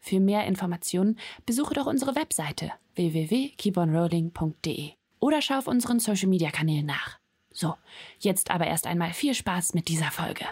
Für mehr Informationen besuche doch unsere Webseite www.keeponrolling.de oder schau auf unseren Social Media Kanälen nach. So, jetzt aber erst einmal viel Spaß mit dieser Folge.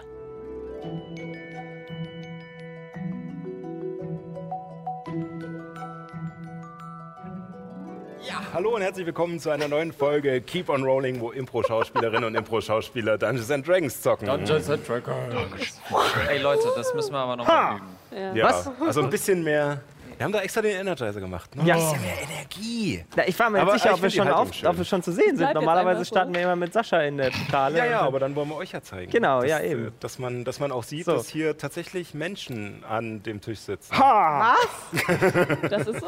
Ja, hallo und herzlich willkommen zu einer neuen Folge Keep on Rolling, wo Impro-Schauspielerinnen und Impro-Schauspieler Dungeons and Dragons zocken. Dungeons and Dragons. Ey Leute, das müssen wir aber noch mal üben. Ja, also ein bisschen mehr. Wir haben da extra den Energizer gemacht. Ne? Ja. Ein bisschen mehr Energie. Na, ich war mir Aber jetzt sicher, ich ob wir, schon auf, schön. ob wir schon zu sehen sind. Normalerweise so. starten wir immer mit Sascha in der Totale. Ja, ja, Und- aber dann wollen wir euch ja zeigen. Genau, dass, ja, äh, eben. Dass man, dass man auch sieht, So. dass hier tatsächlich Menschen an dem Tisch sitzen. Ha! Das ist so.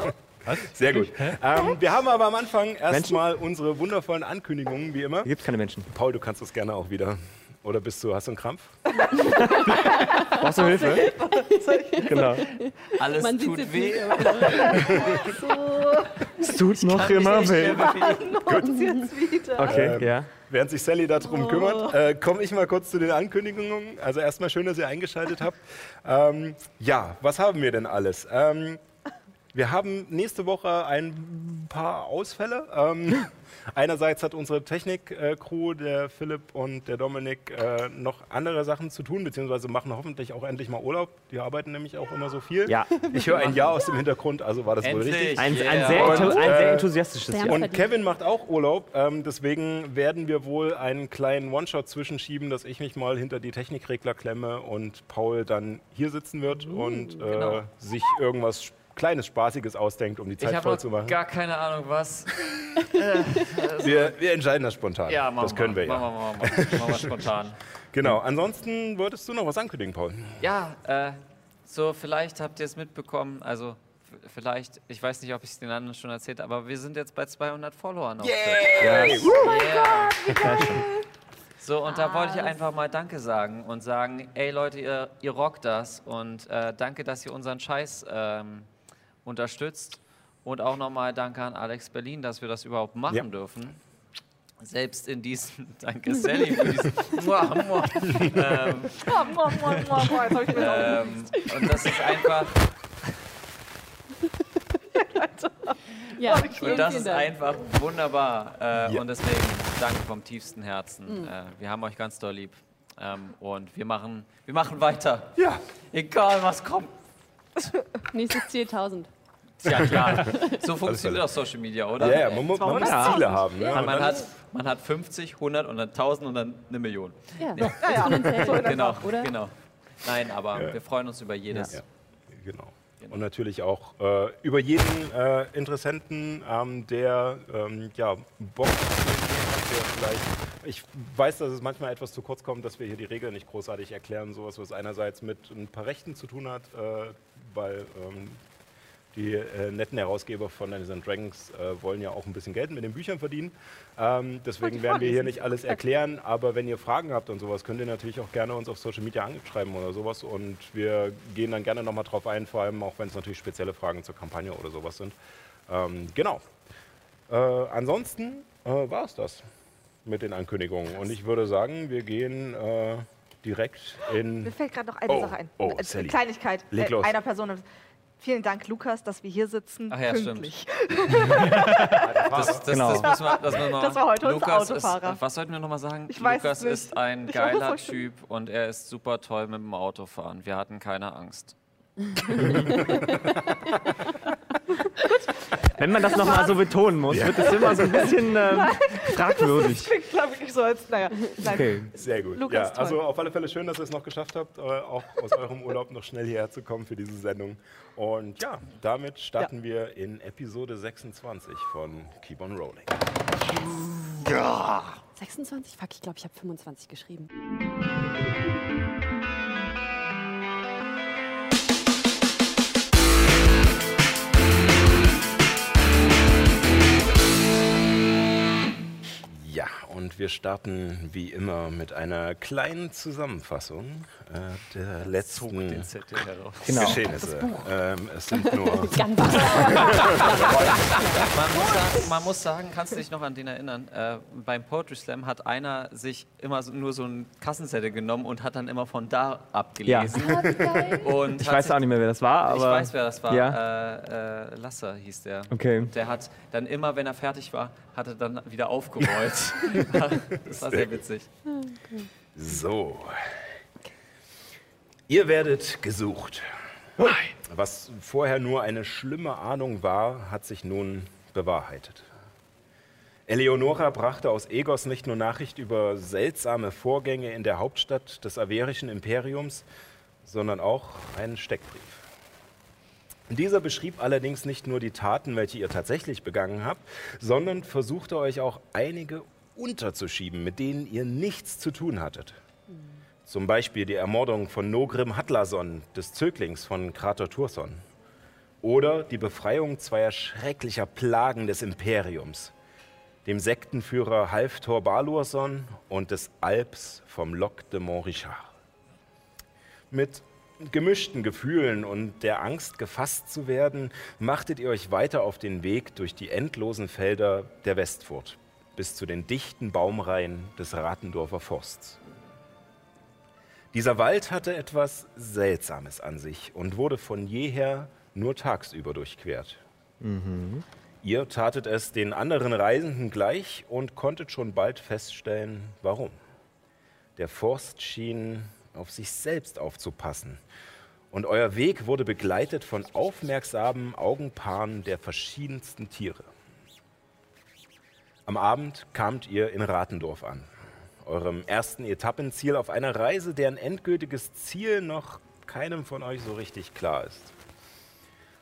Sehr gut. Ähm, wir haben aber am Anfang erstmal unsere wundervollen Ankündigungen, wie immer. Hier gibt es keine Menschen. Paul, du kannst das gerne auch wieder. Oder bist du, hast du einen Krampf? Brauchst du Hilfe? genau. Alles Man sieht tut weh. Es tut noch immer weh. Uns jetzt wieder. Okay, Ähm, ja. Während sich Sally darum kümmert, äh, komme ich mal kurz zu den Ankündigungen. Also erstmal schön, dass ihr eingeschaltet habt. Ähm, ja, was haben wir denn alles? Ähm, wir haben nächste Woche ein paar Ausfälle. Ähm, einerseits hat unsere Technik-Crew, der Philipp und der Dominik, äh, noch andere Sachen zu tun, beziehungsweise machen hoffentlich auch endlich mal Urlaub. Die arbeiten nämlich auch immer so viel. Ja. Ich höre ein Ja aus dem Hintergrund, also war das wohl richtig. Endlich. Ein, ein, sehr, Und, ein äh, sehr enthusiastisches Jahr. Und. Kevin macht auch Urlaub, ähm, deswegen werden wir wohl einen kleinen One-Shot zwischenschieben, dass ich mich mal hinter die Technikregler klemme und Paul dann hier sitzen wird und äh, genau. sich irgendwas Sch- Kleines, Spaßiges ausdenkt, um die Zeit voll zu machen. gar keine Ahnung, was. Wir, wir entscheiden das spontan. Ja, machen das können wir ja. Machen wir, machen wir, machen wir spontan. Genau. Ansonsten wolltest du noch was ankündigen, Paul? Ja, äh, so vielleicht habt ihr es mitbekommen. Also vielleicht, ich weiß nicht, ob ich es den anderen schon erzählt habe, aber wir sind jetzt bei 200 Followern auf Twitch. Ja, Yeah. sehr schön. So, und da wollte ich einfach mal Danke sagen und sagen, ey Leute, ihr, ihr rockt das und äh, danke, dass ihr unseren Scheiß ähm, unterstützt. Und auch nochmal danke an Alex Berlin, dass wir das überhaupt machen Ja. dürfen. Selbst in diesen, danke Sally für diesen, Mua, mua. ähm, Mua, mua, mua, mua, mua. Jetzt hab ich mir ähm, und das ist einfach, Ja, und das ist einfach wunderbar. Äh, Ja. Und deswegen danke vom tiefsten Herzen. Äh, wir haben euch ganz doll lieb. Ähm, und wir machen, wir machen weiter. Ja. Egal was kommt. Nächstes Ziel 1000. Ja klar. So funktioniert auch Social Media, oder? Ja, ja man, mu- man muss Ja. Ziele haben. Ne? Man, man, hat, man hat 50, 100 und dann 1000 und dann eine Million. Ja, exponentiell. Genau, oder? genau. Nein, aber Ja. wir freuen uns über jedes. Ja, genau. Und natürlich auch äh, über jeden äh, Interessenten, ähm, der ähm, ja, Bock hat, der vielleicht. Ich weiß, dass es manchmal etwas zu kurz kommt, dass wir hier die Regeln nicht großartig erklären. Sowas, was einerseits mit ein paar Rechten zu tun hat, äh, weil ähm, die äh, netten Herausgeber von Dungeons Dragons äh, wollen ja auch ein bisschen Geld mit den Büchern verdienen. Ähm, deswegen werden wir hier nicht alles erklären, aber wenn ihr Fragen habt und sowas, könnt ihr natürlich auch gerne uns auf Social Media anschreiben oder sowas und wir gehen dann gerne nochmal drauf ein, vor allem auch wenn es natürlich spezielle Fragen zur Kampagne oder sowas sind. Ähm, genau. Äh, ansonsten äh, war es das mit den Ankündigungen und ich würde sagen, wir gehen äh, direkt in... Mir fällt gerade noch eine Oh, Sache ein. oh, Äh, Sally. Kleinigkeit Leg äh, los. einer Person. Vielen Dank, Lukas, dass wir hier sitzen. Ach ja, stimmt. pünktlich. Das, das, Genau. das, müssen wir, das, müssen wir Das war heute unser Lukas Autofahrer. Ist, was sollten wir nochmal sagen? Ich Lukas ist ein Ich geiler. Typ und er ist super toll mit dem Autofahren. Wir hatten keine Angst. Wenn man das nochmal so betonen muss, wird es immer so ein bisschen ähm, Das fragwürdig. klingt, glaube ich, so als, naja. Nein. Okay. Sehr gut. Lukas, ja, also auf alle Fälle schön, dass ihr es noch geschafft habt, äh, auch aus eurem Urlaub noch schnell hierher zu kommen für diese Sendung. Und ja, damit starten wir in Episode 26 von Keep on Rolling. 26? Fuck, ich glaube, ich habe 25 geschrieben. Und wir starten wie immer mit einer kleinen Zusammenfassung äh, der letzten. Genau. Geschehnisse. Ähm, es sind nur Man muss, sagen, man muss sagen, kannst du dich noch an den erinnern? Äh, beim Poetry Slam hat einer sich immer so, nur so ein Kassenzettel genommen und hat dann immer von da abgelesen. Und Ich hat weiß auch nicht mehr, wer das war, aber. ich weiß, wer das war. Ja. Äh, äh, Lasser hieß der. Okay. Der hat dann immer, wenn er fertig war, hat er dann wieder aufgerollt. das war sehr witzig. So. Ihr werdet gesucht. Was vorher nur eine schlimme Ahnung war, hat sich nun bewahrheitet. Eleonora brachte aus Egos nicht nur Nachricht über seltsame Vorgänge in der Hauptstadt des Averischen Imperiums, sondern auch einen Steckbrief. Dieser beschrieb allerdings nicht nur die Taten, welche ihr tatsächlich begangen habt, sondern versuchte euch auch einige unterzuschieben, mit denen ihr nichts zu tun hattet. Zum Beispiel die Ermordung von Nogrim Hatlason, des Zöglings von Krater Turson. Oder die Befreiung zweier schrecklicher Plagen des Imperiums, dem Sektenführer Halftor Balurson und des Alps vom Loc de Montrichard. Mit gemischten Gefühlen und der Angst gefasst zu werden, machtet ihr euch weiter auf den Weg durch die endlosen Felder der Westfurt bis zu den dichten Baumreihen des Ratendorfer Forsts. Dieser Wald hatte etwas Seltsames an sich und wurde von jeher nur tagsüber durchquert. Ihr tatet es den anderen Reisenden gleich und konntet schon bald feststellen, warum. Der Forst schien auf sich selbst aufzupassen. Und euer Weg wurde begleitet von aufmerksamen Augenpaaren der verschiedensten Tiere. Am Abend kamt ihr in Ratendorf an, eurem ersten Etappenziel auf einer Reise, deren endgültiges Ziel noch keinem von euch so richtig klar ist.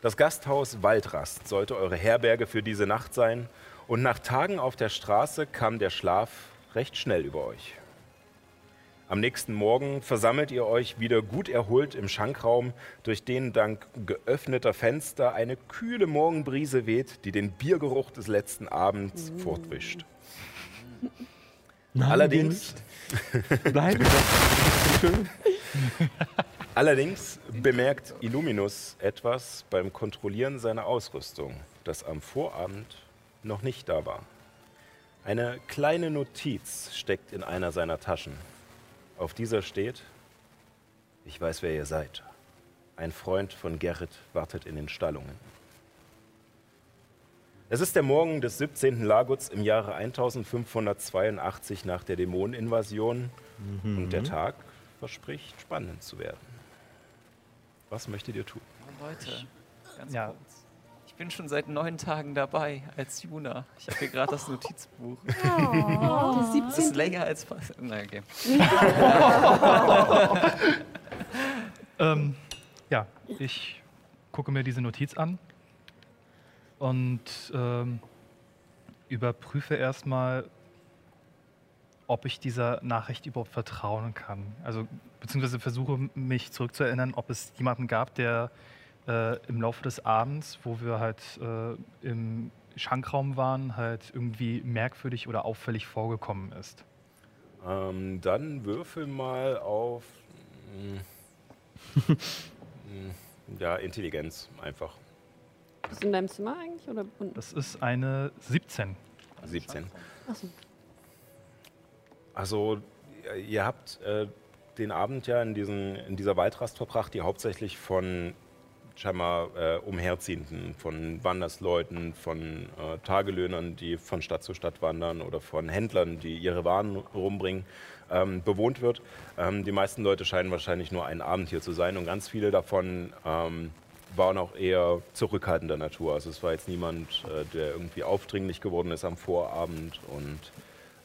Das Gasthaus Waldrast sollte eure Herberge für diese Nacht sein und nach Tagen auf der Straße kam der Schlaf recht schnell über euch. Am nächsten Morgen versammelt ihr euch wieder gut erholt im Schankraum, durch den dank geöffneter Fenster eine kühle Morgenbrise weht, die den Biergeruch des letzten Abends fortwischt. Allerdings, Bleiben. Allerdings bemerkt Illuminus etwas beim Kontrollieren seiner Ausrüstung, das am Vorabend noch nicht da war. Eine kleine Notiz steckt in einer seiner Taschen. Auf dieser steht, ich weiß, wer ihr seid. Ein Freund von Gerrit wartet in den Stallungen. Es ist der Morgen des 17. Laguts im Jahre 1582 nach der Dämoneninvasion und der Tag verspricht spannend zu werden. Was möchtet ihr tun? Leute, ganz Ja. Bin schon seit neun Tagen dabei als Juna. Ich habe hier gerade das Notizbuch. Oh, Das ist 17. länger als... Nein, okay. Ähm, ja, ich gucke mir diese Notiz an und ähm, überprüfe erstmal, ob ich dieser Nachricht überhaupt vertrauen kann. Also beziehungsweise versuche mich zurückzuerinnern, ob es jemanden gab, der äh, im Laufe des Abends, wo wir halt äh, im Schankraum waren, halt irgendwie merkwürdig oder auffällig vorgekommen ist. Ähm, dann würfel mal auf mm, mm, ja, Intelligenz einfach. Bist du in deinem Zimmer eigentlich? Oder unten? Das ist eine 17. 17. Achso. Also ihr- ihr habt äh, den Abend ja in, diesen, in dieser Waldrast verbracht, die hauptsächlich von scheinbar äh, Umherziehenden, von Wandersleuten, von äh, Tagelöhnern, die von Stadt zu Stadt wandern oder von Händlern, die ihre Waren rumbringen, ähm, bewohnt wird. Ähm, die meisten Leute scheinen wahrscheinlich nur einen Abend hier zu sein und ganz viele davon ähm, waren auch eher zurückhaltender Natur. Also es war jetzt niemand, äh, der irgendwie aufdringlich geworden ist am Vorabend und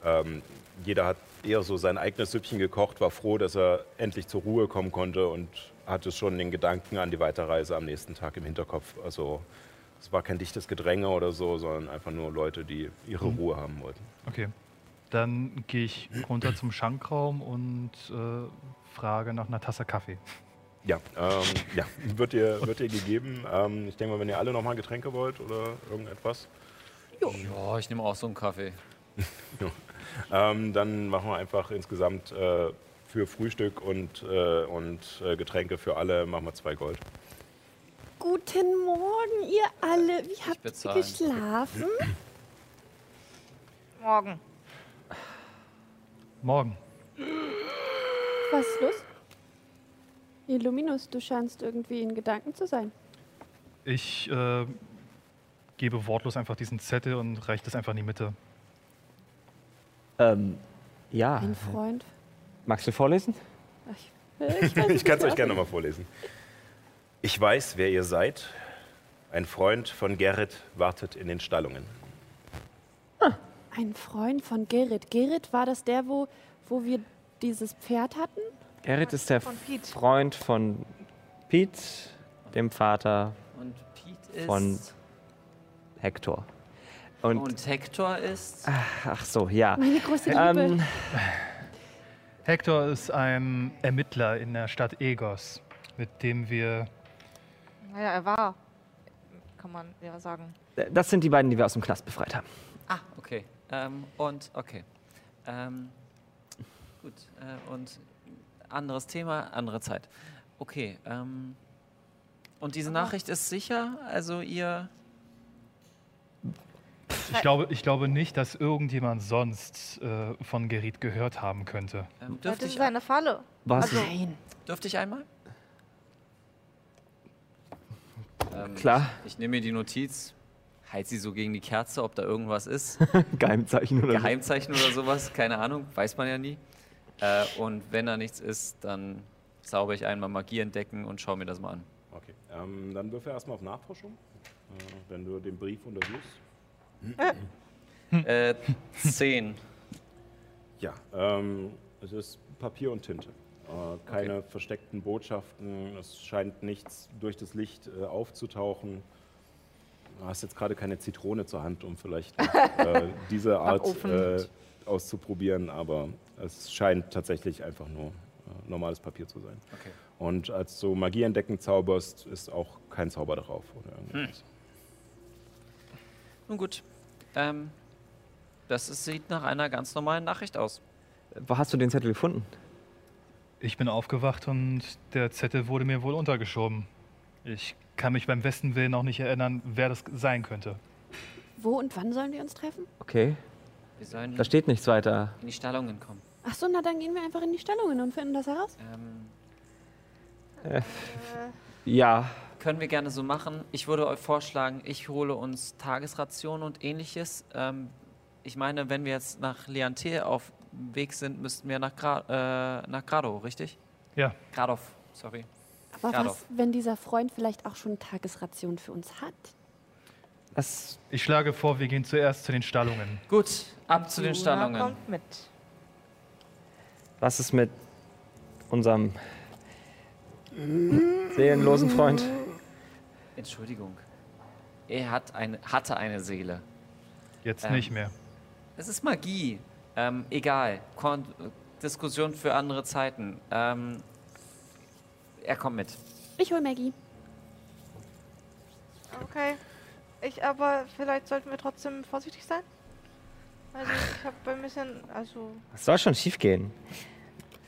ähm, jeder hat eher so sein eigenes Süppchen gekocht, war froh, dass er endlich zur Ruhe kommen konnte und hatte schon den Gedanken an die Weiterreise am nächsten Tag im Hinterkopf. Also es war kein dichtes Gedränge oder so, sondern einfach nur Leute, die ihre Ruhe haben wollten. Okay. Dann gehe ich runter zum Schankraum und äh, frage nach einer Tasse Kaffee. Ja, ähm, ja wird, dir, wird dir gegeben. Ähm, ich denke mal, wenn ihr alle nochmal Getränke wollt oder irgendetwas. Ja, ich nehme auch so einen Kaffee. Ähm, dann machen wir einfach insgesamt äh, für Frühstück und, äh, und äh, Getränke für alle machen wir zwei Gold. Guten Morgen, ihr alle. Wie habt ihr geschlafen? Morgen. Morgen. Was ist los? Illuminus, du scheinst irgendwie in Gedanken zu sein. Ich äh, gebe wortlos einfach diesen Zettel und reiche das einfach in die Mitte. Ähm, ja. Ein Freund. Magst du vorlesen? Ich, ich, kann es euch gerne mal vorlesen. Ich weiß, wer ihr seid. Ein Freund von Gerrit wartet in den Stallungen. Ein Freund von Gerrit. Gerrit, war das der, wo, wo wir dieses Pferd hatten? Gerrit ist der Von. Freund von Pete, dem Vater Und Pete ist. Von- Hector. Und, und Hector ist. ach so, ja. Meine große Liebe. Ähm, Hector ist ein Ermittler in der Stadt Egos, mit dem wir. Naja, er war. Kann man ja sagen. das sind die beiden, die wir aus dem Knast befreit haben. Ah, okay. Ähm, und okay. Ähm, gut. Äh, und anderes Thema, andere Zeit. Okay. Ähm, und diese Nachricht ist sicher? Also ihr. Ich glaube, ich glaube nicht, dass irgendjemand sonst äh, von Gerrit gehört haben könnte. Ähm, dürfte, ist eine Falle. Was? Also- Nein. dürfte ich einmal? Ähm, Klar. Ich, ich nehme mir die Notiz, halt sie so gegen die Kerze, ob da irgendwas ist. Geheimzeichen oder so. Geheimzeichen oder sowas, keine Ahnung, weiß man ja nie. Äh, und wenn da nichts ist, dann zauber ich einmal Magie entdecken und schaue mir das mal an. Okay. Ähm, dann würfel erstmal auf Nachforschung, äh, wenn du den Brief untersuchst. Äh, zehn. Ja, ähm, es ist Papier und Tinte. Äh, keine versteckten Botschaften. Es scheint nichts durch das Licht äh, aufzutauchen. Du hast jetzt gerade keine Zitrone zur Hand, um vielleicht äh, diese Art äh, auszuprobieren, aber es scheint tatsächlich einfach nur äh, normales Papier zu sein. Okay. Und als du Magie entdecken zauberst, ist auch kein Zauber darauf oder irgendwas. Nun gut. Ähm, das ist, sieht nach einer ganz normalen Nachricht aus. Wo hast du den Zettel gefunden? Ich bin aufgewacht und der Zettel wurde mir wohl untergeschoben. Ich kann mich beim besten Willen auch nicht erinnern, wer das sein könnte. Wo und wann sollen wir uns treffen? Okay, Wir sollen da steht nichts weiter. in die Stallungen kommen. Ach so, na dann gehen wir einfach in die Stallungen und finden das heraus. Ähm, Ja, können wir gerne so machen. Ich würde euch vorschlagen, ich hole uns Tagesrationen und ähnliches. Ähm, ich meine, wenn wir jetzt nach Leantil auf dem Weg sind, müssten wir nach, Gra äh, nach Grado, richtig? Ja, Gradov, sorry. Aber Ja, was, wenn dieser Freund vielleicht auch schon Tagesration für uns hat? das, ich schlage vor, wir gehen zuerst zu den Stallungen. Gut, ab zu den Stallungen. kommt mit. was ist mit unserem seelenlosen Freund? Entschuldigung. Er hat eine, hatte eine Seele. Jetzt Ähm. nicht mehr. Es ist Magie. Ähm, egal. Kon Diskussion für andere Zeiten. Ähm, er kommt mit. Ich hol Maggie. Okay. Ich aber, vielleicht sollten wir trotzdem vorsichtig sein. Also, ich habe ein bisschen, also. Es soll schon schief gehen.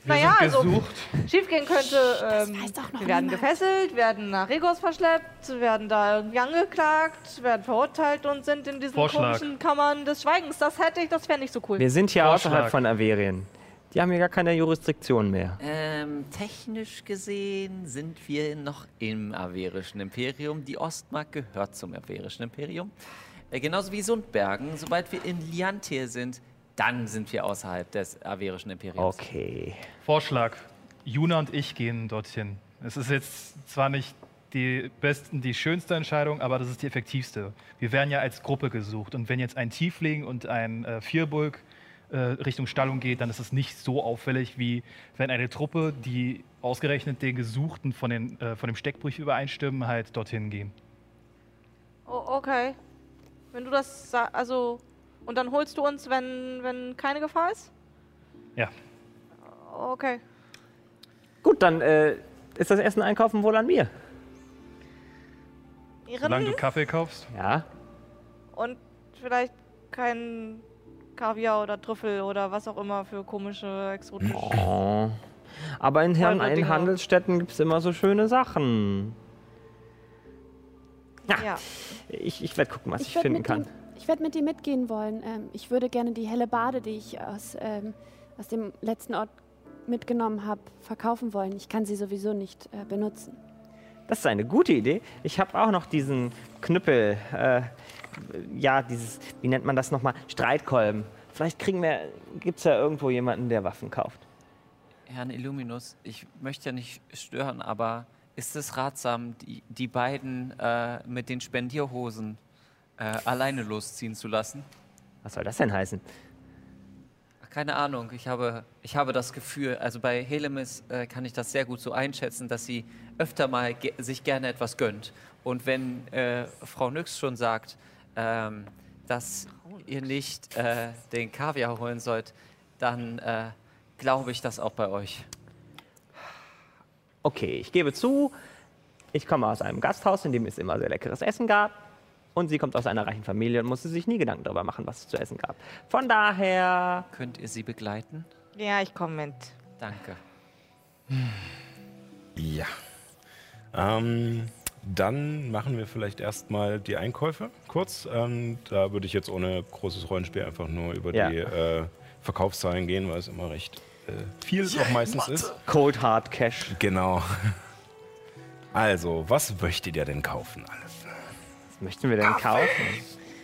Naja, also gesucht. schiefgehen könnte. Ähm, weiß doch noch wir werden niemand. gefesselt, werden nach Regos verschleppt, werden da irgendwie angeklagt, werden verurteilt und sind in diesen Vorschlag. komischen Kammern des Schweigens. Das hätte ich, das wäre nicht so cool. Wir sind hier Vorschlag. außerhalb von Averien. Die haben hier gar keine Jurisdiktion mehr. Ähm, technisch gesehen sind wir noch im Averischen Imperium. Die Ostmark gehört zum Averischen Imperium. Äh, genauso wie Sundbergen. Sobald wir in Liantir sind, dann sind wir außerhalb des Averischen Imperiums. Okay. Vorschlag. Juna und ich gehen dorthin. Es ist jetzt zwar nicht die besten, die schönste Entscheidung, aber das ist die effektivste. Wir werden ja als Gruppe gesucht und wenn jetzt ein Tiefling und ein äh, Vierbulk äh, Richtung Stallung geht, dann ist es nicht so auffällig, wie wenn eine Truppe, die ausgerechnet den Gesuchten von, den, äh, von dem Steckbrief übereinstimmen, halt dorthin gehen. Oh, okay. Wenn du das sa- also und dann holst du uns, wenn wenn keine Gefahr ist? Ja. Okay. Gut, dann äh, ist das Essen einkaufen wohl an mir. Solange du Ihren Kaffee kaufst. Ja. und vielleicht kein Kaviar oder Trüffel oder was auch immer für komische, exotische. Oh. Aber in, Herren, in Dinge. Handelsstädten gibt es immer so schöne Sachen. Ja. Ich, ich werde gucken, was ich, werd finden kann. Ich werde mit dir mitgehen wollen. Ähm, ich würde gerne die helle Bade, die ich aus, ähm, aus dem letzten Ort mitgenommen habe, verkaufen wollen. Ich kann sie sowieso nicht äh, benutzen. Das ist eine gute Idee. Ich habe auch noch diesen Knüppel. Äh, ja, dieses, wie nennt man das nochmal? Streitkolben. Vielleicht kriegen wir, gibt es ja irgendwo jemanden, der Waffen kauft. Herrn Illuminus, ich möchte ja nicht stören, aber ist es ratsam, die, die beiden äh, mit den Spendierhosen äh, alleine losziehen zu lassen? Was soll das denn heißen? Keine Ahnung, ich habe, ich habe das Gefühl, also bei Helemis äh, kann ich das sehr gut so einschätzen, dass sie öfter mal ge sich gerne etwas gönnt. Und wenn äh, Frau Nyx schon sagt, ähm, dass ihr nicht äh, den Kaviar holen sollt, dann äh, glaube ich das auch bei euch. Okay, ich gebe zu, ich komme aus einem Gasthaus, in dem es immer sehr leckeres Essen gab. Und sie kommt aus einer reichen Familie und musste sich nie Gedanken darüber machen, was es zu essen gab. Von daher, Könnt ihr sie begleiten? Ja, ich komme mit. Danke. Ja. Ähm, dann machen wir vielleicht erstmal die Einkäufe kurz. Ähm, da würde ich jetzt ohne großes Rollenspiel einfach nur über Ja. die äh, Verkaufszahlen gehen, weil es immer recht äh, viel doch meistens ist. Cold Hard Cash. Genau. Also, was möchtet ihr denn kaufen alles? Was möchten wir denn kaufen?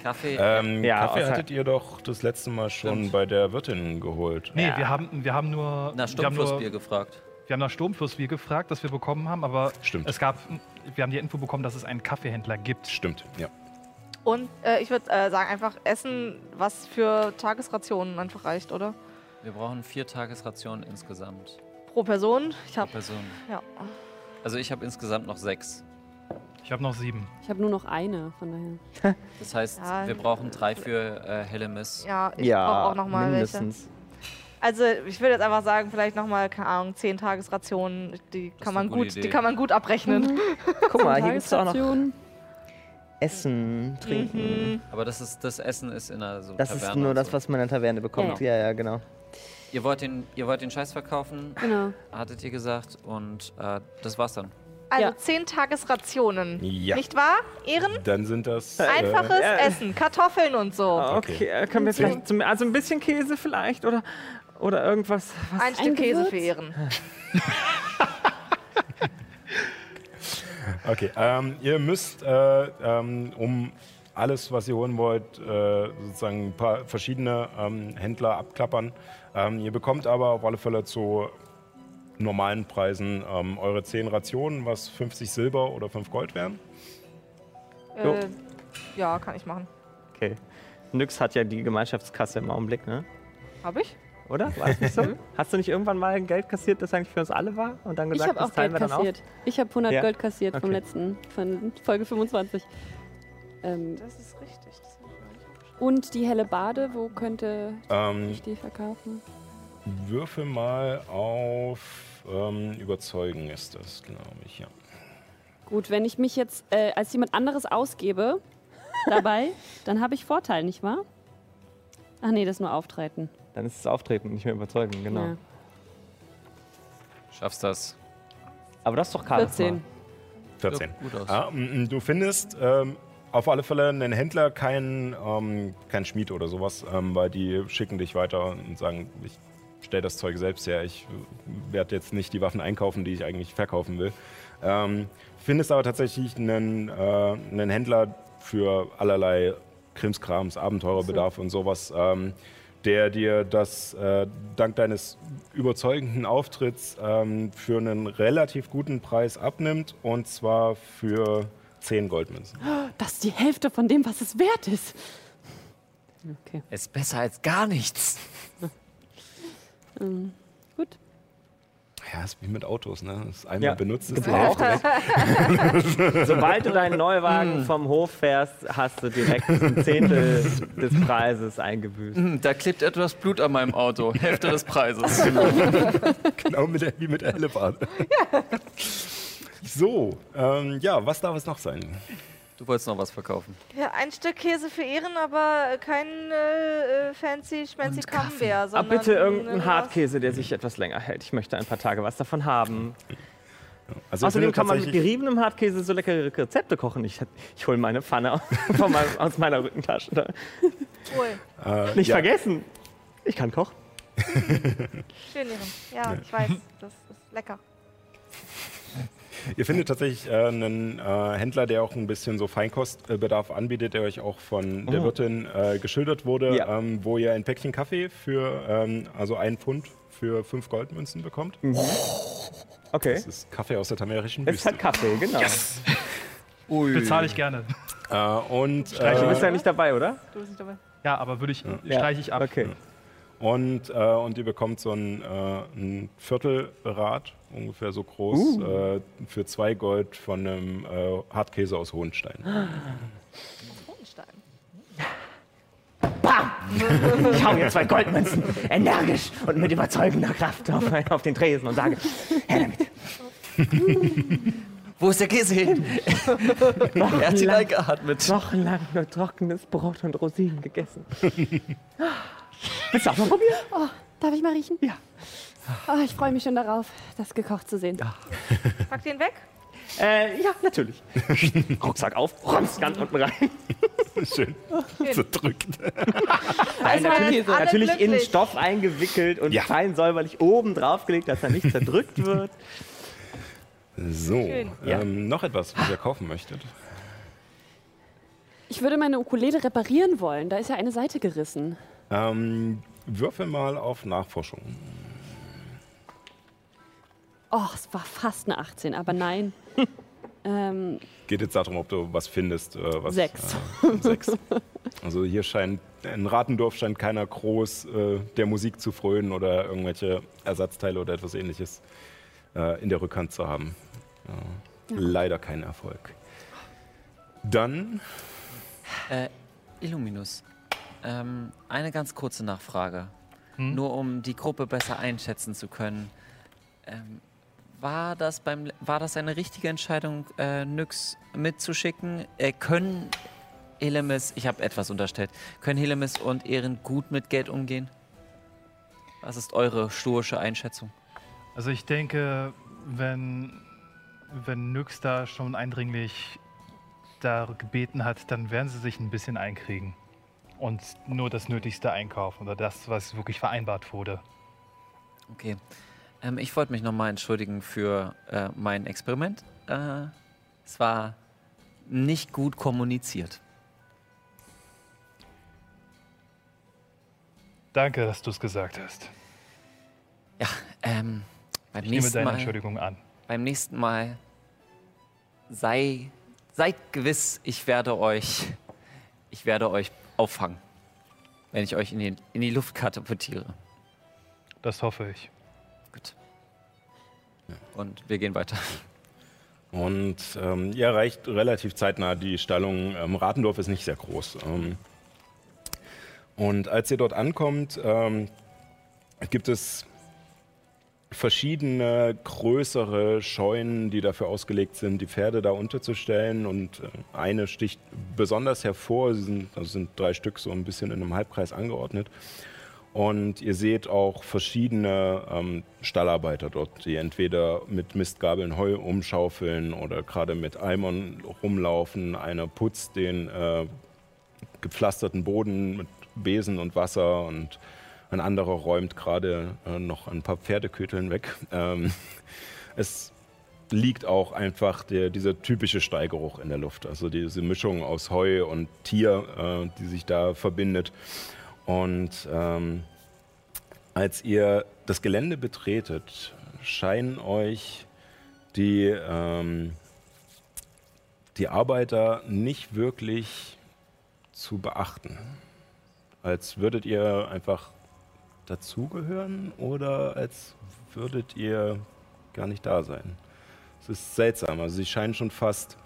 Kaffee? Ähm, Ja, Kaffee hattet ihr doch das letzte Mal schon Stimmt. bei der Wirtin geholt. Nee, Ja. wir, haben, wir haben nur. nach wir haben nur Stummflussbier gefragt. Wir haben nach Sturmflussbier gefragt, das wir bekommen haben, aber Stimmt. es gab, wir haben die Info bekommen, dass es einen Kaffeehändler gibt. Stimmt, ja. Und äh, ich würde äh, sagen, einfach essen, was für Tagesrationen einfach reicht, oder? Wir brauchen vier Tagesrationen insgesamt Pro Person. Ich pro habe. Person. Ja. Also ich habe insgesamt noch sechs. Ich habe noch sieben. Ich habe nur noch eine, von daher. Das heißt, Ja. wir brauchen drei für äh, Hellemis. Ja, ich ja, brauche auch nochmal welche. mindestens. Also ich würde jetzt einfach sagen, vielleicht nochmal, keine Ahnung, zehn Tagesrationen, die kann man gut, Idee. die kann man gut abrechnen. Guck mal, hier gibt es auch noch. Essen, Trinken. Mhm. Aber das, ist, das Essen ist in einer so Das Taverne ist nur das, so. was man in der Taverne bekommt. Ja, ja, genau. Ihr wollt, den, ihr wollt den Scheiß verkaufen, Genau. hattet ihr gesagt. Und äh, das war's dann. Also Ja. zehn Tagesrationen. Ja. Nicht wahr? Ehren? Dann sind das. Einfaches äh, Essen, Kartoffeln und so. Okay, Okay. äh, können wir vielleicht zum, also ein bisschen Käse vielleicht oder, oder irgendwas. Was? Ein Stück Käse Gewürz? für Ehren. Äh, okay, ähm, ihr müsst, äh, ähm, um alles, was ihr holen wollt, äh, sozusagen ein paar verschiedene ähm, Händler abklappern. Ähm, ihr bekommt aber auf alle Fälle zu normalen Preisen ähm, eure 10 Rationen, was 50 Silber oder 5 Gold wären. Äh, ja, kann ich machen. Okay. Nyx hat ja die Gemeinschaftskasse im Augenblick, ne? Hab ich? Oder? War das nicht so? Hast du nicht irgendwann mal Geld kassiert, das eigentlich für uns alle war? Und dann Ich gesagt, habe das auch teilen Geld wir dann kassiert. Ich habe 100 Ja? Gold kassiert vom Okay. letzten, von Folge 25. Ähm, Das ist richtig. Das ich und die helle Bade, wo könnte Ähm, ich die verkaufen? würfel mal auf ähm, Überzeugen ist das, glaube ich, ja. Gut, wenn ich mich jetzt äh, als jemand anderes ausgebe dabei, dann habe ich Vorteil, nicht wahr? Ach nee, das ist nur Auftreten. auf. Dann ist es Auftreten, nicht mehr überzeugen, genau. Ja. Schaffst das? Aber das ist doch Charisma. 14. 14. Ja, gut aus. Mm, du findest ähm, auf alle Fälle einen Händler, keinen ähm, kein Schmied oder sowas, ähm, weil die schicken dich weiter und sagen, ich stelle das Zeug selbst her, ich werde jetzt nicht die Waffen einkaufen, die ich eigentlich verkaufen will. Ähm, findest aber tatsächlich einen, äh, einen Händler für allerlei Krimskrams, Abenteurerbedarf und sowas, ähm, der dir das äh, dank deines überzeugenden Auftritts ähm, für einen relativ guten Preis abnimmt und zwar für 10 Goldmünzen. Das ist die Hälfte von dem, was es wert ist. Okay. Ist besser als gar nichts. Ähm, gut. Ja, ist wie mit Autos, ne? Das ist einmal Ja, benutzt, ist die gebraucht. Hälfte weg. Sobald du deinen. Neuwagen vom Hof fährst, hast du direkt ein Zehntel des Preises eingebüßt. Hm, Da klebt etwas Blut an meinem Auto. Hälfte des Preises. genau mit der, wie mit der Hellebarde. So, ähm, ja, was darf es noch sein? Du wolltest noch was verkaufen. Ja, ein Stück Käse für Ehren, aber kein äh, äh, fancy schmancy. Camembert, Aber sondern bitte irgendeinen äh, Hartkäse, der sich etwas länger hält. Ich möchte ein paar Tage was davon haben. Also Außerdem kann man mit geriebenem Hartkäse so leckere Rezepte kochen. Ich, ich hole meine Pfanne von meinem, aus meiner Rückentasche. Da. Cool. äh, Nicht ja, vergessen, ich kann kochen. Schön, Ehren. Ja, ich weiß. Das ist lecker. Ihr findet tatsächlich äh, einen äh, Händler, der auch ein bisschen so Feinkostbedarf anbietet, der euch auch von der Oh. Wirtin äh, geschildert wurde, Ja. ähm, wo ihr ein Päckchen Kaffee für, ähm, also ein Pfund für fünf Goldmünzen bekommt. Okay. Das ist Kaffee aus der tamerischen Es ist Wüste. halt Kaffee, genau. Bezahle ich gerne. Äh, und, Du bist äh, ja nicht dabei, oder? Du bist nicht dabei. Ja, aber würde ich, Ja. streiche ich ab. Okay. Und, äh, und ihr bekommt so ein, äh, ein Viertelrad, ungefähr so groß, Uh. äh, für zwei Gold von einem äh, Hartkäse aus Hohenstein. Hohenstein. Ich hau hier zwei Goldmünzen energisch und mit überzeugender Kraft auf, auf den Tresen und sage, her damit. Wo ist der Käse hin? er hat ihn eingeatmet. wochenlang nur trockenes Brot und Rosinen gegessen. Willst du auch mal probieren? Oh, darf ich mal riechen? Ja. Oh, ich freue mich schon darauf, das gekocht zu sehen. Pack den weg. Äh, ja, natürlich. Rucksack auf, räumst ganz unten rein. Schön. Zerdrückt. Nein, natürlich, alle natürlich in. Stoff eingewickelt und Ja. fein säuberlich oben draufgelegt, dass er nicht zerdrückt wird. So. Ja. ähm, noch etwas, was ihr kaufen möchtet. Ich würde meine Ukulele reparieren wollen. Da ist ja eine Seite gerissen. Ähm, würfel mal auf Nachforschung. Oh, es war fast eine 18, aber nein. ähm, Geht jetzt darum, ob du was findest. Äh, was, Sechs. Äh, sechs. Also hier scheint, in Ratendorf scheint keiner groß äh, der Musik zu frönen oder irgendwelche Ersatzteile oder etwas ähnliches äh, in der Rückhand zu haben. Ja. Leider kein Erfolg. Dann, Äh, Illuminus, ähm, eine ganz kurze Nachfrage. Hm? Nur um die Gruppe besser einschätzen zu können. Ähm, war, das beim, war das eine richtige Entscheidung, äh, Nyx mitzuschicken? Äh, können Helemis, ich habe etwas unterstellt, können Helemis und Ehren gut mit Geld umgehen? Was ist eure stoische Einschätzung? Also ich denke, wenn, wenn Nyx da schon eindringlich da gebeten hat, dann werden sie sich ein bisschen einkriegen. Und nur das Nötigste einkaufen oder das, was wirklich vereinbart wurde. Okay. Ähm, ich wollte mich nochmal entschuldigen für äh, mein Experiment. Äh, es war nicht gut kommuniziert. Danke, dass du es gesagt hast. Ja, ähm, beim Ich nehme nächsten deine Mal. Entschuldigung an. beim nächsten Mal sei, seid gewiss, ich werde euch, ich werde euch auffangen, wenn ich euch in die, in die Luft katapultiere. Das hoffe ich. Gut. Und wir gehen weiter. und ähm, ihr erreicht relativ zeitnah die Stallung. Ähm, Ratendorf ist nicht sehr groß. Ähm, und als ihr dort ankommt, ähm, gibt es verschiedene größere Scheunen, die dafür ausgelegt sind, die Pferde da unterzustellen. Und äh, eine sticht besonders hervor. Sie sind, also sind drei Stück so ein bisschen in einem Halbkreis angeordnet. Und ihr seht auch verschiedene ähm, Stallarbeiter dort, die entweder mit Mistgabeln Heu umschaufeln oder gerade mit Eimern rumlaufen. Einer putzt den äh, gepflasterten Boden mit Besen und Wasser und ein anderer räumt gerade äh, noch ein paar Pferdeköteln weg. Ähm, es liegt auch einfach der, dieser typische Steigeruch in der Luft, also diese Mischung aus Heu und Tier, äh, die sich da verbindet. Und ähm, als ihr das Gelände betretet, scheinen euch die, ähm, die Arbeiter nicht wirklich zu beachten. Als würdet ihr einfach dazugehören oder als würdet ihr gar nicht da sein. Es ist seltsam. Also sie scheinen schon fast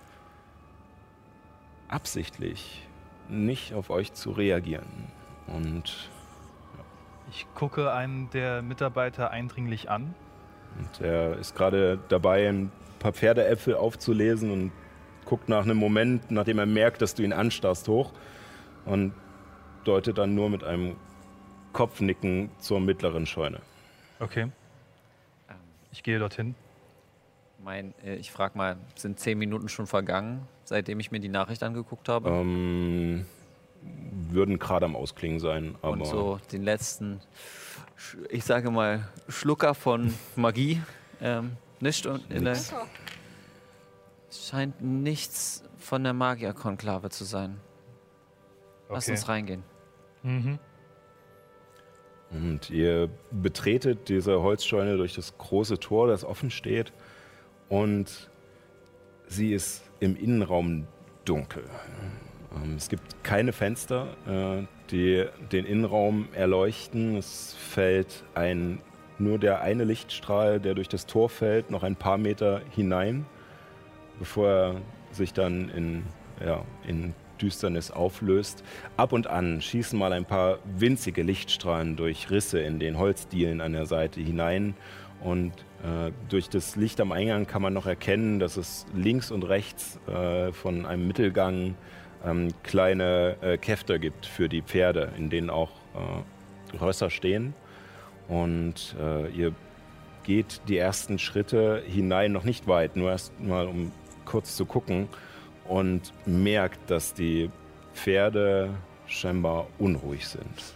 absichtlich nicht auf euch zu reagieren. Und, Ich gucke einen der Mitarbeiter eindringlich an. und er ist gerade dabei, ein paar Pferdeäpfel aufzulesen und guckt nach einem Moment, nachdem er merkt, dass du ihn anstarrst, hoch und deutet dann nur mit einem Kopfnicken zur mittleren Scheune. Okay. Ich gehe dorthin. Mein, äh, ich frage mal, sind zehn Minuten schon vergangen, seitdem ich mir die Nachricht angeguckt habe? Ähm, würden gerade am Ausklingen sein, aber und so den letzten, ich sage mal, Schlucker von Magie. Ähm, nicht und in der, scheint nichts von der Magierkonklave zu sein. Lass Okay. uns reingehen. Mhm. Und ihr betretet diese Holzscheune durch das große Tor, das offen steht. Und sie ist im Innenraum dunkel. Ähm, Es gibt keine Fenster, äh, die den Innenraum erleuchten. Es fällt ein, nur der eine Lichtstrahl, der durch das Tor fällt, noch ein paar Meter hinein, bevor er sich dann in, ja, in Düsternis auflöst. Ab und an schießen mal ein paar winzige Lichtstrahlen durch Risse in den Holzdielen an der Seite hinein. Und äh, durch das Licht am Eingang kann man noch erkennen, dass es links und rechts äh, von einem Mittelgang ähm, kleine äh, Käfter gibt für die Pferde, in denen auch äh, Rösser stehen. Und äh, ihr geht die ersten Schritte hinein, noch nicht weit, nur erst mal um kurz zu gucken und merkt, dass die Pferde scheinbar unruhig sind.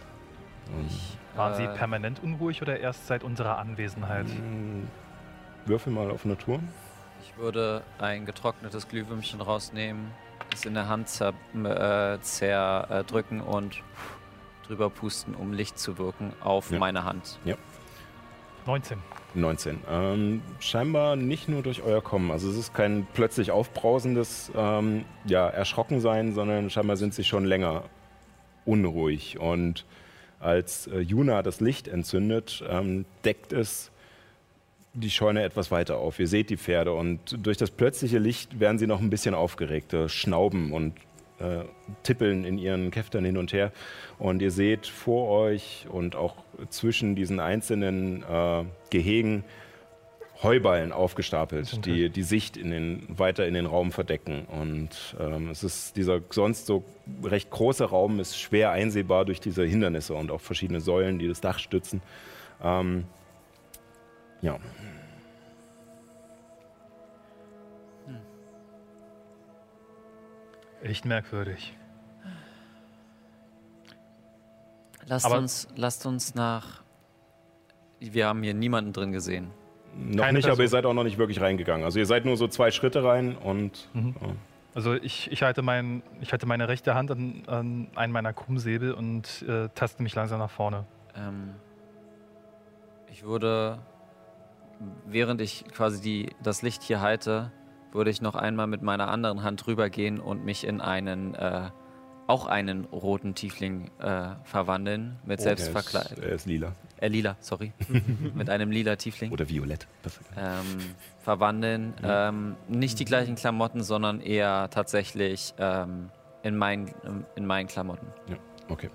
Und, Waren Sie Äh, permanent unruhig oder erst seit unserer Anwesenheit? mm, würfel mal auf Natur. Ich würde ein getrocknetes Glühwürmchen rausnehmen, es in der Hand zer, äh, zerdrücken und drüber pusten, um Licht zu wirken auf Ja. meine Hand. 19. 19. Ähm, scheinbar nicht nur durch euer Kommen. Also es ist kein plötzlich aufbrausendes ähm, ja, Erschrockensein, sondern scheinbar sind sie schon länger unruhig. Und als äh, Juna das Licht entzündet, ähm, deckt es die Scheune etwas weiter auf. Ihr seht die Pferde und durch das plötzliche Licht werden sie noch ein bisschen aufgeregter, schnauben und äh, tippeln in ihren Käftern hin und her. Und ihr seht vor euch und auch zwischen diesen einzelnen äh, Gehegen Heuballen aufgestapelt, die die Sicht in den, weiter in den Raum verdecken. Und ähm, es ist dieser sonst so recht große Raum ist schwer einsehbar durch diese Hindernisse und auch verschiedene Säulen, die das Dach stützen. Ähm, ja, Echt merkwürdig. Lasst Aber- uns, lasst uns nach. Wir haben hier niemanden drin gesehen. noch Keine nicht, aber Person. ihr seid auch noch nicht wirklich reingegangen. Also ihr seid nur so zwei Schritte rein und Mhm. ja. Also ich, ich, halte mein, ich halte meine rechte Hand an, an einen meiner Krummsäbel und äh, taste mich langsam nach vorne. Ähm, ich würde, während ich quasi die, das Licht hier halte, würde ich noch einmal mit meiner anderen Hand rübergehen und mich in einen, äh, auch einen roten Tiefling äh, verwandeln. Mit Oh, Selbstverkleidung. Er ist lila. Äh, lila, sorry. mit einem lila Tiefling. Oder violett. ähm, verwandeln. Ähm, nicht die gleichen Klamotten, sondern eher tatsächlich ähm, in, meinen, in meinen Klamotten. Okay.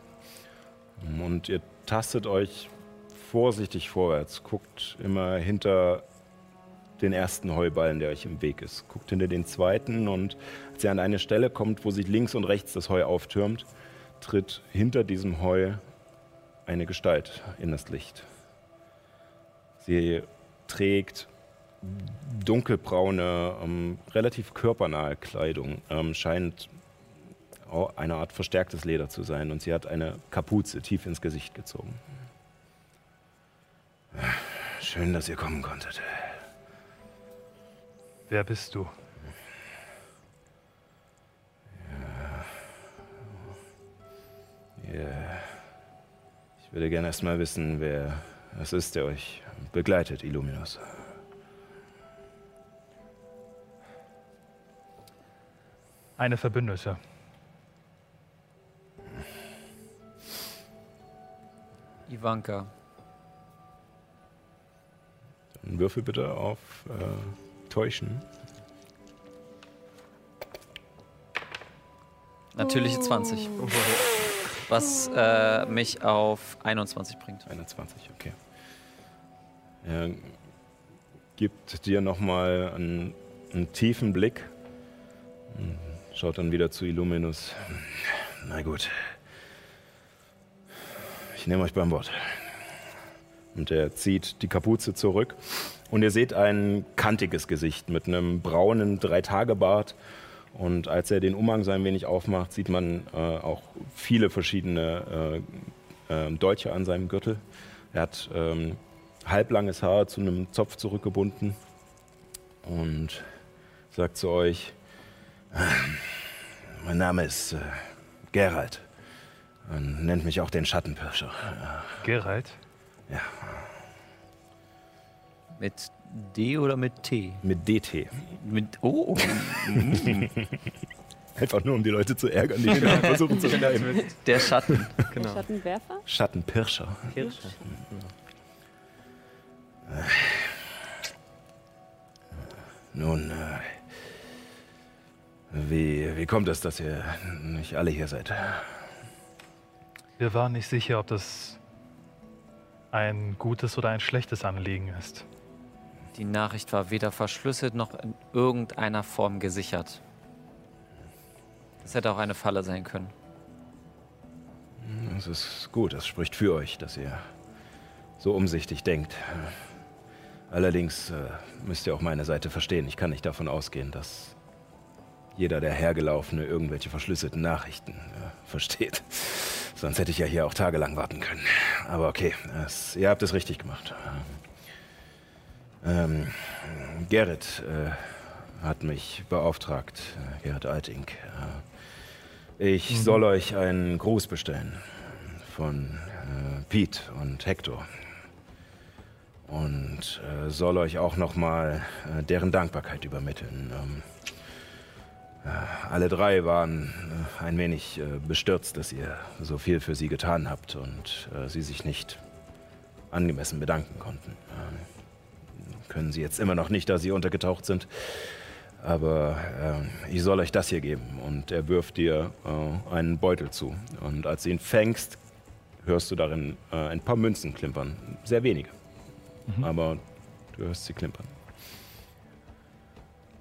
Und ihr tastet euch vorsichtig vorwärts. Guckt immer hinter den ersten Heuballen, der euch im Weg ist. Guckt hinter den zweiten und als ihr an eine Stelle kommt, wo sich links und rechts das Heu auftürmt, tritt hinter diesem Heu eine Gestalt in das Licht. Sie trägt dunkelbraune, ähm, relativ körpernahe Kleidung, ähm, scheint eine Art verstärktes Leder zu sein und sie hat eine Kapuze tief ins Gesicht gezogen. Schön, dass ihr kommen konntet. Wer bist du? Ja. Ich würde gerne erst mal wissen, wer es ist, der euch begleitet, Illuminus. Eine Verbündete. Ivanka. Dann würfel bitte auf äh, Täuschen. Natürliche 20. Was äh, mich auf 21 bringt. 21, okay. Er gibt dir nochmal einen, einen tiefen Blick Schaut dann wieder zu Illuminus. Na gut. Ich nehme euch beim Wort. Und er zieht die Kapuze zurück. Und ihr seht ein kantiges Gesicht mit einem braunen Dreitagebart. Und als er den Umhang so ein wenig aufmacht, sieht man äh, auch viele verschiedene äh, äh, Dolche an seinem Gürtel. Er hat ähm, halblanges Haar zu einem Zopf zurückgebunden und sagt zu euch, mein Name ist äh, Gerald. Man nennt mich auch den Schattenpirscher. Geralt? Ja, Mit D oder mit T? mit DT. Mit O? Einfach nur, um die Leute zu ärgern, die den versuchen zu schreiben. Der Schatten. Genau. Schattenwerfer? Schattenpirscher. Kirsche. Nun, äh, wie, wie kommt es, dass ihr nicht alle hier seid? Wir waren nicht sicher, ob das ein gutes oder ein schlechtes Anliegen ist. Die Nachricht war weder verschlüsselt noch in irgendeiner Form gesichert. Das hätte auch eine Falle sein können. Es ist gut, das spricht für euch, dass ihr so umsichtig denkt. Allerdings äh, müsst ihr auch meine Seite verstehen. Ich kann nicht davon ausgehen, dass jeder der Hergelaufene irgendwelche verschlüsselten Nachrichten äh, versteht. Sonst hätte ich ja hier auch tagelang warten können. Aber okay, es, ihr habt es richtig gemacht. Ähm, Gerrit äh, hat mich beauftragt, äh, Gerrit Alting. Äh, ich soll euch einen Gruß bestellen von äh, Pete und Hector. Und äh, soll euch auch nochmal äh, deren Dankbarkeit übermitteln. Ähm, äh, alle drei waren äh, ein wenig äh, bestürzt, dass ihr so viel für sie getan habt und äh, sie sich nicht angemessen bedanken konnten. Ähm, können sie jetzt immer noch nicht, da sie untergetaucht sind. Aber ich soll euch das hier geben. Und er wirft dir äh, einen Beutel zu. Und als du ihn fängst, hörst du darin äh, ein paar Münzen klimpern. Sehr wenige. Aber du hörst sie klimpern.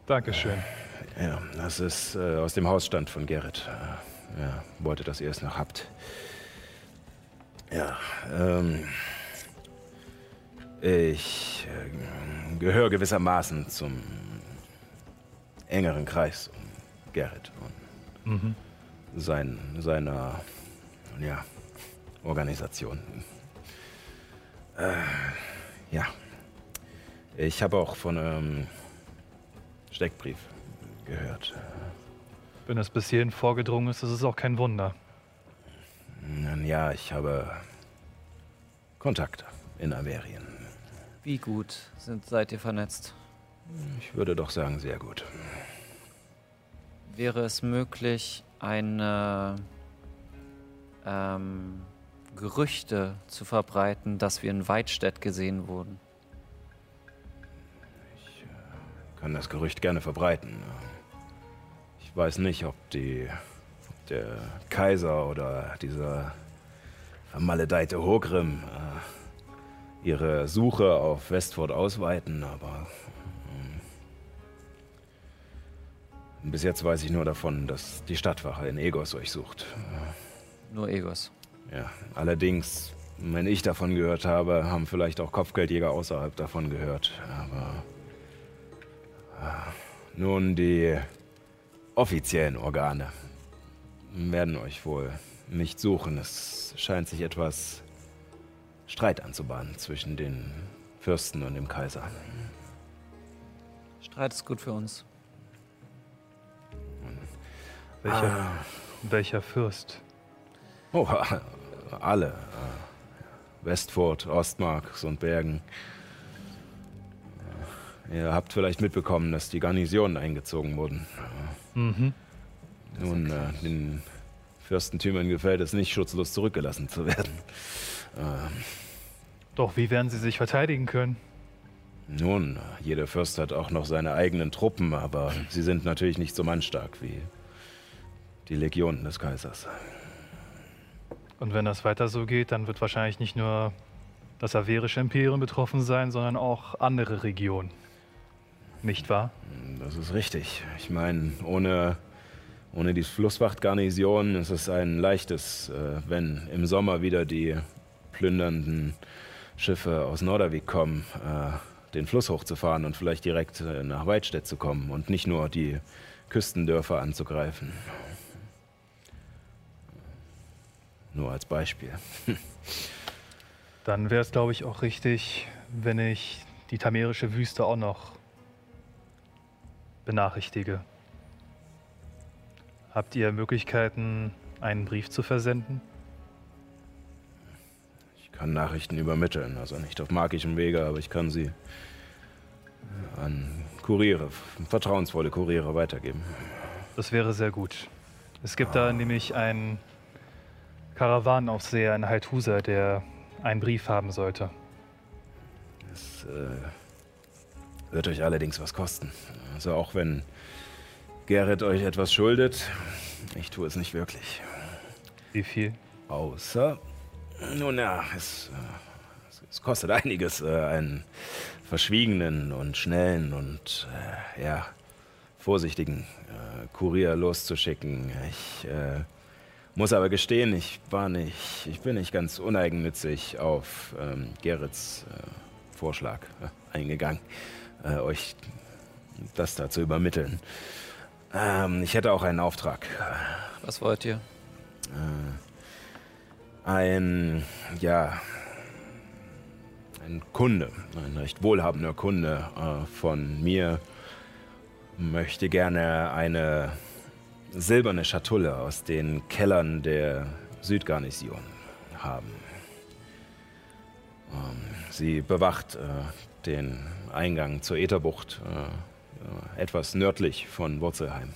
Dankeschön. Ja, das ist äh, aus dem Hausstand von Gerrit. Äh, ja, wollte, dass ihr es noch habt. Ja, ähm, ich äh, gehöre gewissermaßen zum engeren Kreis um Gerrit und Mhm. sein, seiner ja, Organisation. Äh, ja, ich habe auch von einem Steckbrief gehört. Wenn es bis hierhin vorgedrungen ist, ist es auch kein Wunder. Nun ja, ich habe Kontakte in Averien. Wie gut sind, seid ihr vernetzt? Ich würde doch sagen, sehr gut. Wäre es möglich, eine ähm, Gerüchte zu verbreiten, dass wir in Weidstedt gesehen wurden? Kann das Gerücht gerne verbreiten. Ich weiß nicht, ob die ob der Kaiser oder dieser vermaledeite Hogrim äh, ihre Suche auf Westford ausweiten, aber ähm, bis jetzt weiß ich nur davon, dass die Stadtwache in Egos euch sucht. Nur Egos. Ja, allerdings, wenn ich davon gehört habe, haben vielleicht auch Kopfgeldjäger außerhalb davon gehört. Aber nun, die offiziellen Organe werden euch wohl nicht suchen. Es scheint sich etwas Streit anzubahnen zwischen den Fürsten und dem Kaiser. Streit ist gut für uns. Welcher, welcher Fürst? Oh, alle. Westford, Ostmark und Bergen. Ihr habt vielleicht mitbekommen, dass die Garnisonen eingezogen wurden. Mhm. Nun, äh, den Fürstentümern gefällt es nicht, schutzlos zurückgelassen zu werden. Ähm, Doch wie werden sie sich verteidigen können? nun, jeder Fürst hat auch noch seine eigenen Truppen, aber sie sind natürlich nicht so mannstark wie die Legionen des Kaisers. Und wenn das weiter so geht, dann wird wahrscheinlich nicht nur das Averische Imperium betroffen sein, sondern auch andere Regionen. Nicht wahr? Das ist richtig. Ich meine, ohne Ohne die Flusswachtgarnison ist es ein leichtes, äh, wenn im Sommer wieder die plündernden Schiffe aus Nordervik kommen, äh, den Fluss hochzufahren und vielleicht direkt äh, nach Weidstedt zu kommen und nicht nur die Küstendörfer anzugreifen. Nur als Beispiel. Dann wäre es, glaube ich, auch richtig, wenn ich die tamerische Wüste auch noch benachrichtige. Habt ihr Möglichkeiten, einen Brief zu versenden? Ich kann Nachrichten übermitteln, also nicht auf magischem Wege, aber ich kann sie an Kuriere, vertrauensvolle Kuriere weitergeben. Das wäre sehr gut. Es gibt da nämlich einen Karawanaufseher in Halthusa, der einen Brief haben sollte. Das äh, wird euch allerdings was kosten. Also auch wenn Gerrit euch etwas schuldet, ich tue es nicht wirklich. Wie viel? Außer, nun ja, es, äh, es kostet einiges, äh, einen verschwiegenen und schnellen und äh, ja, vorsichtigen Kurier loszuschicken. Ich muss aber gestehen, ich war nicht, ich bin nicht ganz uneigennützig auf ähm, Gerrits äh, Vorschlag äh, eingegangen, äh, euch das da zu übermitteln. Ähm, ich hätte auch einen Auftrag. Was wollt ihr? Äh, ein, ja, ein Kunde, ein recht wohlhabender Kunde äh, von mir möchte gerne eine silberne Schatulle aus den Kellern der Südgarnison haben. Ähm, sie bewacht äh, den Eingang zur Ätherbucht, äh, etwas nördlich von Wurzelheim.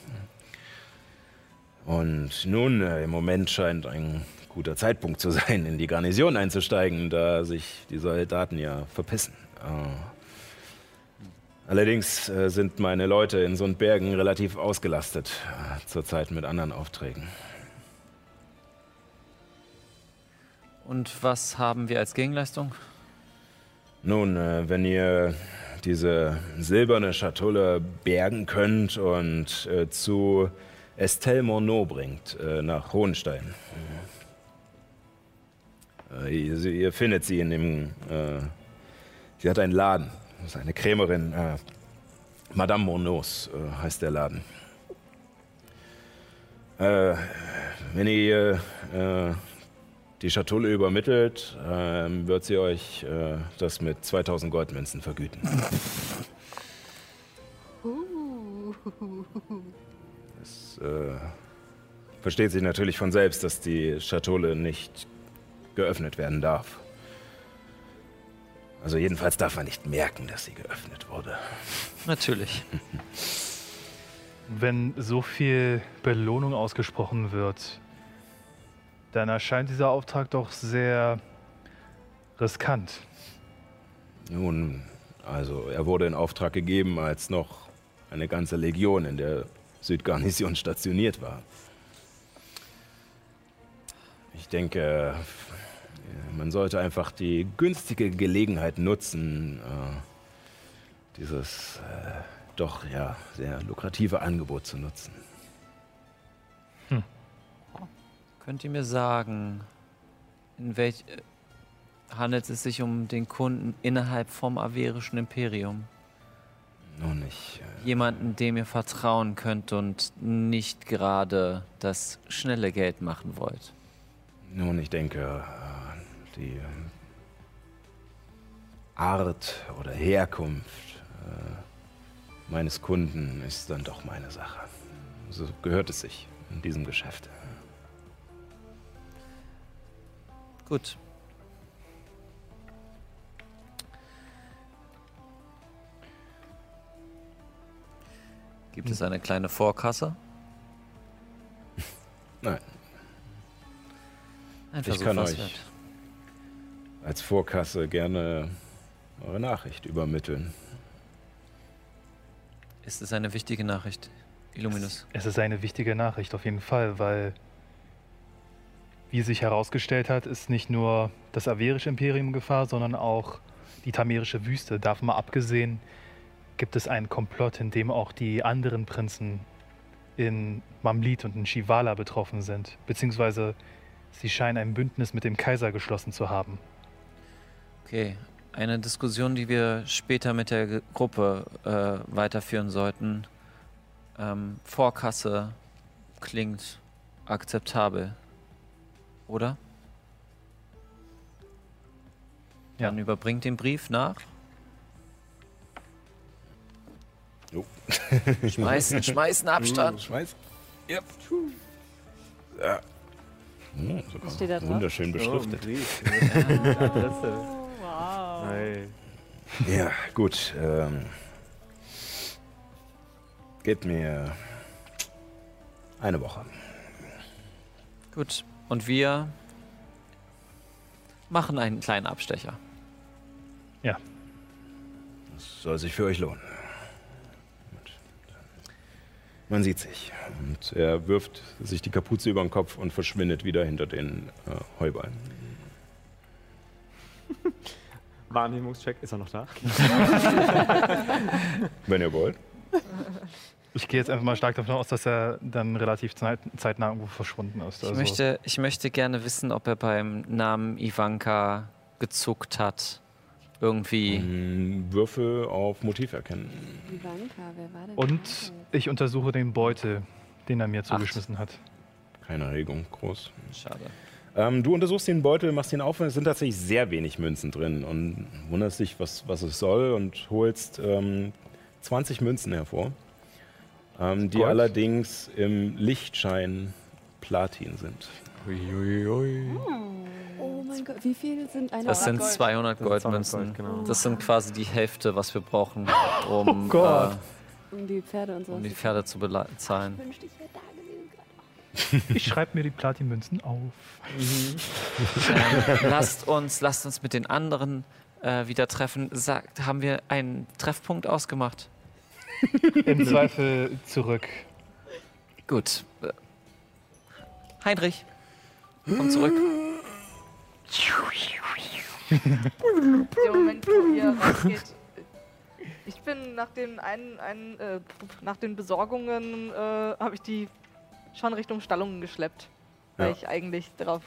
Und nun, äh, im Moment scheint ein guter Zeitpunkt zu sein, in die Garnison einzusteigen, da sich die Soldaten ja verpissen. Äh, Allerdings äh, sind meine Leute in Sundbergen relativ ausgelastet, äh, zurzeit mit anderen Aufträgen. Und was haben wir als Gegenleistung? Nun, äh, wenn ihr diese silberne Schatulle bergen könnt und äh, zu Estelle Monod bringt, äh, nach Hohenstein. Äh, ihr, ihr, findet sie in dem. sie hat einen Laden das ist eine Krämerin. Äh, Madame Monos äh, heißt der Laden. Äh, wenn ihr äh, die Schatulle übermittelt, ähm, wird sie euch äh, das mit 2000 Goldmünzen vergüten. Es äh, versteht sich natürlich von selbst, dass die Schatulle nicht geöffnet werden darf. Also jedenfalls darf man nicht merken, dass sie geöffnet wurde. Natürlich. Wenn so viel Belohnung ausgesprochen wird, dann erscheint dieser Auftrag doch sehr riskant. Nun, also er wurde in Auftrag gegeben, als noch eine ganze Legion in der Südgarnison stationiert war. Ich denke, man sollte einfach die günstige Gelegenheit nutzen, äh, dieses äh, doch ja sehr lukrative Angebot zu nutzen. Könnt ihr mir sagen, in welch äh, handelt es sich um den Kunden innerhalb vom averischen Imperium? Nun nicht. Äh, Jemanden, dem ihr vertrauen könnt und nicht gerade das schnelle Geld machen wollt. Nun, ich denke, die ähm, Art oder Herkunft äh, meines Kunden ist dann doch meine Sache. So gehört es sich in diesem Geschäft. Gut. Gibt es eine kleine Vorkasse? Nein. Ein ich kann euch wert als Vorkasse gerne eure Nachricht übermitteln. Ist es eine wichtige Nachricht, Illuminus? Es, es ist eine wichtige Nachricht auf jeden Fall, weil, wie sich herausgestellt hat, ist nicht nur das averische Imperium in Gefahr, sondern auch die tamerische Wüste. Davon mal abgesehen gibt es einen Komplott, in dem auch die anderen Prinzen in Mamlit und in Shivala betroffen sind, beziehungsweise sie scheinen ein Bündnis mit dem Kaiser geschlossen zu haben. Okay, eine Diskussion, die wir später mit der Gruppe äh, weiterführen sollten. Ähm, Vorkasse klingt akzeptabel, oder? Ja. Dann überbringt den Brief nach. Jo. Schmeißen, schmeißen Abstand. Schmeiß. Ja. ja. Hm, sogar Was steht da drauf? Wunderschön beschriftet. Adresse. Wow. Hey. Ja, gut. Ähm, gebt mir eine Woche. Gut, und wir machen einen kleinen Abstecher. Ja, Das soll sich für euch lohnen. Man sieht sich. Und er wirft sich die Kapuze über den Kopf und verschwindet wieder hinter den äh, Heuballen. Wahrnehmungscheck, ist er noch da? Wenn ihr wollt. ich gehe jetzt einfach mal stark davon aus, dass er dann relativ zeit, zeitnah irgendwo verschwunden ist. Ich, Also, möchte, ich möchte gerne wissen, ob er beim Namen Ivanka gezuckt hat. Irgendwie. Mm, Würfel auf Motiv erkennen. Ivanka, wer war denn Und ich untersuche den Beutel, den er mir zugeschmissen hat. Keine Regung, groß. Schade. Ähm, du untersuchst den Beutel, machst ihn auf und es sind tatsächlich sehr wenig Münzen drin und wunderst dich, was, was es soll und holst ähm, 20 Münzen hervor, ähm, die Gold? allerdings im Lichtschein Platin sind. Oh mein Gott, wie viel sind eine Das sind Gold. 200 Das sind 200 Goldmünzen. Gold, genau. Das sind quasi die Hälfte, was wir brauchen, um, Gott. äh, um die Pferde und so? um die Pferde zu bezahlen. Ich wünschte, ich wäre da gewesen gerade. Ich schreibe mir die Platinmünzen auf. lasst, uns, lasst uns mit den anderen äh, wieder treffen. Sagt, haben wir einen Treffpunkt ausgemacht? Im Zweifel zurück. Gut. Heinrich, komm zurück. Der Moment, wo ihr rausgeht. Ich bin nach den, einen, einen, äh, nach den Besorgungen, äh, habe ich die schon Richtung Stallungen geschleppt. Weil Ja. ich eigentlich darauf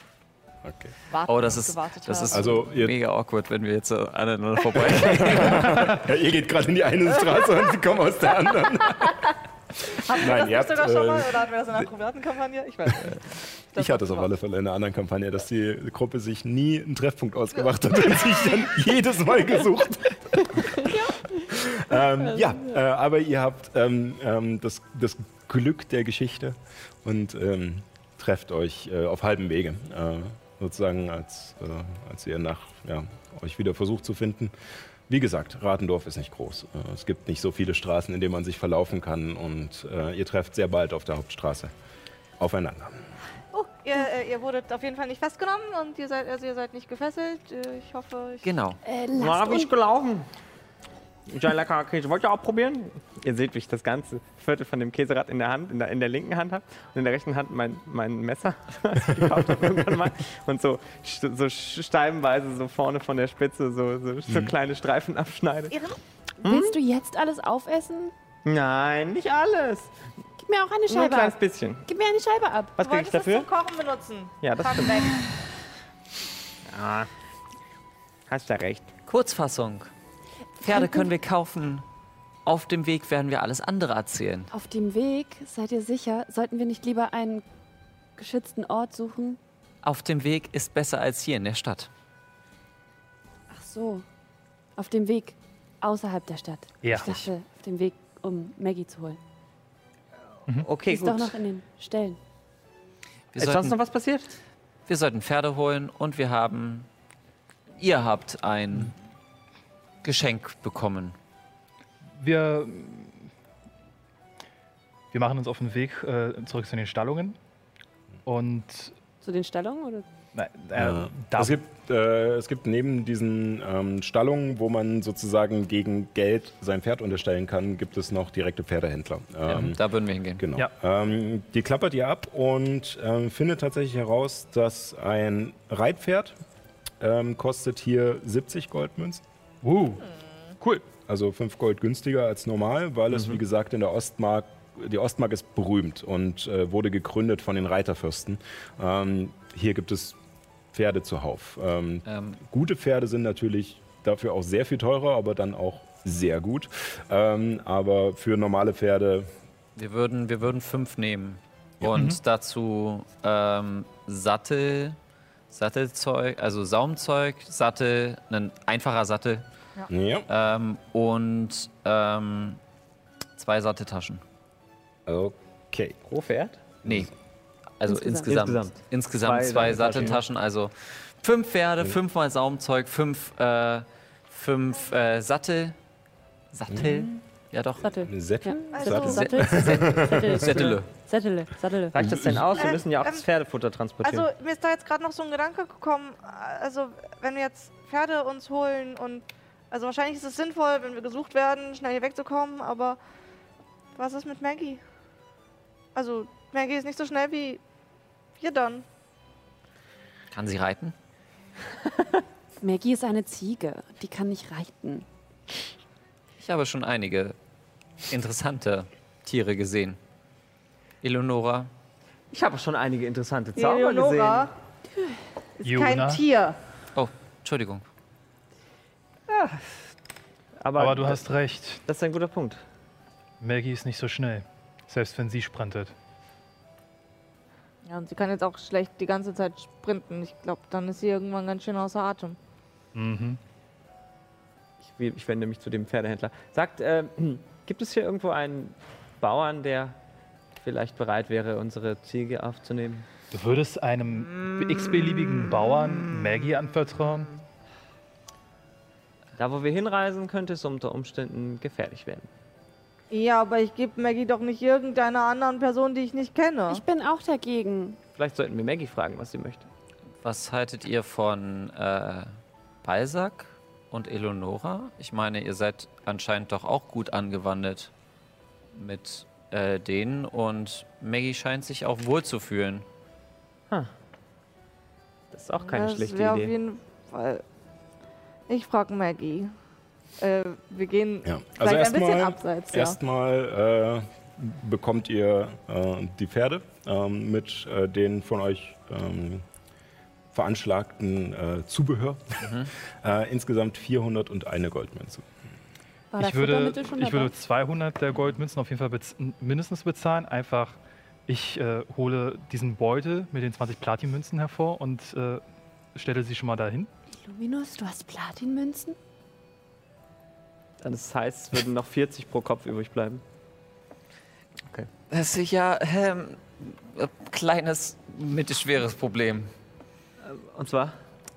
Okay. warten Oh, das ist, gewartet das ist Also, ihr- mega awkward, wenn wir jetzt aneinander vorbeigehen. Ja, ihr geht gerade in die eine Straße und sie kommen aus der anderen. Hatten wir Nein, das ihr nicht sogar habt, schon äh, mal? Oder hatten wir das in einer privaten Kampagne? Ich weiß nicht. Das Ich hatte es auf alle Fälle in einer anderen Kampagne, dass die Gruppe sich nie einen Treffpunkt ausgemacht hat und sich dann jedes Mal gesucht hat. ähm, ja, äh, aber ihr habt ähm, ähm, das, das Glück der Geschichte und ähm, trefft euch äh, auf halbem Wege. Äh, sozusagen, als, äh, als ihr nach, ja, euch wieder versucht zu finden. Wie gesagt, Ratendorf ist nicht groß. Äh, es gibt nicht so viele Straßen, in denen man sich verlaufen kann und äh, ihr trefft sehr bald auf der Hauptstraße aufeinander. Oh, ihr, äh, ihr wurdet auf jeden Fall nicht festgenommen und ihr seid, also ihr seid nicht gefesselt. Äh, Ich hoffe, ich genau. Äh, Na, lasst hab ich uns, gelaufen. Sehr lecker Käse. Wollt ihr auch probieren? Ihr seht, wie ich das ganze Viertel von dem Käserad in der Hand, in der, in der linken Hand habe und in der rechten Hand mein, mein Messer, was ich gekauft habe irgendwann mal. Und so, so steibenweise so vorne von der Spitze so, so, so kleine Streifen abschneide. Ehren? willst du jetzt alles aufessen? Nein, nicht alles. Gib mir auch eine Nur ein Scheibe kleines ab. bisschen. Gib mir eine Scheibe ab. Was Du krieg ich dafür? zum Kochen benutzen. Ja, das stimmt. weg. Ah, hast ja recht. Kurzfassung. Pferde können wir kaufen. Auf dem Weg werden wir alles andere erzählen. Auf dem Weg, seid ihr sicher, sollten wir nicht lieber einen geschützten Ort suchen? Auf dem Weg ist besser als hier in der Stadt. Ach so. Auf dem Weg außerhalb der Stadt. Ja. Ich dachte, auf dem Weg, um Maggie zu holen. Okay, Die ist doch gut. noch in den Ställen. Wir Ist sonst sollten, noch was passiert? wir sollten Pferde holen und wir haben. Ihr habt ein Geschenk bekommen. Wir, wir machen uns auf den Weg äh, zurück zu den Stallungen. Und Zu den Stallungen? Oder? na, äh, Ja. da, Es, gibt, äh, es gibt neben diesen ähm, Stallungen, wo man sozusagen gegen Geld sein Pferd unterstellen kann, gibt es noch direkte Pferdehändler. Ähm, Da würden wir hingehen. Genau. Ja. Ähm, die klappert ihr ab und ähm, findet tatsächlich heraus, dass ein Reitpferd ähm, kostet hier 70 Goldmünzen. Uh, cool. Also 5 Gold günstiger als normal, weil es, wie gesagt, in der Ostmark die Ostmark ist berühmt und äh, wurde gegründet von den Reiterfürsten. Ähm, hier gibt es Pferde zuhauf. Ähm, Ähm, gute Pferde sind natürlich dafür auch sehr viel teurer, aber dann auch sehr gut. Ähm, aber für normale Pferde, wir, würden, wir würden fünf nehmen. Und dazu ähm, Sattel, Sattelzeug, also Saumzeug, Sattel, ein einfacher Sattel ja, ähm, und ähm, zwei Satteltaschen. okay. Pro Pferd? Nee, also Insgesamt. insgesamt. Insgesamt. Insgesamt, Zwei zwei, Satteltaschen. Satteltaschen, also fünf Pferde, fünfmal Saumzeug, fünf, äh, fünf äh, Sattel. Sattel? Ja doch. Sattel. Sättel? Also-? Sattel. Sattel. Sättele. Sättele. Sattel. Reicht das denn aus? Wir müssen ja auch das ähm, Pferdefutter transportieren. Also mir ist da jetzt gerade noch so ein Gedanke gekommen, also wenn wir jetzt Pferde uns holen und also wahrscheinlich ist es sinnvoll, wenn wir gesucht werden, schnell hier wegzukommen, aber was ist mit Maggie? Also Maggie ist nicht so schnell wie wir dann. Kann sie reiten? Maggie ist eine Ziege. Die kann nicht reiten. Ich habe schon einige interessante Tiere gesehen. Eleonora, ich habe schon einige interessante Zauber Eleonora gesehen. ist Jona? kein Tier. oh, Entschuldigung. Aber, Aber du hast recht. Das ist ein guter Punkt. Maggie ist nicht so schnell. Selbst wenn sie sprintet. Ja, und sie kann jetzt auch schlecht die ganze Zeit sprinten. Ich glaube, dann ist sie irgendwann ganz schön außer Atem. Mhm. Ich, ich wende mich zu dem Pferdehändler. Sagt, äh, gibt es hier irgendwo einen Bauern, der vielleicht bereit wäre, unsere Ziege aufzunehmen? Du würdest einem x-beliebigen Bauern Maggie anvertrauen? Da, wo wir hinreisen, könnte es unter Umständen gefährlich werden. Ja, aber ich gebe Maggie doch nicht irgendeiner anderen Person, die ich nicht kenne. Ich bin auch dagegen. Vielleicht sollten wir Maggie fragen, was sie möchte. Was haltet ihr von äh, Balzac und Eleonora? Ich meine, ihr seid anscheinend doch auch gut angewandelt mit äh, denen und Maggie scheint sich auch wohl zu fühlen. Das ist auch keine das schlechte wär Auf Idee. jeden Fall. Ich frage Maggie. Äh, wir gehen Ja. Also ein bisschen erstmal abseits. Ja. erstmal äh, bekommt ihr äh, die Pferde ähm, mit äh, den von euch ähm, veranschlagten äh, Zubehör. äh, insgesamt 401 Goldmünze. War Ich würde, ich würde 200 der Goldmünzen auf jeden Fall bez mindestens bezahlen. Einfach, ich äh, hole diesen Beutel mit den 20 Platinmünzen hervor und äh, stelle sie schon mal dahin. Luminus, du hast Platinmünzen? Das heißt, es würden noch 40 pro Kopf übrig bleiben. Das ist ja ähm, ein kleines, mittelschweres Problem. Und zwar?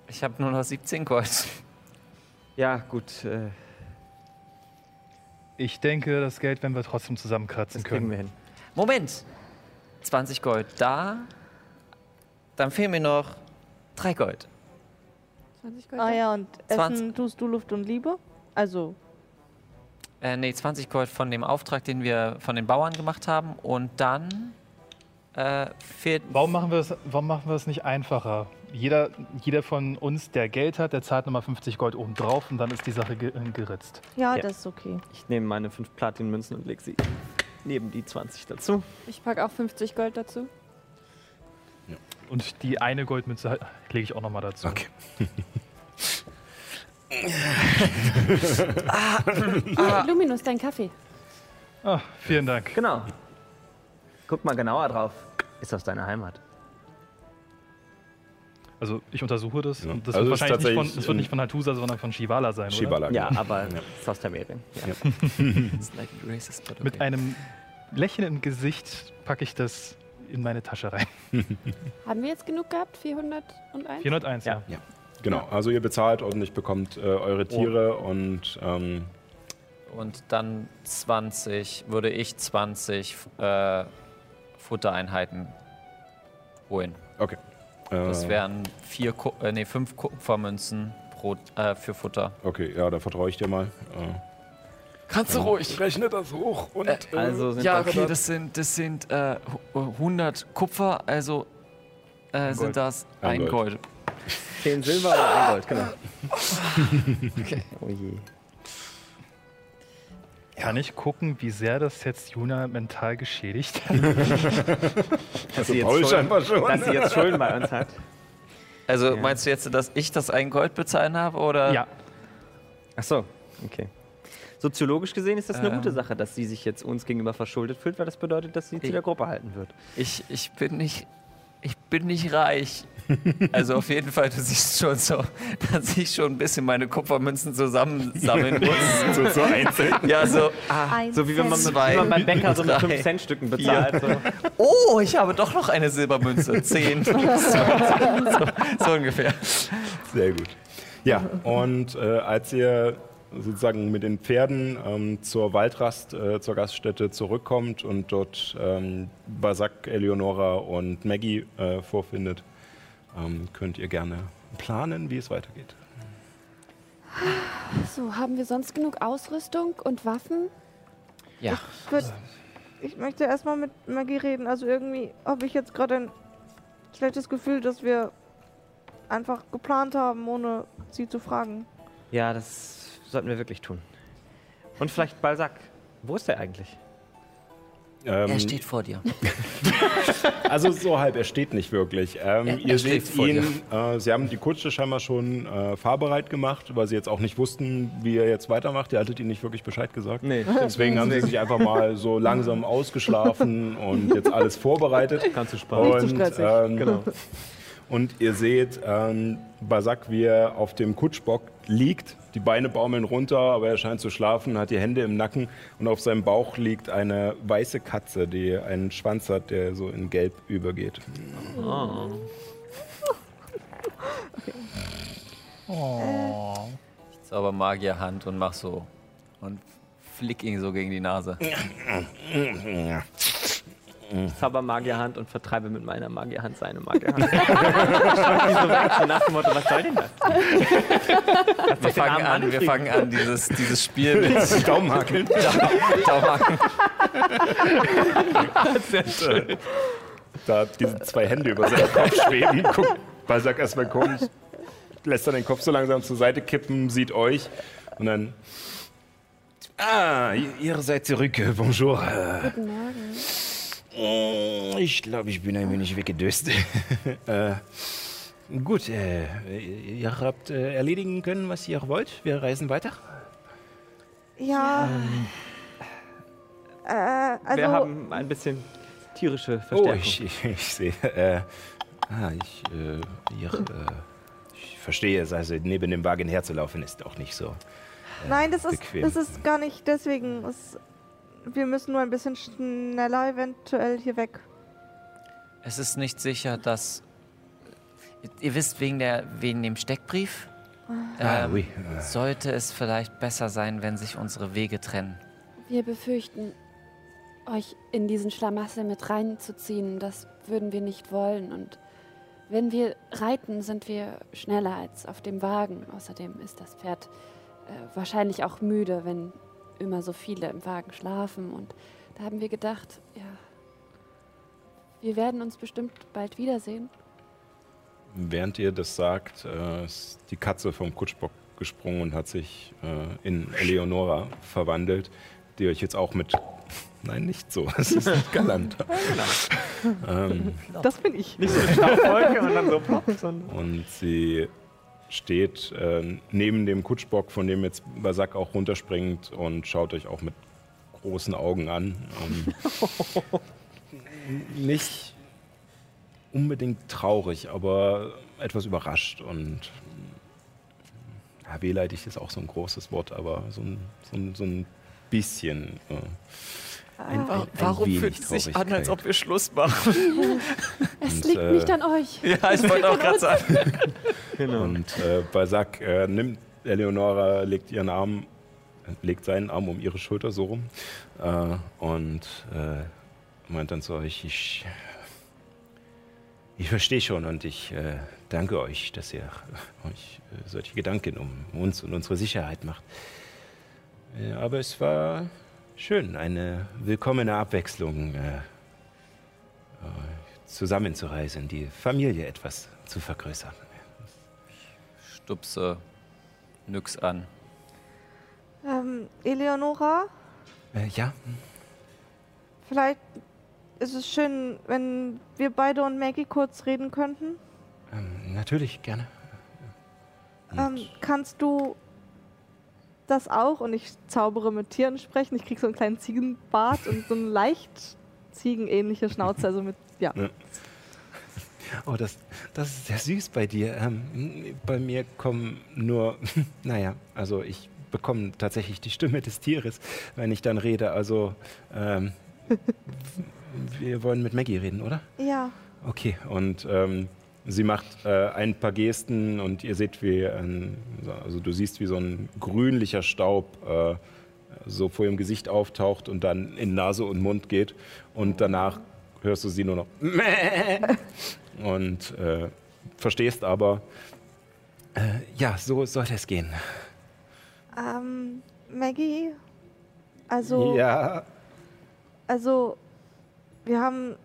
Ich habe nur noch 17 Gold. Ja, gut, äh, Ich denke, das Geld werden wir trotzdem zusammenkratzen das können. wir hin. Moment. 20 Gold da. Dann fehlen mir noch 3 Gold. 20 Gold? Ah ja, und Essen 20. tust du Luft und Liebe? Also, Äh, nee, 20 Gold von dem Auftrag, den wir von den Bauern gemacht haben. Und dann äh, fehlt. Warum machen wir es warum machen wir es nicht einfacher? Jeder, jeder von uns, der Geld hat, der zahlt nochmal 50 Gold oben drauf und dann ist die Sache ge geritzt. ja, Ja. das ist okay. Ich nehme meine 5 Platinmünzen und lege sie neben die 20 dazu. Ich packe auch 50 Gold dazu. Und die eine Goldmünze lege ich auch nochmal dazu. Okay. Hier, Luminus, dein Kaffee. Ah, vielen Dank. Genau. Guck mal genauer drauf. Ist aus deiner Heimat. Also ich untersuche das. Ja. Und das, Also wird wahrscheinlich nicht von, das wird nicht in- von Hattusa, sondern von Shivala sein, oder? Shibala. Ja, genau. aber Ja. es ist aus Tamerien. Ja. It's racist, but Mit einem Lächeln im Gesicht packe ich das in meine Tasche rein. Haben wir jetzt genug gehabt? 401? 401, ja. Ja. Genau, also ihr bezahlt und ich bekommt äh, eure Tiere und ähm, Und dann 20, würde ich 20 äh, Futtereinheiten holen. okay. Das Äh, wären vier, Ku äh, nee, fünf Kupfermünzen pro, äh, für Futter. Okay, ja, da vertraue ich dir mal. Äh, Kannst du ruhig. Rechne das hoch und Äh, Also sind Ja, okay, das sind, das sind äh, hu- 100 Kupfer, also äh, Gold. sind das Ein ein Gold. Gold. 10 Silber und ein Gold, genau. Oh je. Kann ich gucken, wie sehr das jetzt Juna mental geschädigt hat? Dass sie, jetzt Paul Schulden, scheinbar schon. dass sie jetzt Schulden bei uns hat. Also Ja. meinst du jetzt, dass ich das ein Gold bezahlen habe? Oder? ja. Ach so, okay. Soziologisch gesehen ist das eine Ähm. gute Sache, dass sie sich jetzt uns gegenüber verschuldet fühlt, weil das bedeutet, dass sie zu Ich- der Gruppe halten wird. Ich, ich bin nicht. Ich bin nicht reich. Also auf jeden Fall, du siehst schon so, dass ich schon ein bisschen meine Kupfermünzen zusammensammeln muss. So, so einzeln. Ja, so. Ein So wie wenn man, mit, wie man beim Bäcker so mit drei, 5-Cent-Stücken bezahlt. So. Oh, ich habe doch noch eine Silbermünze. Zehn. so, so ungefähr. Sehr gut. Ja, und äh, als ihr sozusagen mit den Pferden ähm, zur Waldrast, äh, zur Gaststätte zurückkommt und dort ähm, Basak, Eleonora und Maggie äh, vorfindet, ähm, könnt ihr gerne planen, wie es weitergeht. So, haben wir sonst genug Ausrüstung und Waffen? Ja. Ich, würd, ich möchte erstmal mit Maggie reden. Also irgendwie habe ich jetzt gerade ein schlechtes Gefühl, dass wir einfach geplant haben, ohne sie zu fragen. Ja, das sollten wir wirklich tun. Und vielleicht Balzac. Wo ist der eigentlich? Ähm, Er steht vor dir. Also so halb, er steht nicht wirklich. Ähm, Er- ihr er steht seht vor ihn, äh, sie haben die Kutsche scheinbar schon äh, fahrbereit gemacht, weil sie jetzt auch nicht wussten, wie er jetzt weitermacht. Ihr hattet ihnen nicht wirklich Bescheid gesagt. Nee, Deswegen haben sie sich einfach mal so langsam ausgeschlafen und jetzt alles vorbereitet. Kannst du sparen. Und, Nicht zu stressig. ähm, Genau. Und ihr seht ähm, Basak, wie er auf dem Kutschbock liegt. Die Beine baumeln runter, aber er scheint zu schlafen, hat die Hände im Nacken und auf seinem Bauch liegt eine weiße Katze, die einen Schwanz hat, der so in Gelb übergeht. Ich zauber Magierhand und mach so. Und flick ihn so gegen die Nase. Zauber Magierhand und vertreibe mit meiner Magierhand seine Magierhand. Die so weg, so nach dem Motto, was soll denn das? Wir fangen an, wir fangen an, dieses, dieses Spiel mit Daumenhakeln. Daumen. Da diese zwei Hände über seinem Kopf schweben. Guckt Basak erstmal komisch, lässt dann den Kopf so langsam zur Seite kippen, sieht euch und dann. Ah, ihr seid zurück. Bonjour. Guten Morgen. Mm, Ich glaube, ich bin ein wenig weggedöst. äh, gut, äh, ihr habt äh, erledigen können, was ihr wollt. Wir reisen weiter. Ja. Äh, also. Wir haben ein bisschen tierische Oh, Verstärkung. ich, ich, ich sehe. Äh, ah, ich, äh, äh, ich verstehe es. Also neben dem Wagen herzulaufen ist auch nicht so. Nein, das ist, bequem. das ist gar nicht deswegen. Es, wir müssen nur ein bisschen schneller eventuell hier weg. Es ist nicht sicher, dass. Ihr wisst, wegen, der, wegen dem Steckbrief Ah, ähm, oui. sollte es vielleicht besser sein, wenn sich unsere Wege trennen. Wir befürchten, euch in diesen Schlamassel mit reinzuziehen. Das würden wir nicht wollen. Und wenn wir reiten, sind wir schneller als auf dem Wagen. Außerdem ist das Pferd äh, wahrscheinlich auch müde, wenn immer so viele im Wagen schlafen. Und da haben wir gedacht, ja, wir werden uns bestimmt bald wiedersehen. Während ihr das sagt, äh, ist die Katze vom Kutschbock gesprungen und hat sich äh, in Eleonora verwandelt, die euch jetzt auch mit. Nein, nicht so. Es ist nicht galant. ähm, Das bin ich. Nicht so Stabfolge und dann so plopp. sondern- und sie steht äh, neben dem Kutschbock, von dem jetzt Basak auch runterspringt und schaut euch auch mit großen Augen an. Ähm, nicht unbedingt traurig, aber etwas überrascht und ja, wehleidig ist auch so ein großes Wort, aber so ein, so ein, so ein bisschen. Äh, ein, ein, ein Warum wenig fühlt es sich an, als ob wir Schluss machen? Es Und, liegt äh, nicht an euch. ja, ich wollte auch gerade sagen. Genau. Und äh, Balzac äh, nimmt Eleonora, legt ihren Arm, legt seinen Arm um ihre Schulter so rum äh, und äh, meint dann zu euch, ich, ich verstehe schon und ich äh, danke euch, dass ihr euch äh, solche Gedanken um uns und unsere Sicherheit macht. Aber es war schön, eine willkommene Abwechslung, äh, zusammenzureisen, die Familie etwas zu vergrößern. Stupse nix an. Ähm, Eleonora, Äh, ja, Vielleicht ist es schön, wenn wir beide und Maggie kurz reden könnten. ähm, natürlich, gerne. Ähm, kannst du das auch? Und ich zaubere mit Tieren sprechen. Ich krieg so einen kleinen Ziegenbart und so eine leicht ziegenähnliche Schnauze. Also mit, ja. Oh, das, das ist sehr süß bei dir. Ähm, bei mir kommen nur, naja, also ich bekomme tatsächlich die Stimme des Tieres, wenn ich dann rede. Also, ähm, wir wollen mit Maggie reden, oder? Ja. Okay, und ähm, sie macht äh, ein paar Gesten und ihr seht, wie, ein, also du siehst, wie so ein grünlicher Staub äh, so vor ihrem Gesicht auftaucht und dann in Nase und Mund geht. Und danach hörst du sie nur noch und äh, verstehst aber, äh, ja, so sollte es gehen. Ähm, Maggie? Also, Ja, also, wir haben,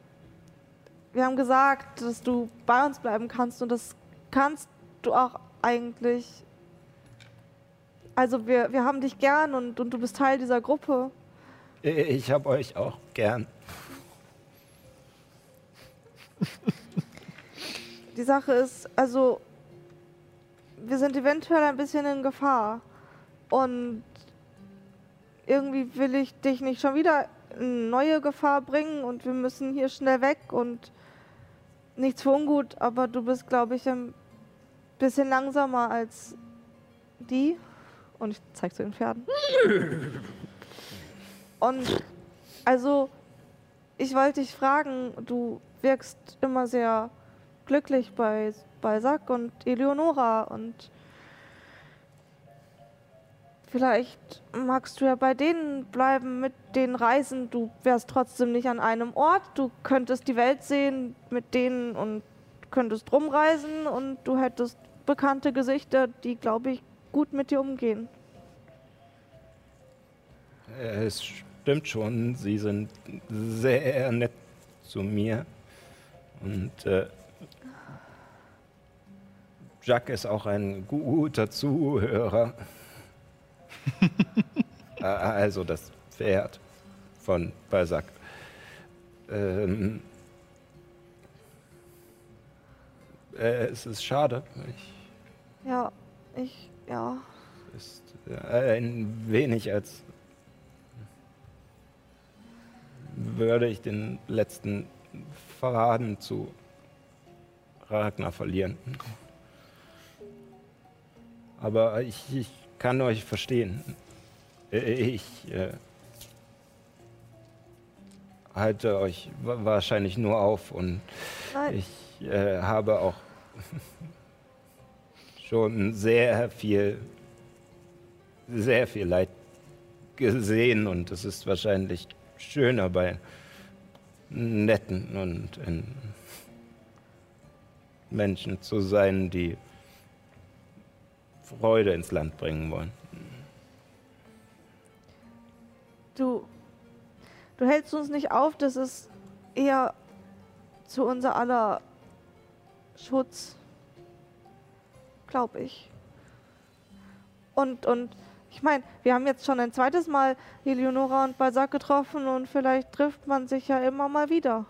wir haben gesagt, dass du bei uns bleiben kannst und das kannst du auch eigentlich. Also, wir, wir haben dich gern und, und du bist Teil dieser Gruppe. ich habe euch auch gern. Die Sache ist, also, wir sind eventuell ein bisschen in Gefahr. Und irgendwie will ich dich nicht schon wieder in neue Gefahr bringen und wir müssen hier schnell weg und nichts für ungut, aber du bist, glaube ich, ein bisschen langsamer als die. Und ich zeig zu den Pferden. Und also, ich wollte dich fragen, du wirkst immer sehr glücklich bei, bei Sack und Eleonora und vielleicht magst du ja bei denen bleiben mit den Reisen. Du wärst trotzdem nicht an einem Ort. Du könntest die Welt sehen mit denen und könntest rumreisen und du hättest bekannte Gesichter, die, glaube ich, gut mit dir umgehen. Es stimmt schon, sie sind sehr nett zu mir. Und äh, Jacques ist auch ein guter Zuhörer. Äh, also das Pferd von Balzac. Ähm, äh, es ist schade. Ich, Ja, ich, ja. ist äh, ein wenig als würde ich den letzten Faden zu Ragnar verlieren. Aber ich, ich kann euch verstehen. Ich äh, halte euch wa- wahrscheinlich nur auf und Nein, ich äh, habe auch schon sehr viel, sehr viel Leid gesehen und es ist wahrscheinlich schöner bei netten und Menschen zu sein, die Freude ins Land bringen wollen. du, du hältst uns nicht auf, das ist eher zu unser aller Schutz, glaube ich. Und, und ich meine, wir haben jetzt schon ein zweites Mal Eleonora und Balzac getroffen und vielleicht trifft man sich ja immer mal wieder.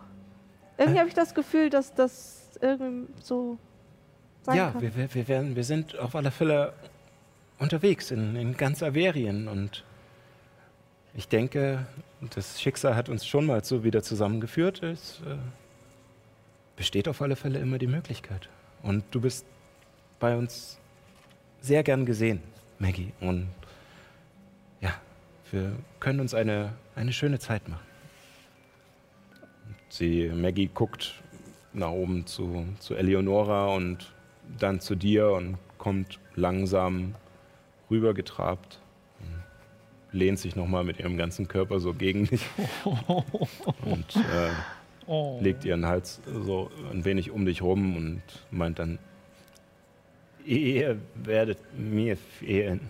Irgendwie Äh. habe ich das Gefühl, dass das irgendwie so sein ja, kann. wir, wir, wir, werden, wir sind auf alle Fälle unterwegs in, in ganz Averien und ich denke, das Schicksal hat uns schon mal so wieder zusammengeführt. Es äh, besteht auf alle Fälle immer die Möglichkeit. Und du bist bei uns sehr gern gesehen, Maggie. Und ja, wir können uns eine, eine schöne Zeit machen. Sie, Maggie guckt nach oben zu, zu Eleonora und dann zu dir und kommt langsam rübergetrabt. und Lehnt sich nochmal mit ihrem ganzen Körper so gegen dich und äh, Oh. legt ihren Hals so ein wenig um dich rum und meint dann, ihr werdet mir fehlen.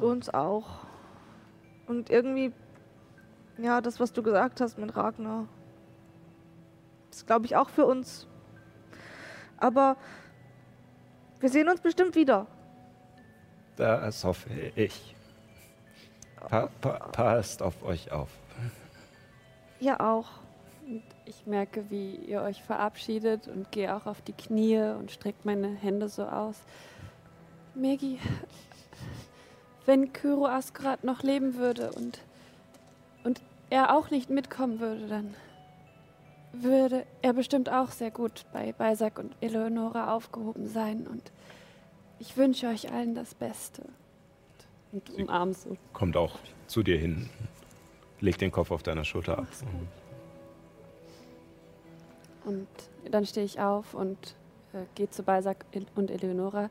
Uns auch. Und irgendwie, ja, das, was du gesagt hast mit Ragnar, ist, glaube ich, auch für uns. Aber wir sehen uns bestimmt wieder. Das hoffe ich. Pa pa passt auf euch auf. Ihr auch. Und ich merke, wie ihr euch verabschiedet und gehe auch auf die Knie und streckt meine Hände so aus. Maggie, wenn Kyro Asgard noch leben würde und, und er auch nicht mitkommen würde, dann würde er bestimmt auch sehr gut bei Beisack und Eleonora aufgehoben sein. Und ich wünsche euch allen das Beste. Und umarm so. Kommt auch zu dir hin. Legt den Kopf auf deiner Schulter ab. Und dann stehe ich auf und äh, gehe zu Balsac und Eleonora.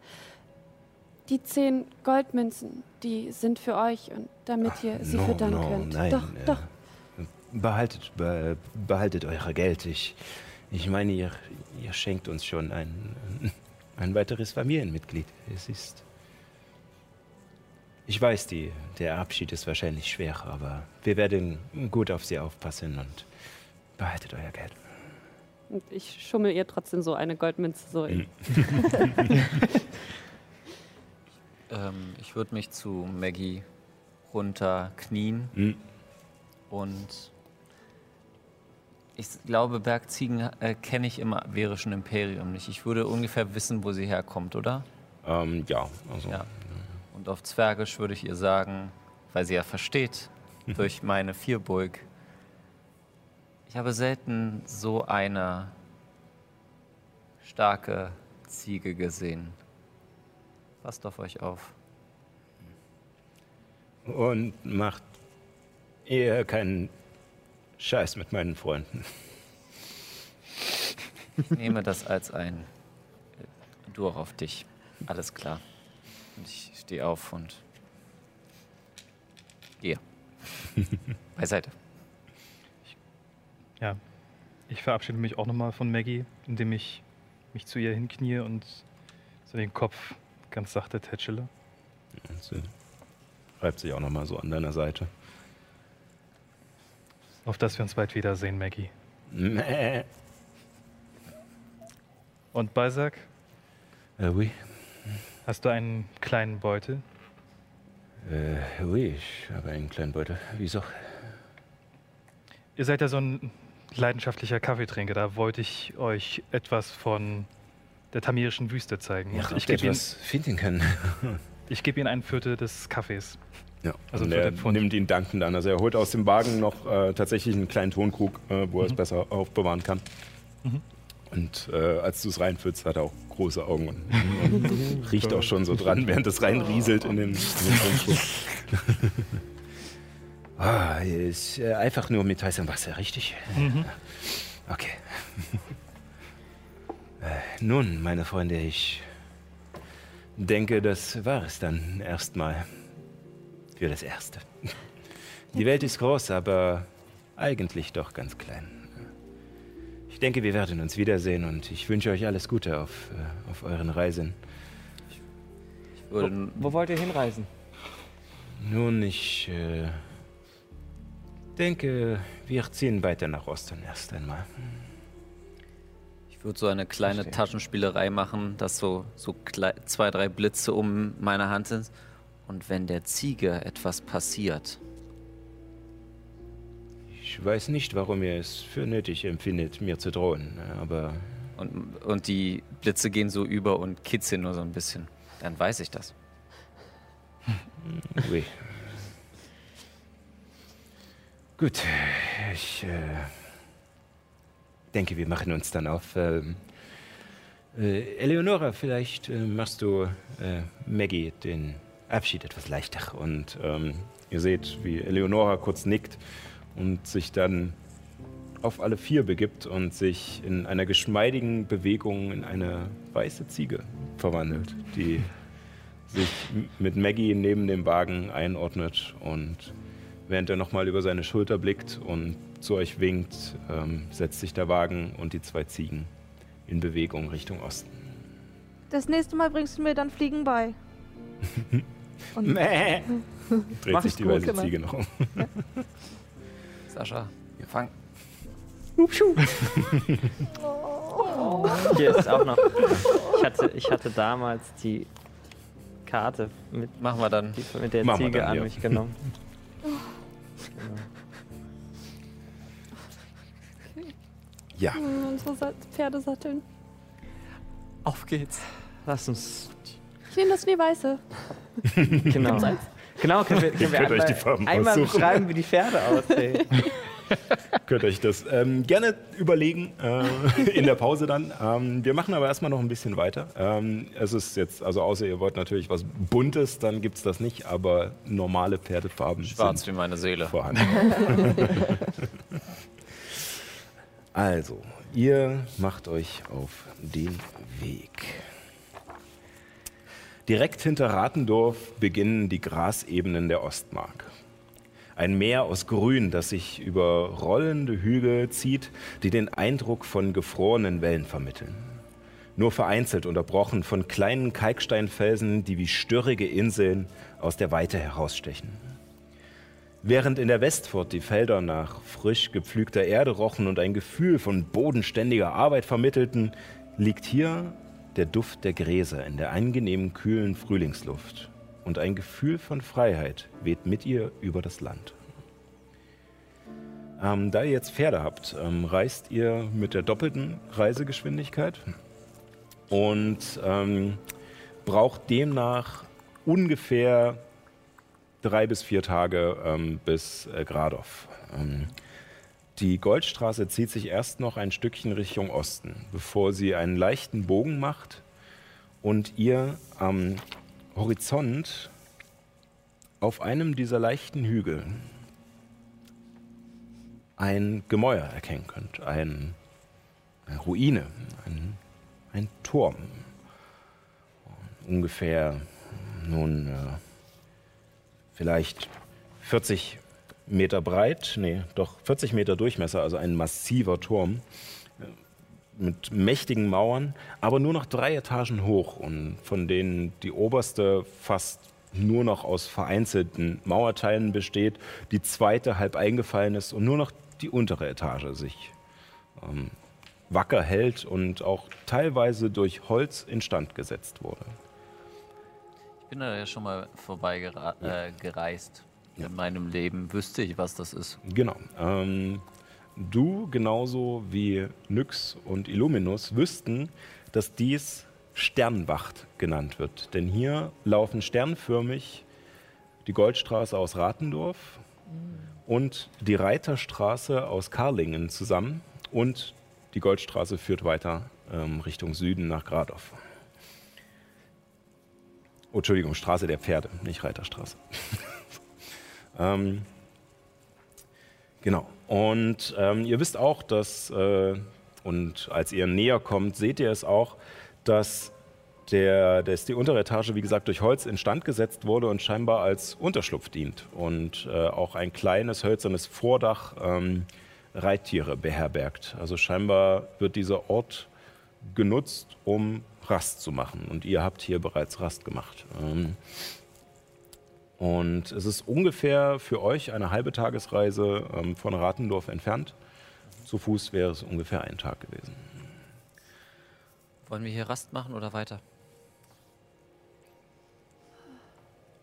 Die zehn Goldmünzen, die sind für euch und damit ihr sie no, füttern no, könnt. Nein, doch, äh, doch. Behaltet, be, behaltet euer Geld. Ich, ich meine, ihr, ihr schenkt uns schon ein, ein weiteres Familienmitglied. Es ist. Ich weiß, die, der Abschied ist wahrscheinlich schwer, aber wir werden gut auf sie aufpassen und behaltet euer Geld. Und ich schummel ihr trotzdem so eine Goldmünze so in. Ähm, ich würde mich zu Maggie runterknien Hm. und ich glaube, Bergziegen äh, kenne ich im Averischen Imperium nicht. Ich würde ungefähr wissen, wo sie herkommt, oder? Ähm, ja, also. Ja. Und auf Zwergisch würde ich ihr sagen, weil sie ja versteht, durch meine Vierburg, ich habe selten so eine starke Ziege gesehen. Passt auf euch auf. Und macht ihr keinen Scheiß mit meinen Freunden. Ich nehme das als ein Du auch auf dich. Alles klar. Und ich stehe auf und gehe. Beiseite. Ja, ich verabschiede mich auch nochmal von Maggie, indem ich mich zu ihr hinknie und so den Kopf ganz sachte tätschele. Und sie reibt sich auch nochmal so an deiner Seite. Auf dass wir uns bald wiedersehen, Maggie. Mäh. Und Balzac, Äh, oui. hast du einen kleinen Beutel? Äh, oui, ich habe einen kleinen Beutel. Wieso? Ihr seid ja so ein leidenschaftlicher Kaffeetrinker. Da wollte ich euch etwas von der tamirischen Wüste zeigen. Ja, ich gebe Ihnen, finden können. ich geb Ihnen ein Viertel des Kaffees. Ja, Also und er nimmt ihn dankend an. Also er holt aus dem Wagen noch äh, tatsächlich einen kleinen Tonkrug, äh, wo er es besser aufbewahren kann. Mhm. Und äh, als du es reinfüllst, hat er auch große Augen und, und riecht auch schon so dran, während es reinrieselt in den, in den Tonkrug. ah, ist äh, einfach nur mit heißem Wasser, richtig? Mhm. Okay. äh, nun, meine Freunde, ich denke, das war es dann erstmal. Für das Erste. Die Welt ist groß, aber eigentlich doch ganz klein. Ich denke, wir werden uns wiedersehen und ich wünsche euch alles Gute auf, äh, auf euren Reisen. Wo, wo wollt ihr hinreisen? Nun, ich äh, denke, wir ziehen weiter nach Osten erst einmal. ich würde so eine kleine Verstehe. Taschenspielerei machen, dass so, so zwei, drei Blitze um meine Hand sind. Und wenn der Ziege etwas passiert, Ich weiß nicht, warum ihr es für nötig empfindet, mir zu drohen, aber und, und die Blitze gehen so über und kitzeln nur so ein bisschen, dann weiß ich das. Oui. Gut, ich äh, denke, wir machen uns dann auf. Ähm, äh, Eleonora, vielleicht äh, machst du äh, Maggie den Abschied etwas leichter. Und ähm, ihr seht, wie Eleonora kurz nickt und sich dann auf alle vier begibt und sich in einer geschmeidigen Bewegung in eine weiße Ziege verwandelt, die sich mit Maggie neben dem Wagen einordnet und während er nochmal über seine Schulter blickt und zu euch winkt, ähm, setzt sich der Wagen und die zwei Ziegen in Bewegung Richtung Osten. Das nächste Mal bringst du mir dann Fliegen bei. Und Mäh. Dreht Mach sich die weiße genau. Ziege noch um. Sascha, fang. Hier ist auch noch. Ich hatte, ich hatte damals die Karte mit, Machen wir dann. die, mit der Machen wir Ziege dann, an ja. mich genommen. Ja, Unsere Sa Pferde satteln. Auf geht's. Lass uns. Ich nehme das Schneeweiße. Genau. Genau, können wir, können wir könnt euch einmal, die Farben einmal aussuchen. beschreiben, wie die Pferde aussehen. könnt euch das ähm, gerne überlegen äh, in der Pause dann. Ähm, wir machen aber erstmal noch ein bisschen weiter. Ähm, es ist jetzt, also außer ihr wollt natürlich was Buntes, dann gibt es das nicht, aber normale Pferdefarben Schwarz sind wie meine Seele. vorhanden. also, ihr macht euch auf den Weg. Direkt hinter Ratendorf beginnen die Grasebenen der Ostmark. Ein Meer aus Grün, das sich über rollende Hügel zieht, die den Eindruck von gefrorenen Wellen vermitteln. Nur vereinzelt unterbrochen von kleinen Kalksteinfelsen, die wie störrige Inseln aus der Weite herausstechen. Während in der Westfurt die Felder nach frisch gepflügter Erde rochen und ein Gefühl von bodenständiger Arbeit vermittelten, liegt hier der Duft der Gräser in der angenehmen kühlen Frühlingsluft. Und ein Gefühl von Freiheit weht mit ihr über das Land. Ähm, da ihr jetzt Pferde habt, ähm, reist ihr mit der doppelten Reisegeschwindigkeit und ähm, braucht demnach ungefähr drei bis vier Tage ähm, bis äh, Gradow. Die Goldstraße zieht sich erst noch ein Stückchen Richtung Osten, bevor sie einen leichten Bogen macht und ihr am Horizont auf einem dieser leichten Hügel ein Gemäuer erkennen könnt, ein, eine Ruine, ein, ein Turm. Ungefähr nun äh, vielleicht 40 Meter breit, nee, doch 40 Meter Durchmesser, also ein massiver Turm äh, mit mächtigen Mauern, aber nur noch drei Etagen hoch und von denen die oberste fast nur noch aus vereinzelten Mauerteilen besteht, die zweite halb eingefallen ist und nur noch die untere Etage sich ähm, wacker hält und auch teilweise durch Holz instand gesetzt wurde. Ich bin da ja schon mal vorbeigereist. Äh, gereist. In meinem Leben wüsste ich, was das ist. Genau. Ähm, du genauso wie Nyx und Illuminus wüssten, dass dies Sternwacht genannt wird. Denn hier laufen sternförmig die Goldstraße aus Ratendorf und die Reiterstraße aus Karlingen zusammen und die Goldstraße führt weiter ähm, Richtung Süden nach Gradow. Oh, Entschuldigung, Straße der Pferde, nicht Reiterstraße. ähm, genau. Und ähm, ihr wisst auch, dass, äh, und als ihr näher kommt, seht ihr es auch, dass, der, dass die untere Etage, wie gesagt, durch Holz instand gesetzt wurde und scheinbar als Unterschlupf dient. Und äh, auch ein kleines hölzernes Vordach ähm, Reittiere beherbergt. Also scheinbar wird dieser Ort genutzt, um Rast zu machen. Und ihr habt hier bereits Rast gemacht. Ähm, und es ist ungefähr für euch eine halbe Tagesreise ähm, von Ratendorf entfernt. Zu Fuß wäre es ungefähr ein Tag gewesen. Wollen wir hier Rast machen oder weiter?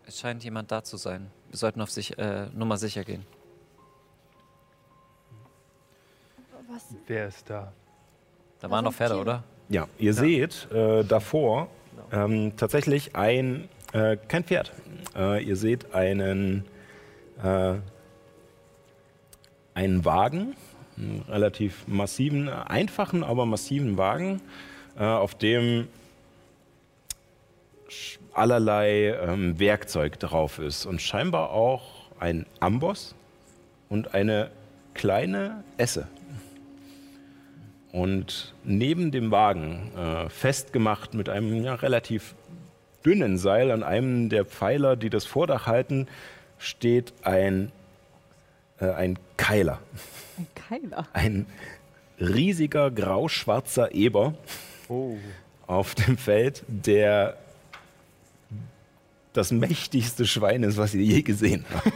Es scheint jemand da zu sein. Wir sollten auf sich, äh, Nummer sicher gehen. Was? Wer ist da? Da waren noch Pferde, oder? Ja, ihr seht äh, davor ähm, tatsächlich ein, äh, kein Pferd. Äh, ihr seht einen, äh, einen Wagen, einen relativ massiven, einfachen, aber massiven Wagen, äh, auf dem allerlei ähm, Werkzeug drauf ist und scheinbar auch ein Amboss und eine kleine Esse. Und neben dem Wagen, äh, festgemacht mit einem ja, relativ dünnen Seil an einem der Pfeiler, die das Vordach halten, steht ein, äh, ein Keiler. Ein Keiler. Ein riesiger grauschwarzer Eber auf dem Feld, der das mächtigste Schwein ist, was ihr je gesehen habt.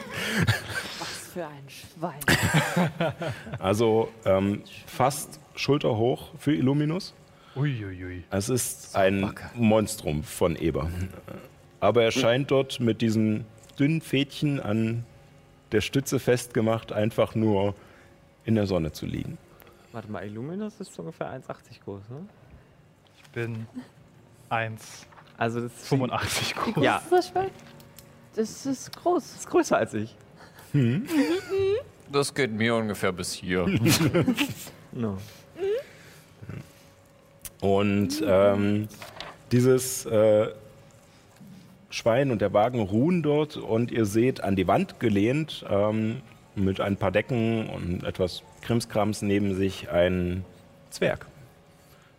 Was für ein Schwein. Also ähm, fast schulterhoch für Illuminus. Uiuiui. Es ist ein Monstrum von Eber. aber er scheint dort mit diesem dünnen Fädchen an der Stütze festgemacht, einfach nur in der Sonne zu liegen. Warte mal, Illuminus ist ungefähr 1,80 groß, ne? Ich bin 1,85 Also das ist groß. Ja, Ist das? Das ist groß. ist größer als ich. Das geht mir ungefähr bis hier. No. Und ähm, dieses äh, Schwein und der Wagen ruhen dort und ihr seht an die Wand gelehnt ähm, mit ein paar Decken und etwas Krimskrams neben sich einen Zwerg.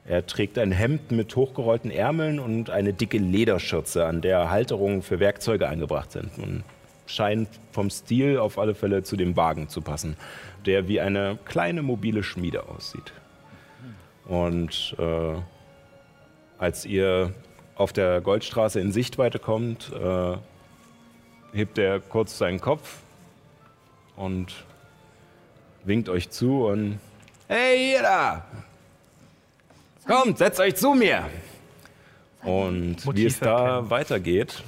Er trägt ein Hemd mit hochgerollten Ärmeln und eine dicke Lederschürze, an der Halterungen für Werkzeuge eingebracht sind. Und scheint vom Stil auf alle Fälle zu dem Wagen zu passen, der wie eine kleine mobile Schmiede aussieht. Und äh, als ihr auf der Goldstraße in Sichtweite kommt, äh, hebt er kurz seinen Kopf und winkt euch zu und Hey, ihr da! Kommt, setzt euch zu mir! Und wie es da weitergeht,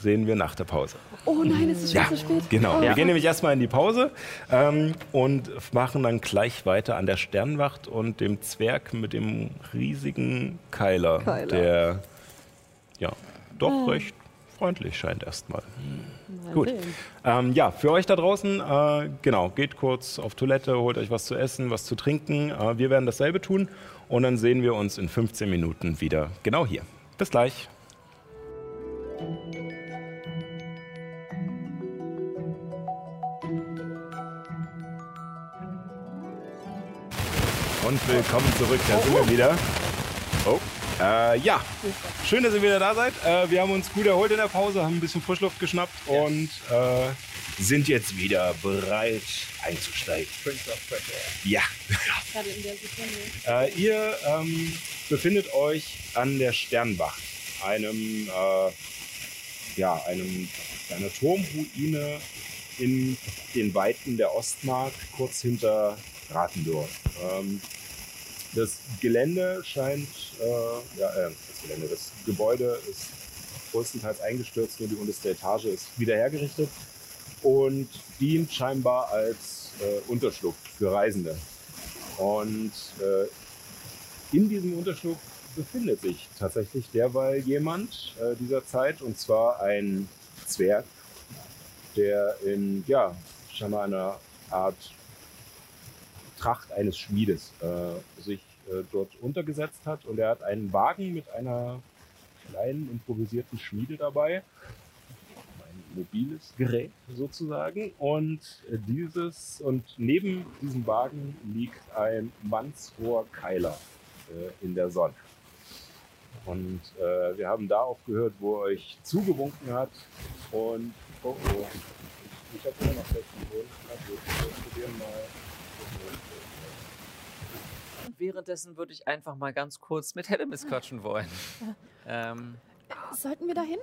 sehen wir nach der Pause. Oh nein, es ist schon Ja, zu spät. Genau. Oh. Wir gehen nämlich erstmal in die Pause ähm, und machen dann gleich weiter an der Sternwacht und dem Zwerg mit dem riesigen Keiler, Keiler. der ja doch recht freundlich scheint erstmal. Mal Gut. Ähm, ja, für euch da draußen, äh, genau, geht kurz auf Toilette, holt euch was zu essen, was zu trinken. Äh, wir werden dasselbe tun und dann sehen wir uns in 15 Minuten wieder genau hier. Bis gleich. Und willkommen zurück, da sind wir wieder. Oh, äh, ja, schön, dass ihr wieder da seid. Äh, wir haben uns gut erholt in der Pause, haben ein bisschen Frischluft geschnappt und äh, sind jetzt wieder bereit einzusteigen. Ja. Äh, ihr ähm, befindet euch an der Sternwacht, einem, äh, ja, einem, einer Turmruine in den Weiten der Ostmark, kurz hinter Ratendorf. Ähm, das Gelände scheint, äh, ja, äh, das Gelände, das Gebäude ist größtenteils eingestürzt, nur die unterste Etage ist wieder hergerichtet und dient scheinbar als äh, Unterschlupf für Reisende. Und äh, in diesem Unterschlupf befindet sich tatsächlich derweil jemand äh, dieser Zeit, und zwar ein Zwerg, der in, ja, scheinbar einer Art Tracht eines Schmiedes äh, sich äh, dort untergesetzt hat. Und er hat einen Wagen mit einer kleinen improvisierten Schmiede dabei. Ein mobiles Gerät sozusagen. Und äh, dieses und neben diesem Wagen liegt ein mannshoher Keiler äh, in der Sonne. Und äh, wir haben da aufgehört, wo er euch zugewunken hat. Und oh, oh. ich habe immer noch festen Boden. Na gut, wir probieren mal. Währenddessen würde ich einfach mal ganz kurz mit Hellemis quatschen wollen. Ähm, Sollten wir dahin?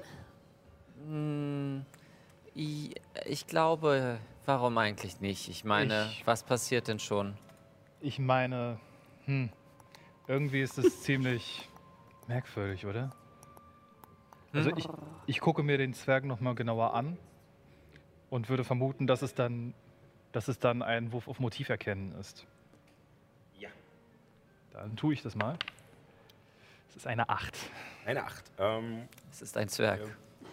mh, i- ich glaube, warum eigentlich nicht? Ich meine, Ich- was passiert denn schon? Ich meine, hm, irgendwie ist es ziemlich merkwürdig, oder? Also ich, ich gucke mir den Zwerg nochmal genauer an und würde vermuten, dass es dann, dass es dann ein Wurf auf Motiv erkennen ist. Dann tue ich das mal. Es ist eine 8. Eine Acht. Ähm, Es ist ein Zwerg.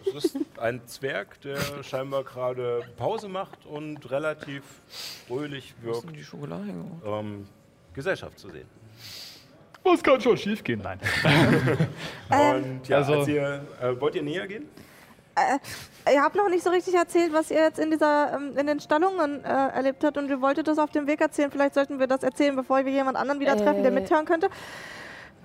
Es ist ein Zwerg, der scheinbar gerade Pause macht und relativ fröhlich wirkt, Die Schokolade. ähm, Gesellschaft zu sehen. Was kann schon schief gehen? Nein. Und ja, Also- als ihr, äh, wollt ihr näher gehen? Ihr habt noch nicht so richtig erzählt, was ihr jetzt in dieser ähm, in den Stallungen äh, erlebt habt und ihr wolltet das auf dem Weg erzählen. Vielleicht sollten wir das erzählen, bevor wir jemand anderen wieder treffen, der Äh. mithören könnte.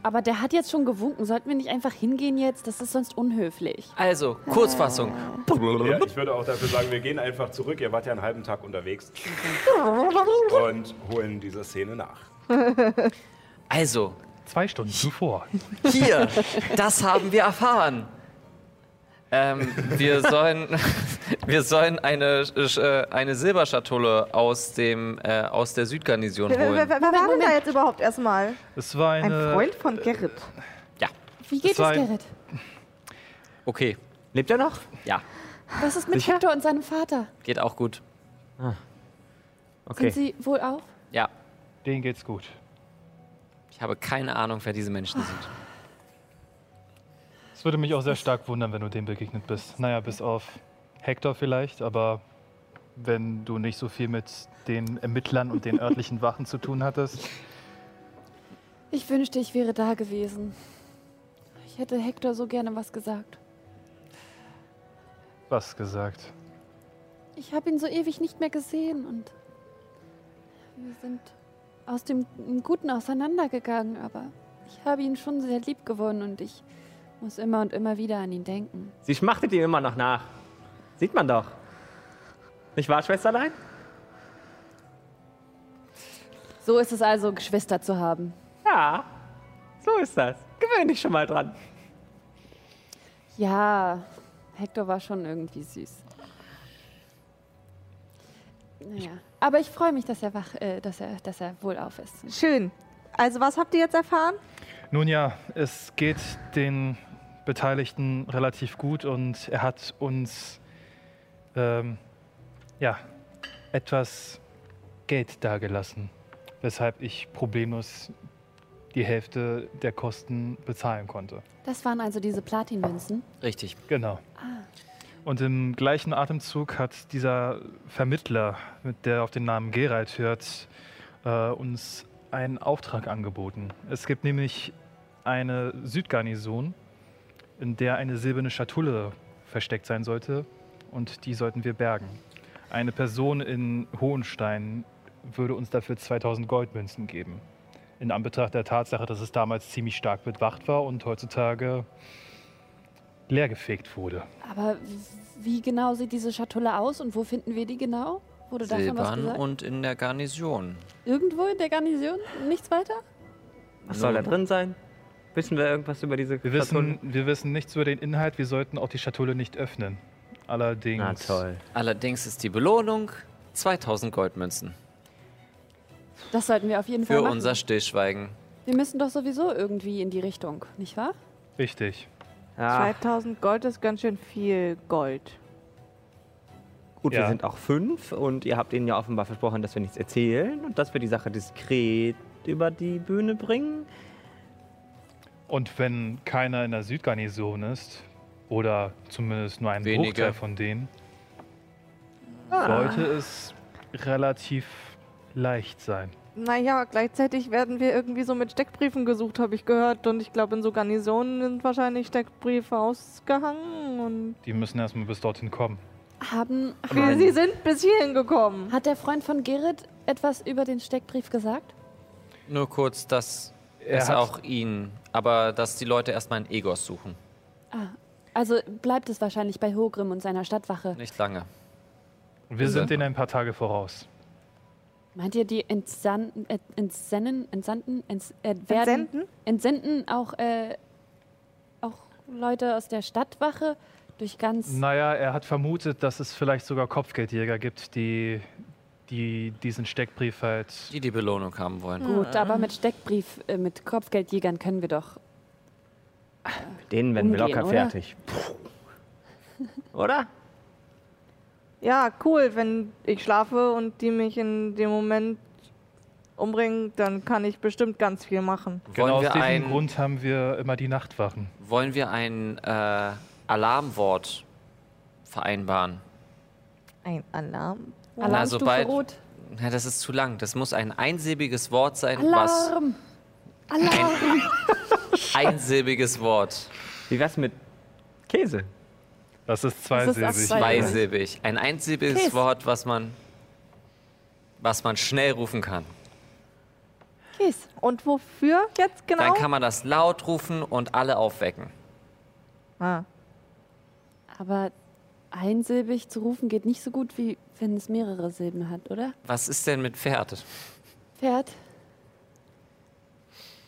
Aber der hat jetzt schon gewunken. Sollten wir nicht einfach hingehen jetzt? Das ist sonst unhöflich. Also, Kurzfassung. Ja, ich würde auch dafür sagen, wir gehen einfach zurück. Ihr wart ja einen halben Tag unterwegs. Und holen dieser Szene nach. Also, Zwei Stunden zuvor. hier, das haben wir erfahren. Ähm, wir sollen, wir sollen eine, äh, eine Silberschatulle aus, dem, äh, aus der Südgarnison Wer, wer, wer, holen. wer war denn da jetzt überhaupt erstmal? Es war Ein eine. Freund von Gerrit. Ja, Wie geht war es, ein- Gerrit? okay. Lebt er noch? Ja. Was ist mit Sicher? Hector und seinem Vater? Geht auch gut. Okay. Sind sie wohl auch? Ja, Denen geht's gut. ich habe keine Ahnung, wer diese Menschen sind. Es würde mich auch sehr stark wundern, wenn du dem begegnet bist. Naja, bis auf Hector vielleicht, aber wenn du nicht so viel mit den Ermittlern und den örtlichen Wachen zu tun hattest. Ich wünschte, ich wäre da gewesen. Ich hätte Hector so gerne was gesagt. Was gesagt? Ich habe ihn so ewig nicht mehr gesehen und wir sind aus dem Guten auseinandergegangen, aber ich habe ihn schon sehr lieb gewonnen und ich muss immer und immer wieder an ihn denken. Sie schmachtet ihm immer noch nach. Sieht man doch. Nicht wahr, Schwesterlein? So ist es also, Geschwister zu haben. Ja, so ist das. Gewöhn dich schon mal dran. Ja, Hector war schon irgendwie süß. Naja, aber ich freue mich, dass er wach, äh, dass er, dass er wohlauf ist. Schön. Also was habt ihr jetzt erfahren? Nun ja, es geht den Beteiligten relativ gut und er hat uns ähm, ja, etwas Geld dagelassen, weshalb ich problemlos die Hälfte der Kosten bezahlen konnte. Das waren also diese Platinmünzen. Richtig. Genau. Und im gleichen Atemzug hat dieser Vermittler, mit der auf den Namen Gerald hört, äh, uns einen Auftrag angeboten. Es gibt nämlich eine Südgarnison, in der eine silberne Schatulle versteckt sein sollte und die sollten wir bergen. Eine Person in Hohenstein würde uns dafür 2000 Goldmünzen geben. In Anbetracht der Tatsache, dass es damals ziemlich stark bewacht war und heutzutage leergefegt wurde. Aber wie genau sieht diese Schatulle aus und wo finden wir die genau? Wurde davon was Silbern gesagt? und in der Garnison. Irgendwo in der Garnison? Nichts weiter? Was soll da drin sein? Wissen wir irgendwas über diese Wir wissen, wir wissen nichts über den Inhalt, wir sollten auch die Schatulle nicht öffnen. Allerdings. Na toll. Allerdings ist die Belohnung 2000 Goldmünzen Das sollten wir auf jeden Fall für machen. unser Stillschweigen. wir müssen doch sowieso irgendwie in die Richtung, nicht wahr? Richtig. Ja, 2000 Gold ist ganz schön viel Gold. gut, wir Ja. sind auch fünf und ihr habt ihnen ja offenbar versprochen, dass wir nichts erzählen und dass wir die Sache diskret über die Bühne bringen. Und wenn keiner in der Südgarnison ist, oder zumindest nur ein Wenige. Bruchteil von denen, Ah. sollte es relativ leicht sein. Naja, gleichzeitig werden wir irgendwie so mit Steckbriefen gesucht, habe ich gehört. Und ich glaube, in so Garnisonen sind wahrscheinlich Steckbriefe ausgehangen. Und Die müssen erstmal bis dorthin kommen. Haben, wir, sie sind bis hierhin gekommen. hat der Freund von Gerrit etwas über den Steckbrief gesagt? Nur kurz, dass Er es hat- auch ihn, aber dass die Leute erstmal in Egos suchen. Also bleibt es wahrscheinlich bei Hogrim und seiner Stadtwache. Nicht lange. Wir sind denen ein paar Tage voraus. Meint ihr, die entsan äh, entsennen, entsandten, ents äh, werden, Entsenden? entsenden auch, äh, auch Leute aus der Stadtwache durch ganz... Naja, er hat vermutet, dass es vielleicht sogar Kopfgeldjäger gibt, die, die diesen Steckbrief halt. Die die Belohnung haben wollen. Gut, aber mit Steckbrief, äh, mit Kopfgeldjägern können wir doch... Mit denen werden wir locker oder? fertig. Oder? Ja, cool. Wenn ich schlafe und die mich in dem Moment umbringen, dann kann ich bestimmt ganz viel machen. Genau aus diesem ein, Grund haben wir immer die Nachtwachen. wollen wir ein äh, Alarmwort vereinbaren? Ein Alarm. Alarmstufe sobald- Rot. Ja, das ist zu lang. Das muss ein einsilbiges Wort sein, was Alarm! Alarm! ein einsilbiges Wort. Wie wär's mit Käse? Das ist Das ist zweisilbig. ab zwei- Zweisilbig. Ein einsilbiges Käse. Wort, was man, was man schnell rufen kann. Käse. Und wofür jetzt genau? Dann kann man das laut rufen und alle aufwecken. ah. Aber einsilbig zu rufen geht nicht so gut, wie wenn es mehrere Silben hat, oder? Was ist denn mit Pferd? Pferd?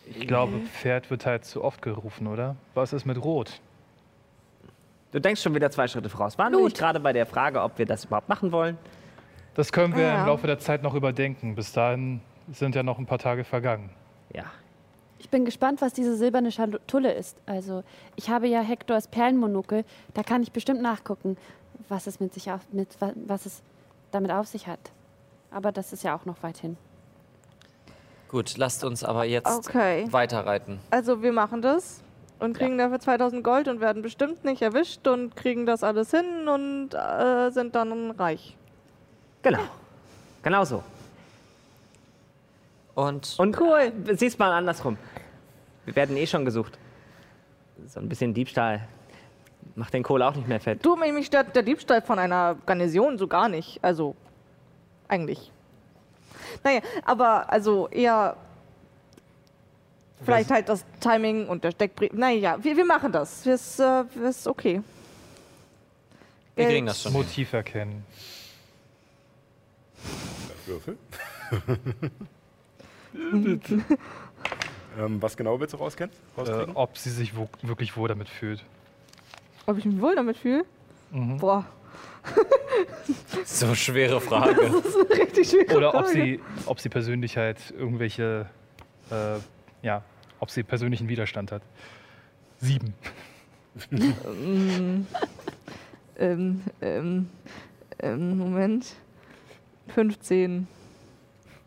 Ich glaube, Pferd wird halt zu oft gerufen, oder? Was ist mit Rot? Du denkst schon wieder zwei Schritte voraus. Waren wir nicht gerade bei der Frage, ob wir das überhaupt machen wollen? Das können wir Ah, ja. im Laufe der Zeit noch überdenken. Bis dahin sind ja noch ein paar Tage vergangen. Ja. Ich bin gespannt, was diese silberne Schatulle ist. Also, ich habe ja Hektors Perlenmonokel. Da kann ich bestimmt nachgucken, was es mit sich auf, mit, wa- was es damit auf sich hat. Aber das ist ja auch noch weit hin. Gut, lasst uns aber jetzt Okay. weiterreiten. Also wir machen das und kriegen dafür 2000 Gold und werden bestimmt nicht erwischt und kriegen das alles hin und äh, sind dann reich. Genau. Genau so. Und Und cool. Sieh's mal andersrum. Wir werden eh schon gesucht. So ein bisschen Diebstahl macht den Kohl auch nicht mehr fett. Du, mich stört der Diebstahl von einer Garnison so gar nicht. Also, eigentlich. Naja, aber also eher vielleicht halt das Timing und der Steckbrief. Naja, wir, wir machen das. Das äh, ist okay. wir kriegen das schon. Motiv erkennen. Würfel. ähm, was genau willst du rauskennen? Äh, rauskriegen? ob sie sich wo, wirklich wohl damit fühlt. Ob ich mich wohl damit fühle? Mhm. Boah, So schwere Frage. das ist eine richtig schwere Oder ob Frage. sie, ob sie persönlich halt irgendwelche, äh, ja, ob sie persönlichen Widerstand hat. Sieben. Ähm, ähm, ähm, Moment. 15.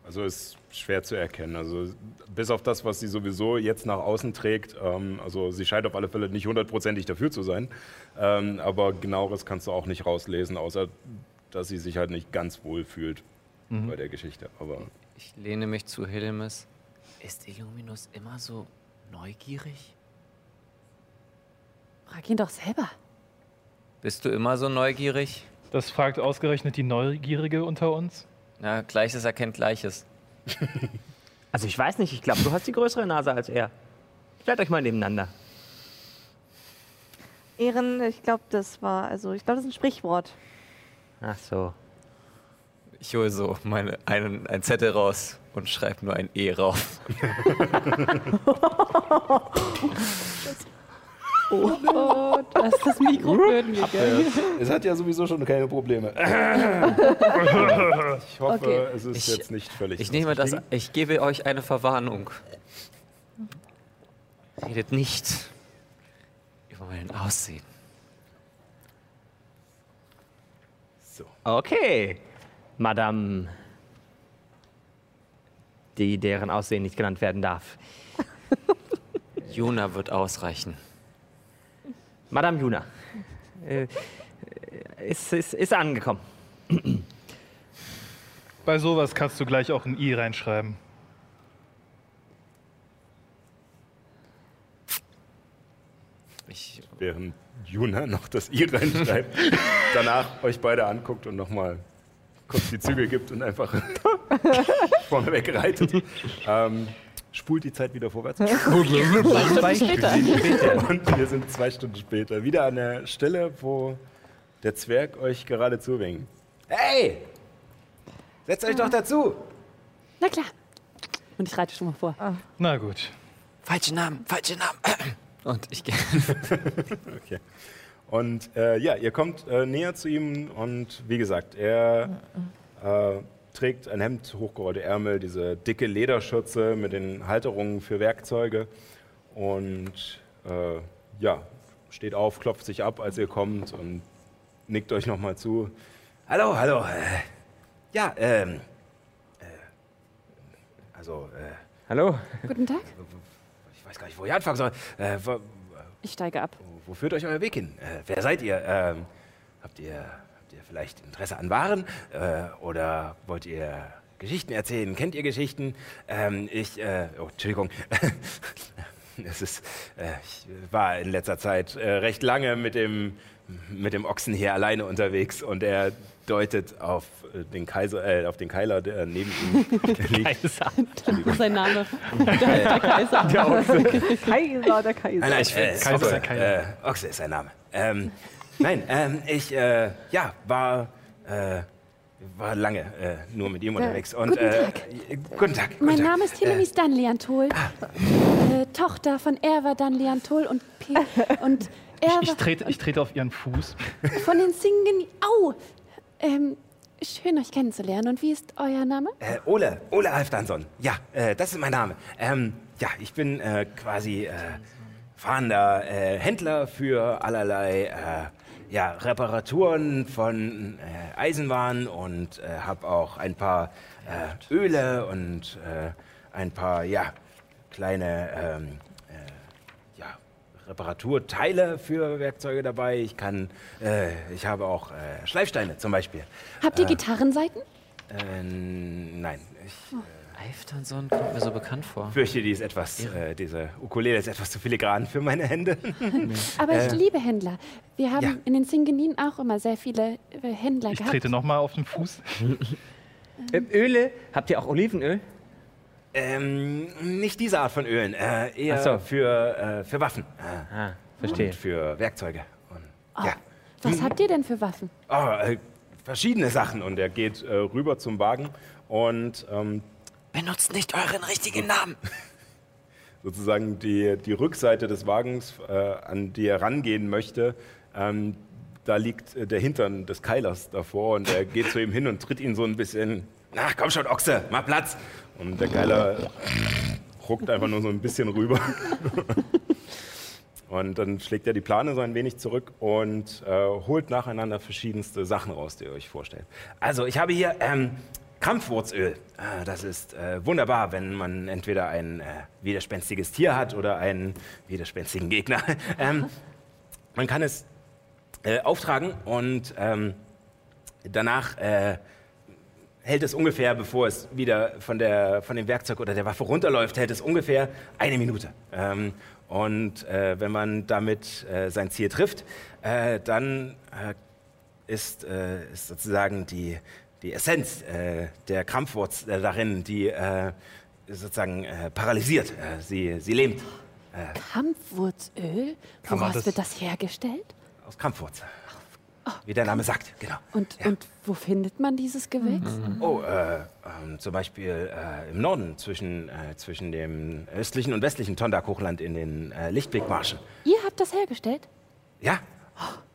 Also ist schwer zu erkennen. Also bis auf das, was sie sowieso jetzt nach außen trägt, ähm, also sie scheint auf alle Fälle nicht hundertprozentig dafür zu sein. Ähm, aber genaueres kannst du auch nicht rauslesen, außer dass sie sich halt nicht ganz wohl fühlt Mhm. bei der Geschichte. Aber Ich lehne mich zu Hilmes. Ist Illuminus immer so neugierig? Frag ihn doch selber. Bist du immer so neugierig? Das fragt ausgerechnet die Neugierige unter uns. Ja, Gleiches erkennt Gleiches. Also ich weiß nicht, ich glaube, du hast die größere Nase als er. Stellt euch mal nebeneinander. Ehren, ich glaube, das war, also ich glaube, das ist ein Sprichwort. Ach so. Ich hole so meine, einen, einen Zettel raus und schreibe nur ein E rauf. Oh, da ist das Mikro flöten gegangen. es hat ja sowieso schon keine Probleme. ich hoffe, Okay. es ist Ich- jetzt nicht völlig. Ich nehme das, ich gebe euch eine Verwarnung. Redet nicht über mein Aussehen. So. Okay. Madame, die deren Aussehen nicht genannt werden darf. Juna wird ausreichen. Madame Juna. Äh, ist, ist, ist angekommen. Bei sowas kannst du gleich auch ein I reinschreiben. Ich, Während Juna noch das I reinschreibt, danach euch beide anguckt und nochmal kurz die Zügel gibt und einfach vorneweg reitet. Ähm, spult die Zeit wieder vorwärts. Zwei Stunden später. Und wir sind zwei Stunden später wieder an der Stelle, wo der Zwerg euch gerade zuwinkt. Hey! Setzt euch doch dazu! Na klar. Und ich reite schon mal vor. Na gut. falsche Namen, falsche Namen. Und ich gehe. Okay. Und äh, ja, ihr kommt äh, näher zu ihm und wie gesagt, er äh, trägt ein Hemd, hochgerollte Ärmel, diese dicke Lederschürze mit den Halterungen für Werkzeuge und äh, ja, steht auf, klopft sich ab, als ihr kommt und nickt euch nochmal zu. Hallo, hallo. Äh, ja, ähm, äh, also, äh, Hallo? Guten Tag. ich weiß gar nicht, wo ich anfangen soll. Äh, wo, Ich steige ab. wo, wo führt euch euer Weg hin? Äh, wer seid ihr? Ähm, habt ihr? Vielleicht Interesse an Waren? Äh, oder wollt ihr Geschichten erzählen? Kennt ihr Geschichten? Ähm, ich, äh, oh, Entschuldigung. es ist, äh, ich war in letzter Zeit äh, recht lange mit dem, mit dem Ochsen hier alleine unterwegs und er deutet auf den Kaiser, äh, auf den Keiler, der neben ihm liegt. Das ist sein Name. Der Kaiser. Kaiser, der Kaiser. Nein, nein, ich Kaiser äh, ist Ochse, der Kaiser. äh, Ochse ist sein Name. Ähm, nein, ähm, ich äh, ja, war, äh, war lange äh, nur mit ihm unterwegs. Und, guten äh, Tag. äh, Guten Tag. Guten Mein Tag. Name ist Hillemis Danliantol. Äh, Tochter von Erwa Danliantol und P. Und Erwa Ich trete, ich trete auf ihren Fuß. von den Singen. Au! Ähm, schön euch kennenzulernen. Und wie ist euer Name? Äh, Ole, Ole Halfdanson. Ja, äh, das ist mein Name. Ähm, ja, ich bin äh, quasi äh, fahrender äh, Händler für allerlei äh, ja, Reparaturen von äh, Eisenbahn und äh, habe auch ein paar äh, Öle und äh, ein paar ja, kleine ähm, äh, ja, Reparaturteile für Werkzeuge dabei. Ich kann, äh, ich habe auch Schleifsteine zum Beispiel. Habt ihr Gitarrenseiten? Nein, ich Eiftanson kommt mir so bekannt vor. fürchte, die ist etwas, äh, diese Ukulele ist etwas zu filigran für meine Hände. Aber ich liebe Händler. Wir haben ja. in den Singenin auch immer sehr viele äh, Händler Ich gehabt. trete nochmal auf den Fuß. Ähm, Öle, habt ihr auch Olivenöl? ähm, nicht diese Art von Ölen, äh, eher so. für, äh, für Waffen äh, Ah, verstehe. und für Werkzeuge. Und, ja. Was habt ihr denn für Waffen? Oh, äh, verschiedene Sachen. Und er geht äh, rüber zum Wagen und ähm, Benutzt nicht euren richtigen Namen. sozusagen die, die Rückseite des Wagens, äh, an die er rangehen möchte, ähm, da liegt äh, der Hintern des Keilers davor und er geht zu ihm hin und tritt ihn so ein bisschen, na komm schon Ochse, mach Platz. Und der Keiler ruckt einfach nur so ein bisschen rüber. Und dann schlägt er die Plane so ein wenig zurück und äh, holt nacheinander verschiedenste Sachen raus, die ihr euch vorstellt. Also ich habe hier ähm, Krampfwurzöl. Äh, das ist äh, wunderbar, wenn man entweder ein äh, widerspenstiges Tier hat oder einen widerspenstigen Gegner. ähm, man kann es äh, auftragen und ähm, danach äh, hält es ungefähr, bevor es wieder von, der, von dem Werkzeug oder der Waffe runterläuft, hält es ungefähr eine Minute. Ähm, und äh, wenn man damit äh, sein Ziel trifft, dann ist, ist sozusagen die, die Essenz äh, der Krampfwurz äh, darin, die äh, sozusagen äh, paralysiert. Äh, sie, sie lähmt Kampfwurzöl? Kann man Woraus das- wird das hergestellt? aus Krampfwurz. Wie der Name sagt, genau. Und, und wo findet man dieses Gewächs? Oh, äh, ähm, zum Beispiel äh, im Norden zwischen, äh, zwischen dem östlichen und westlichen Tondak-Hochland in den äh, Lichtwegmarschen. Ihr habt das hergestellt? Ja,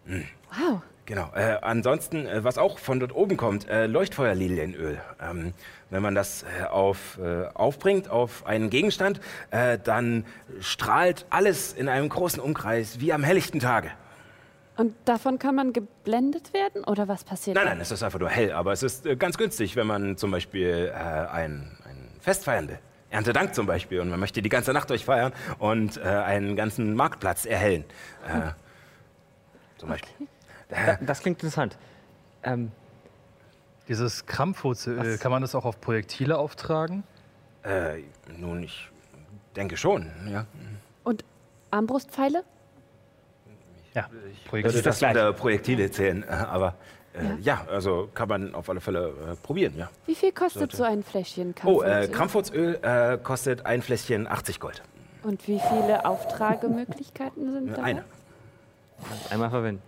Wow. Genau. Äh, ansonsten, äh, was auch von dort oben kommt, äh, Leuchtfeuerlilienöl. Ähm, wenn man das äh, auf, äh, aufbringt auf einen Gegenstand, äh, dann strahlt alles in einem großen Umkreis wie am helllichten Tage. Und davon kann man geblendet werden? Oder was passiert? Nein, nein, es ist einfach nur hell, aber es ist ganz günstig, wenn man zum Beispiel ein, ein Fest feiern will. Erntedank zum Beispiel und man möchte die ganze Nacht durchfeiern und einen ganzen Marktplatz erhellen. Äh, zum Beispiel. Das klingt interessant. Ähm, Dieses Krampfwurzelöl, kann man das auch auf Projektile auftragen? Äh, nun, ich denke schon, ja. Und Armbrustpfeile? Ja, Würde Projektile. das gleich. unter Projektile zählen, äh, aber äh, ja. also kann man auf alle Fälle äh, probieren, ja. Wie viel kostet Sollte. so ein Fläschchen Oh, äh, Kampfwurzöl? Krampfwurzöl äh, kostet ein Fläschchen 80 Gold. Und wie viele Auftragemöglichkeiten sind da? Eine. einmal verwenden.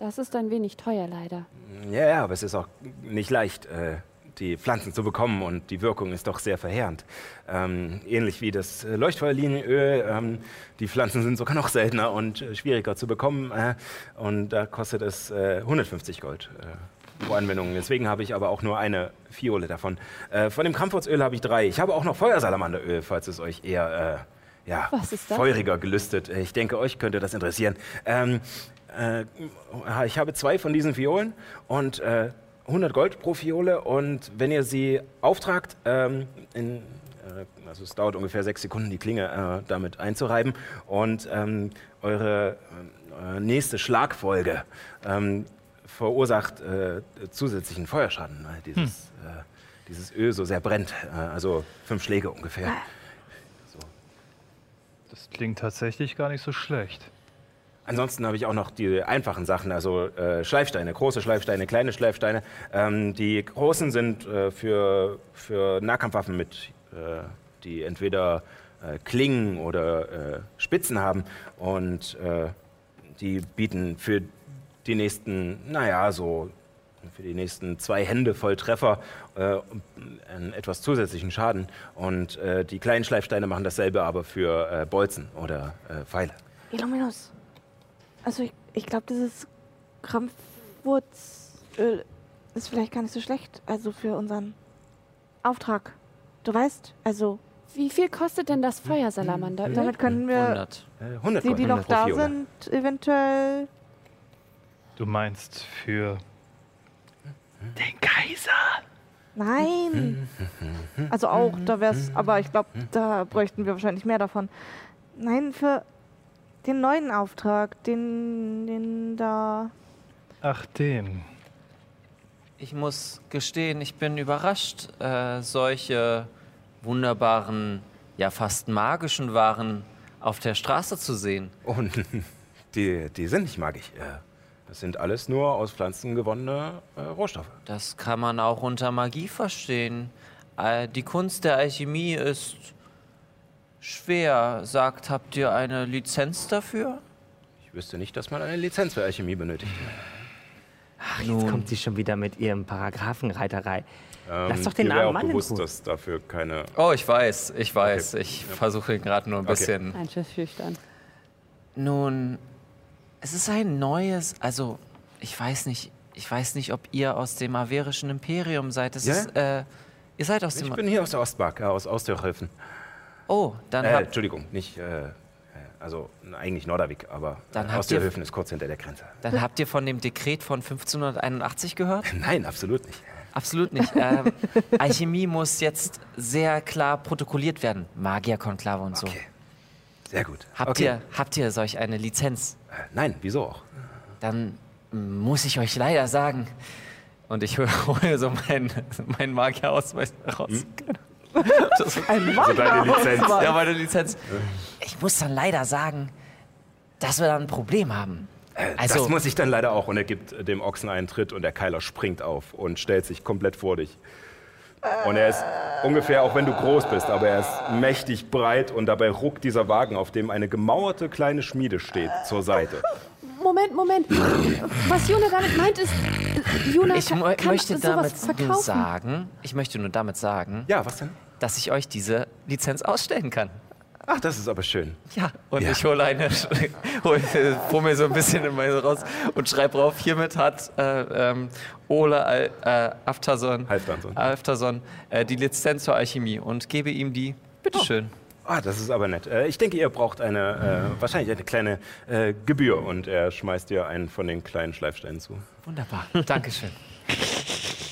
Das ist ein wenig teuer leider. Ja, ja, aber es ist auch nicht leicht, äh, die Pflanzen zu bekommen und die Wirkung ist doch sehr verheerend. Ähm, ähnlich wie das äh, Leuchtfeuerlinienöl. Ähm, die Pflanzen sind sogar noch seltener und äh, schwieriger zu bekommen äh, und da kostet es äh, 150 Gold. Äh, pro Anwendung. Deswegen habe ich aber auch nur eine Fiole davon. Von dem Krampfwurzöl habe ich drei. Ich habe auch noch Feuersalamanderöl, falls es euch eher ja, Was ist das? feuriger gelüstet. Ich denke, euch könnte das interessieren. Ähm, äh, ich habe zwei von diesen Fiolen und äh, 100 Gold pro Fiole. Und wenn ihr sie auftragt, ähm, in, äh, also es dauert ungefähr sechs Sekunden, die Klinge äh, damit einzureiben. Und ähm, eure äh, nächste Schlagfolge ähm, verursacht zusätzlichen Feuerschaden, weil dieses, äh, dieses Öl so sehr brennt. Also fünf Schläge ungefähr. Das klingt tatsächlich gar nicht so schlecht. Ansonsten habe ich auch noch die einfachen Sachen, also äh, Schleifsteine, große Schleifsteine, kleine Schleifsteine. Ähm, die großen sind äh, für, für Nahkampfwaffen mit, äh, die entweder äh, Klingen oder äh, Spitzen haben und äh, die bieten für die nächsten, naja, so für die nächsten zwei Hände voll Treffer äh, einen etwas zusätzlichen Schaden. Und die kleinen Schleifsteine machen dasselbe aber für Bolzen oder Pfeile. Illuminus. Also ich, ich glaube, dieses Krampfwurzöl ist vielleicht gar nicht so schlecht. Also für unseren Auftrag. Du weißt, also Wie viel kostet denn das Feuersalamander? Damit können wir 100. Äh, 100 die, die Gold noch da sind, eventuell. Du meinst für den Kaiser? Nein. Also auch, da wär's, aber ich glaube, da bräuchten wir wahrscheinlich mehr davon. Nein, für den neuen Auftrag, den, den da. Ach, den. Ich muss gestehen, ich bin überrascht, äh, solche wunderbaren, ja fast magischen Waren auf der Straße zu sehen. Und die, die sind nicht magisch. Äh, Das sind alles nur aus Pflanzen gewonnene äh, Rohstoffe. Das kann man auch unter Magie verstehen. Äh, die Kunst der Alchemie ist schwer. Sagt, habt ihr eine Lizenz dafür? Ich wüsste nicht, dass man eine Lizenz für Alchemie benötigt. Ach, jetzt kommt sie schon wieder mit ihrem Paragraphenreiterei. Lass doch den armen auch Mann bewusst, dass dafür keine... Oh, ich weiß, ich weiß. Okay. Ich versuche gerade nur ein Okay. bisschen. Ein Schiff schüchtern. Nun, es ist ein neues, also ich weiß nicht, ich weiß nicht, ob ihr aus dem averischen Imperium seid. Es Ja? ist, äh, ihr seid aus Ich dem. bin hier aus der Ostmark, äh, aus Austerhöfen. Oh, dann Äh, Entschuldigung, nicht... Äh, äh, also eigentlich Norderwijk, aber Dann äh, habt Austerhöfen ist kurz hinter der Grenze. dann habt ihr von dem Dekret von 1581 gehört? Nein, absolut nicht. Absolut nicht. ähm, Alchemie muss jetzt sehr klar protokolliert werden. Magierkonklave und so. Okay, sehr gut. Habt, okay. ihr, habt ihr solch eine Lizenz? Äh, Nein, wieso auch? Dann muss ich euch leider sagen. Und ich hole so meinen mein Magierausweis raus. Das Ein Also deine Lizenz. Ja, meine Lizenz. Ich muss dann leider sagen, dass wir da ein Problem haben. Äh, Also- das muss ich dann leider auch. Und er gibt äh, dem Ochsen einen Tritt und der Keiler springt auf und stellt sich komplett vor dich. Und er ist ungefähr, auch wenn du groß bist, aber er ist mächtig breit und dabei ruckt dieser Wagen, auf dem eine gemauerte kleine Schmiede steht, zur Seite. Moment, Moment. Was Juna damit meint ist, Juna Ich kann, kann möchte sowas damit nur verkaufen. sagen, ich möchte nur damit sagen, Ja, was denn? dass ich euch diese Lizenz ausstellen kann. Ach, das ist aber schön. Ja, und Ja. ich hole eine, hol, hol mir so ein bisschen in meine raus und schreibe drauf, hiermit hat äh, ähm, Ole Al, äh, Aftason, Halfdanson. Aftason äh, die Lizenz zur Alchemie und gebe ihm die. Bitteschön. Ah, das ist aber nett. Äh, ich denke, ihr braucht eine, äh, wahrscheinlich eine kleine äh, Gebühr. Und er schmeißt dir einen von den kleinen Schleifsteinen zu. Wunderbar. Dankeschön.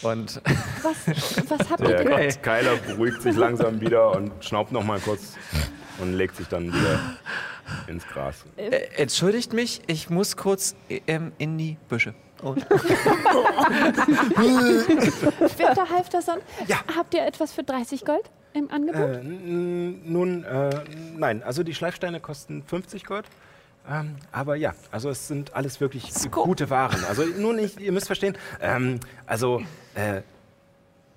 Und Was, was habt ihr Der? Gott Keiler beruhigt sich langsam wieder und schnaubt noch mal kurz und legt sich dann wieder ins Gras. äh, entschuldigt mich, ich muss kurz ähm, in die Büsche. Und Werter Halfterson, Ja. habt ihr etwas für 30 Gold im Angebot? Äh, nun, äh, nein, also die Schleifsteine kosten 50 Gold. Ähm, aber ja, also es sind alles wirklich gute Waren. Also nun nicht, ihr müsst verstehen, ähm, also äh,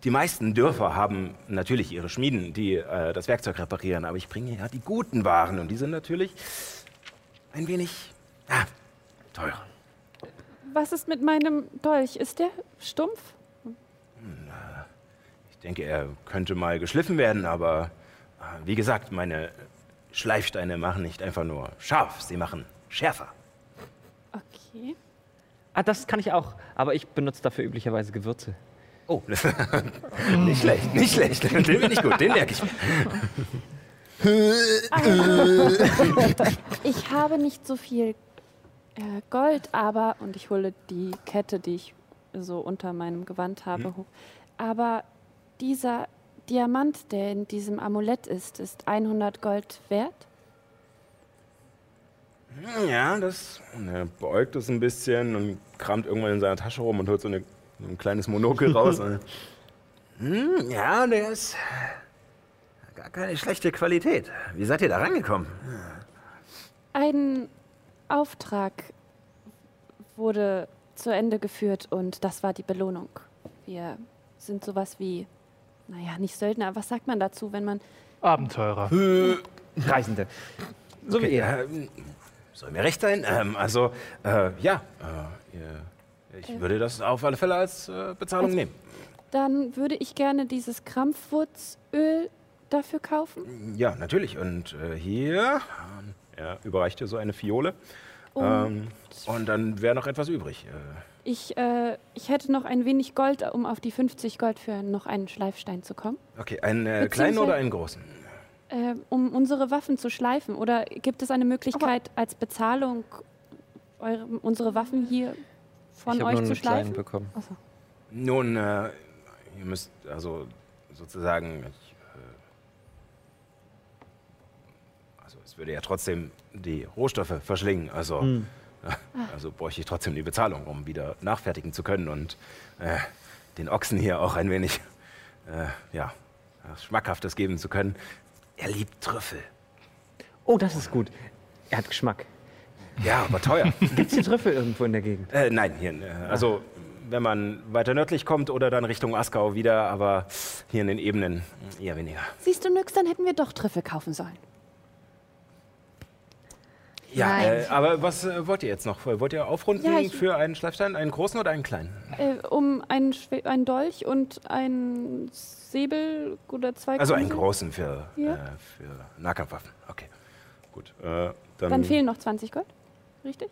die meisten Dörfer haben natürlich ihre Schmieden, die äh, das Werkzeug reparieren, aber ich bringe ja die guten Waren und die sind natürlich ein wenig ah, teurer. Was ist mit meinem Dolch? Ist der stumpf? Ich denke, er könnte mal geschliffen werden, aber äh, wie gesagt, meine Schleifsteine machen nicht einfach nur scharf, sie machen schärfer. Okay. Ah, das kann ich auch. Aber ich benutze dafür üblicherweise Gewürze. Oh, nicht schlecht, nicht schlecht. Den bin ich gut, den merke ich mir. Ich habe nicht so viel äh, Gold, aber, und ich hole die Kette, die ich so unter meinem Gewand habe, hoch. Aber dieser Diamant, der in diesem Amulett ist, ist 100 Gold wert? Ja, das. Er beugt es ein bisschen und kramt irgendwann in seiner Tasche rum und holt so, eine, ein kleines Monokel raus. Hm, ja, der ist gar keine schlechte Qualität. Wie seid ihr da rangekommen? Ein Auftrag wurde zu Ende geführt und das war die Belohnung. Wir sind sowas wie, naja, nicht Söldner, was sagt man dazu, wenn man Abenteurer. Reisende. So wie Okay, ihr. ähm, soll mir recht sein? Ähm, also, äh, ja, äh, ich würde das auf alle Fälle als äh, Bezahlung Als- nehmen. Dann würde ich gerne dieses Krampfwurzöl dafür kaufen. Ja, natürlich. Und äh, hier, ähm, er überreicht dir so eine Fiole. Und Ähm, und dann wäre noch etwas übrig. Äh, ich, äh, ich hätte noch ein wenig Gold, um auf die 50 Gold für noch einen Schleifstein zu kommen. okay, einen äh, kleinen oder einen großen? äh, um unsere Waffen zu schleifen? Oder gibt es eine Möglichkeit, als Bezahlung eure, unsere Waffen hier von ich habe euch nur zu einen kleinen schleifen? bekommen. Nun, äh, ihr müsst also sozusagen. Ich, äh, also, es würde ja trotzdem die Rohstoffe verschlingen. Also, also bräuchte ich trotzdem die Bezahlung, um wieder nachfertigen zu können und äh, den Ochsen hier auch ein wenig äh, ja, Schmackhaftes geben zu können. Er liebt Trüffel. Oh, das ist gut. Er hat Geschmack. Ja, aber teuer. Gibt es hier Trüffel irgendwo in der Gegend? äh, nein, hier. Äh, also, wenn man weiter nördlich kommt oder dann Richtung Askau wieder, aber hier in den Ebenen eher weniger. Siehst du, Nyx, dann hätten wir doch Trüffel kaufen sollen. Ja, äh, aber was äh, wollt ihr jetzt noch? Wollt ihr aufrunden Ja, ich- für einen Schleifstein, einen großen oder einen kleinen? Äh, um einen, Schwe- einen Dolch und einen Säbel oder zwei Also einen großen für, Ja. äh, für Nahkampfwaffen. Okay, gut. Äh, dann, Dann fehlen noch 20 Gold. Richtig?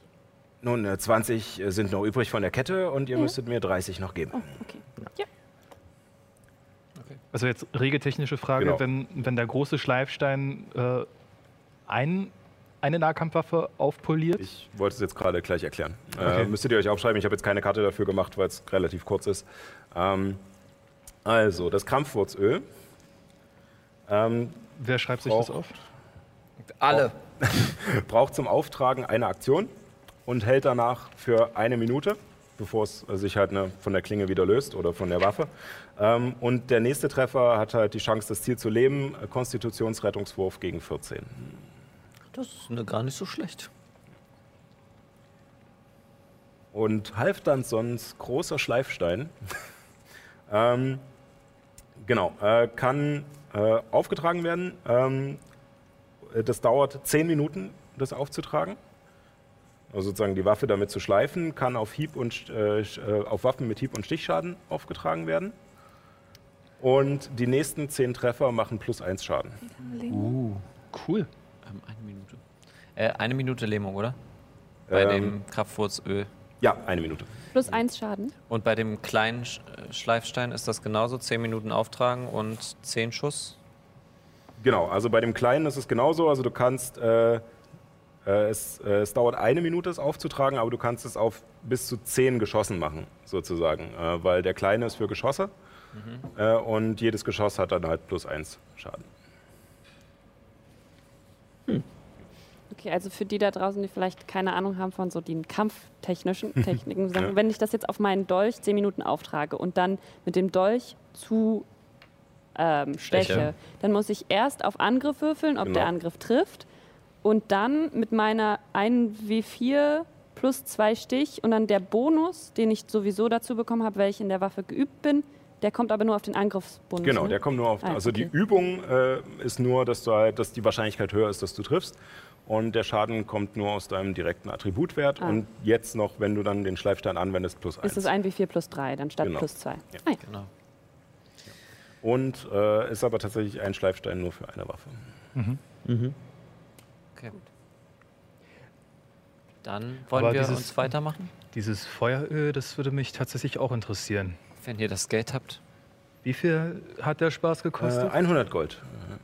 nun, äh, 20 sind noch übrig von der Kette und ihr Ja. müsstet mir 30 noch geben. Oh, okay. Ja. Also jetzt regeltechnische Frage, Genau. wenn, wenn der große Schleifstein äh, ein, eine Nahkampfwaffe aufpoliert, Ich wollte es jetzt gerade gleich erklären. Okay. Äh, müsstet ihr euch aufschreiben. Ich habe jetzt keine Karte dafür gemacht, weil es relativ kurz ist. Ähm, also, das Krampfwurzöl. Ähm, wer schreibt sich das auf? Alle. braucht zum Auftragen eine Aktion und hält danach für eine Minute, bevor es sich halt ne, von der Klinge wieder löst oder von der Waffe. Ähm, und der nächste Treffer hat halt die Chance, das Ziel zu leben. Äh, Konstitutionsrettungswurf gegen 14. Das ist ne, gar nicht so schlecht. Und Halfdanssons großer Schleifstein ähm, genau, äh, kann äh, aufgetragen werden. Ähm, äh, das dauert 10 Minuten, das aufzutragen. Also sozusagen die Waffe damit zu schleifen, kann auf, Hieb und, äh, äh, auf Waffen mit Hieb- und Stichschaden aufgetragen werden. Und die nächsten 10 Treffer machen plus 1 Schaden. Uh, cool. Ähm, eine Minute. Äh, eine Minute Lähmung, oder? Bei Ähm, dem Kraftwurzöl. Ja, eine Minute. Plus eins Schaden. Und bei dem kleinen Sch äh, Schleifstein ist das genauso. 10 Minuten auftragen und 10 Schuss. Genau, also bei dem Kleinen ist es genauso. Also du kannst, äh, äh, es, äh, es dauert eine Minute, es aufzutragen, aber du kannst es auf bis zu zehn Geschossen machen, sozusagen. Äh, weil der Kleine ist für Geschosse äh, und jedes Geschoss hat dann halt plus eins Schaden. Okay, also für die da draußen, die vielleicht keine Ahnung haben von so den kampftechnischen Techniken, sagen, Ja. wenn ich das jetzt auf meinen Dolch 10 Minuten auftrage und dann mit dem Dolch zu ähm, steche, Steche. dann muss ich erst auf Angriff würfeln, ob Genau. der Angriff trifft und dann mit meiner 1W4 plus 2 Stich und dann der Bonus, den ich sowieso dazu bekommen habe, weil ich in der Waffe geübt bin, der kommt aber nur auf den Angriffsbonus. Genau, ne? der kommt nur auf. Ah, also die okay. Übung äh, ist nur, dass, du halt, dass die Wahrscheinlichkeit höher ist, dass du triffst. Und der Schaden kommt nur aus deinem direkten Attributwert. Ah. Und jetzt noch, wenn du dann den Schleifstein anwendest, plus eins. Ist es 1W4 plus 3, dann statt Genau. plus 2. Ja. Ah, ja. Genau. Und äh, ist aber tatsächlich ein Schleifstein nur für eine Waffe. Okay. Dann wollen Aber wir dieses- uns weitermachen. Dieses Feueröl, das würde mich tatsächlich auch interessieren. Wenn ihr das Geld habt. Wie viel hat der Spaß Äh, gekostet? 100 Gold äh,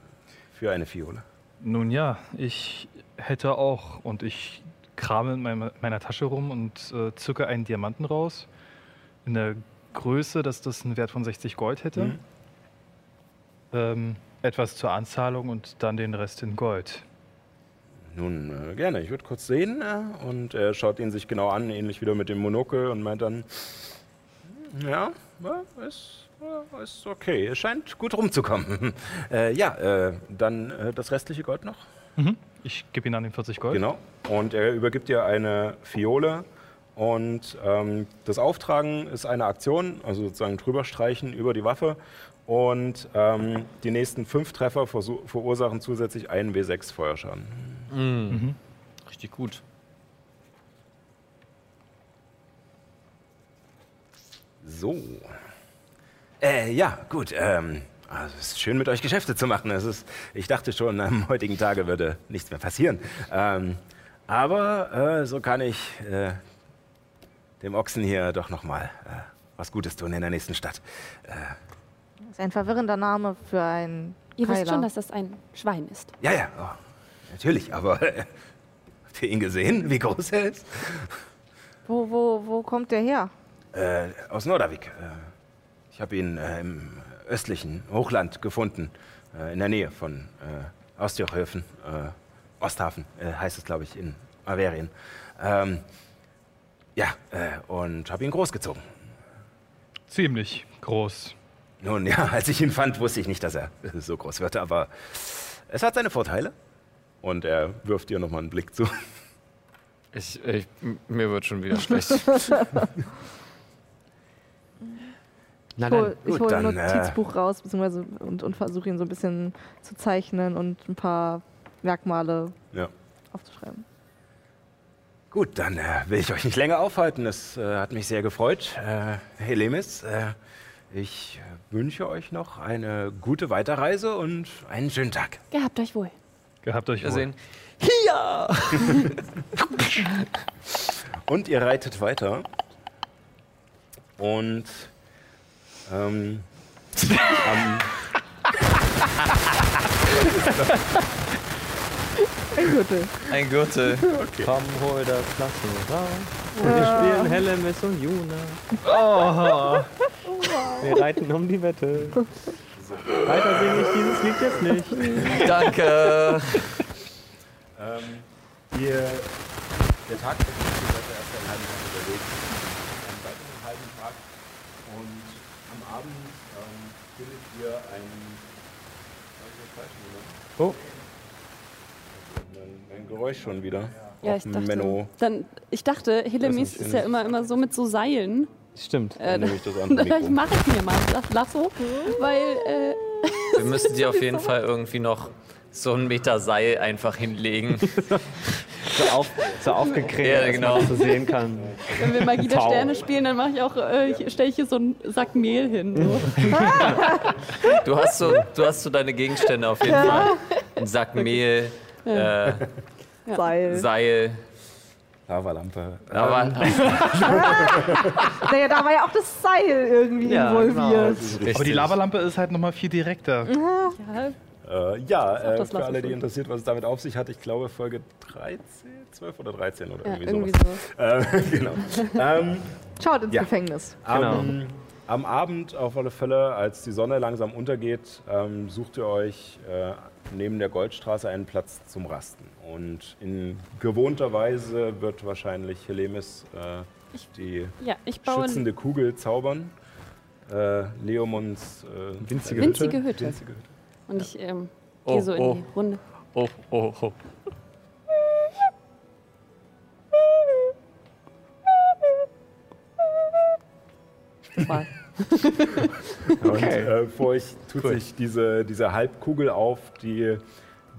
für eine Fiole. Nun ja, ich hätte auch und ich krame in meiner, meiner Tasche rum und äh, zücke einen Diamanten raus. In der Größe, dass das einen Wert von 60 Gold hätte. Mhm. Ähm, etwas zur Anzahlung und dann den Rest in Gold. Nun, äh, gerne. Ich würde kurz sehen. Äh, und er schaut ihn sich genau an, ähnlich wieder mit dem Monokel und meint dann, ja, ja ist, ist okay. Es scheint gut rumzukommen. äh, ja, äh, dann äh, das restliche Gold noch. Mhm. Ich gebe ihm an den 40 Gold. Genau. Und er übergibt dir eine Fiole. Und ähm, das Auftragen ist eine Aktion, also sozusagen drüber streichen über die Waffe. Und ähm, die nächsten fünf Treffer verursachen zusätzlich einen W6 Feuerschaden. Mhm. Richtig gut. So. Äh, ja, gut. Ähm, also es ist schön, mit euch Geschäfte zu machen. Es ist, ich dachte schon, am heutigen Tage würde nichts mehr passieren. Ähm, aber äh, so kann ich äh, dem Ochsen hier doch noch mal äh, was Gutes tun in der nächsten Stadt. Das ist ein verwirrender Name für ein Ihr wisst Kyla. schon, dass das ein Schwein ist. Ja, ja, oh, natürlich, aber äh, habt ihr ihn gesehen, wie groß er ist? Wo, wo, wo kommt der her? Äh, aus Nordavik. Äh, ich habe ihn äh, im östlichen Hochland gefunden, äh, in der Nähe von äh, Ostjochhöfen, äh, Osthafen äh, heißt es, glaube ich, in Averien. Ähm, ja, äh, und habe ihn großgezogen. Ziemlich groß. Nun ja, als ich ihn fand, wusste ich nicht, dass er so groß wird, aber es hat seine Vorteile. Und er wirft dir nochmal einen Blick zu. Ich, ich, mir wird schon wieder schlecht. Na Ich hole gut, hol ein dann, äh, Notizbuch raus beziehungsweise und, und versuche ihn so ein bisschen zu zeichnen und ein paar Merkmale Ja. aufzuschreiben. Gut, dann äh, will ich euch nicht länger aufhalten. Es äh, hat mich sehr gefreut. Äh, Helemis, äh, ich wünsche euch noch eine gute Weiterreise und einen schönen Tag. Gehabt euch wohl. Gehabt euch Wir wohl. sehen. Hier! Und ihr reitet weiter. Und ähm, am, Ein Gürtel. Ein Gürtel. Komm, hol das Lasso raus. Und wir spielen Hellemis und Juna. Oh. Wir reiten um die Wette. Weiter singe ich dieses Lied jetzt nicht. Danke. ähm, ihr, der Tag ist ja erst einen halben Tag unterwegs. Einen weiteren halben Tag. Und am Abend ähm, findet falsch gemacht? Oh. Ein, ein Geräusch schon wieder. Ja, ich dachte, Menno. dann, ich dachte, Hillemis ist ja immer, immer so mit so Seilen. Stimmt. Äh, Dann nehme ich das andere Vielleicht Mikro. mache ich mir mal das Lasso, weil äh, Wir müssen dir auf jeden Fall irgendwie noch so einen Meter Seil einfach hinlegen. So, auf, so aufgekräht, Ja, dass genau. man das so sehen kann. wenn wir Magie der. Sterne spielen, dann mache ich auch, äh, ich- stelle ich hier so einen Sack Mehl hin. So. Du hast so, du hast so deine Gegenstände auf jeden Fall. Ein Sack Mehl, äh, Seil. Seil. Lavalampe. Aber Naja, da war ja auch das Seil irgendwie Ja, involviert. Aber die Lavalampe ist halt nochmal viel direkter. Ja, Äh, ja, äh, für alle, die interessiert, was es damit auf sich hat, ich glaube Folge 13, 12 oder 13 oder ja, irgendwie, irgendwie sowas. so. Äh, genau. ähm, Schaut ins Ja. Gefängnis. Genau. am, am Abend auf alle Fälle, als die Sonne langsam untergeht, ähm, sucht ihr euch äh, neben der Goldstraße einen Platz zum Rasten. Und in gewohnter Weise wird wahrscheinlich Helemis äh, die Ja, schützende Kugel zaubern. Äh, Leomunds äh, Winzige winzige Hütte. winzige Hütte. Und ich ähm, Oh, gehe so in oh. die Runde. oh, oh, oh. Voll. Und äh, vor euch tut sich diese, diese Halbkugel auf, die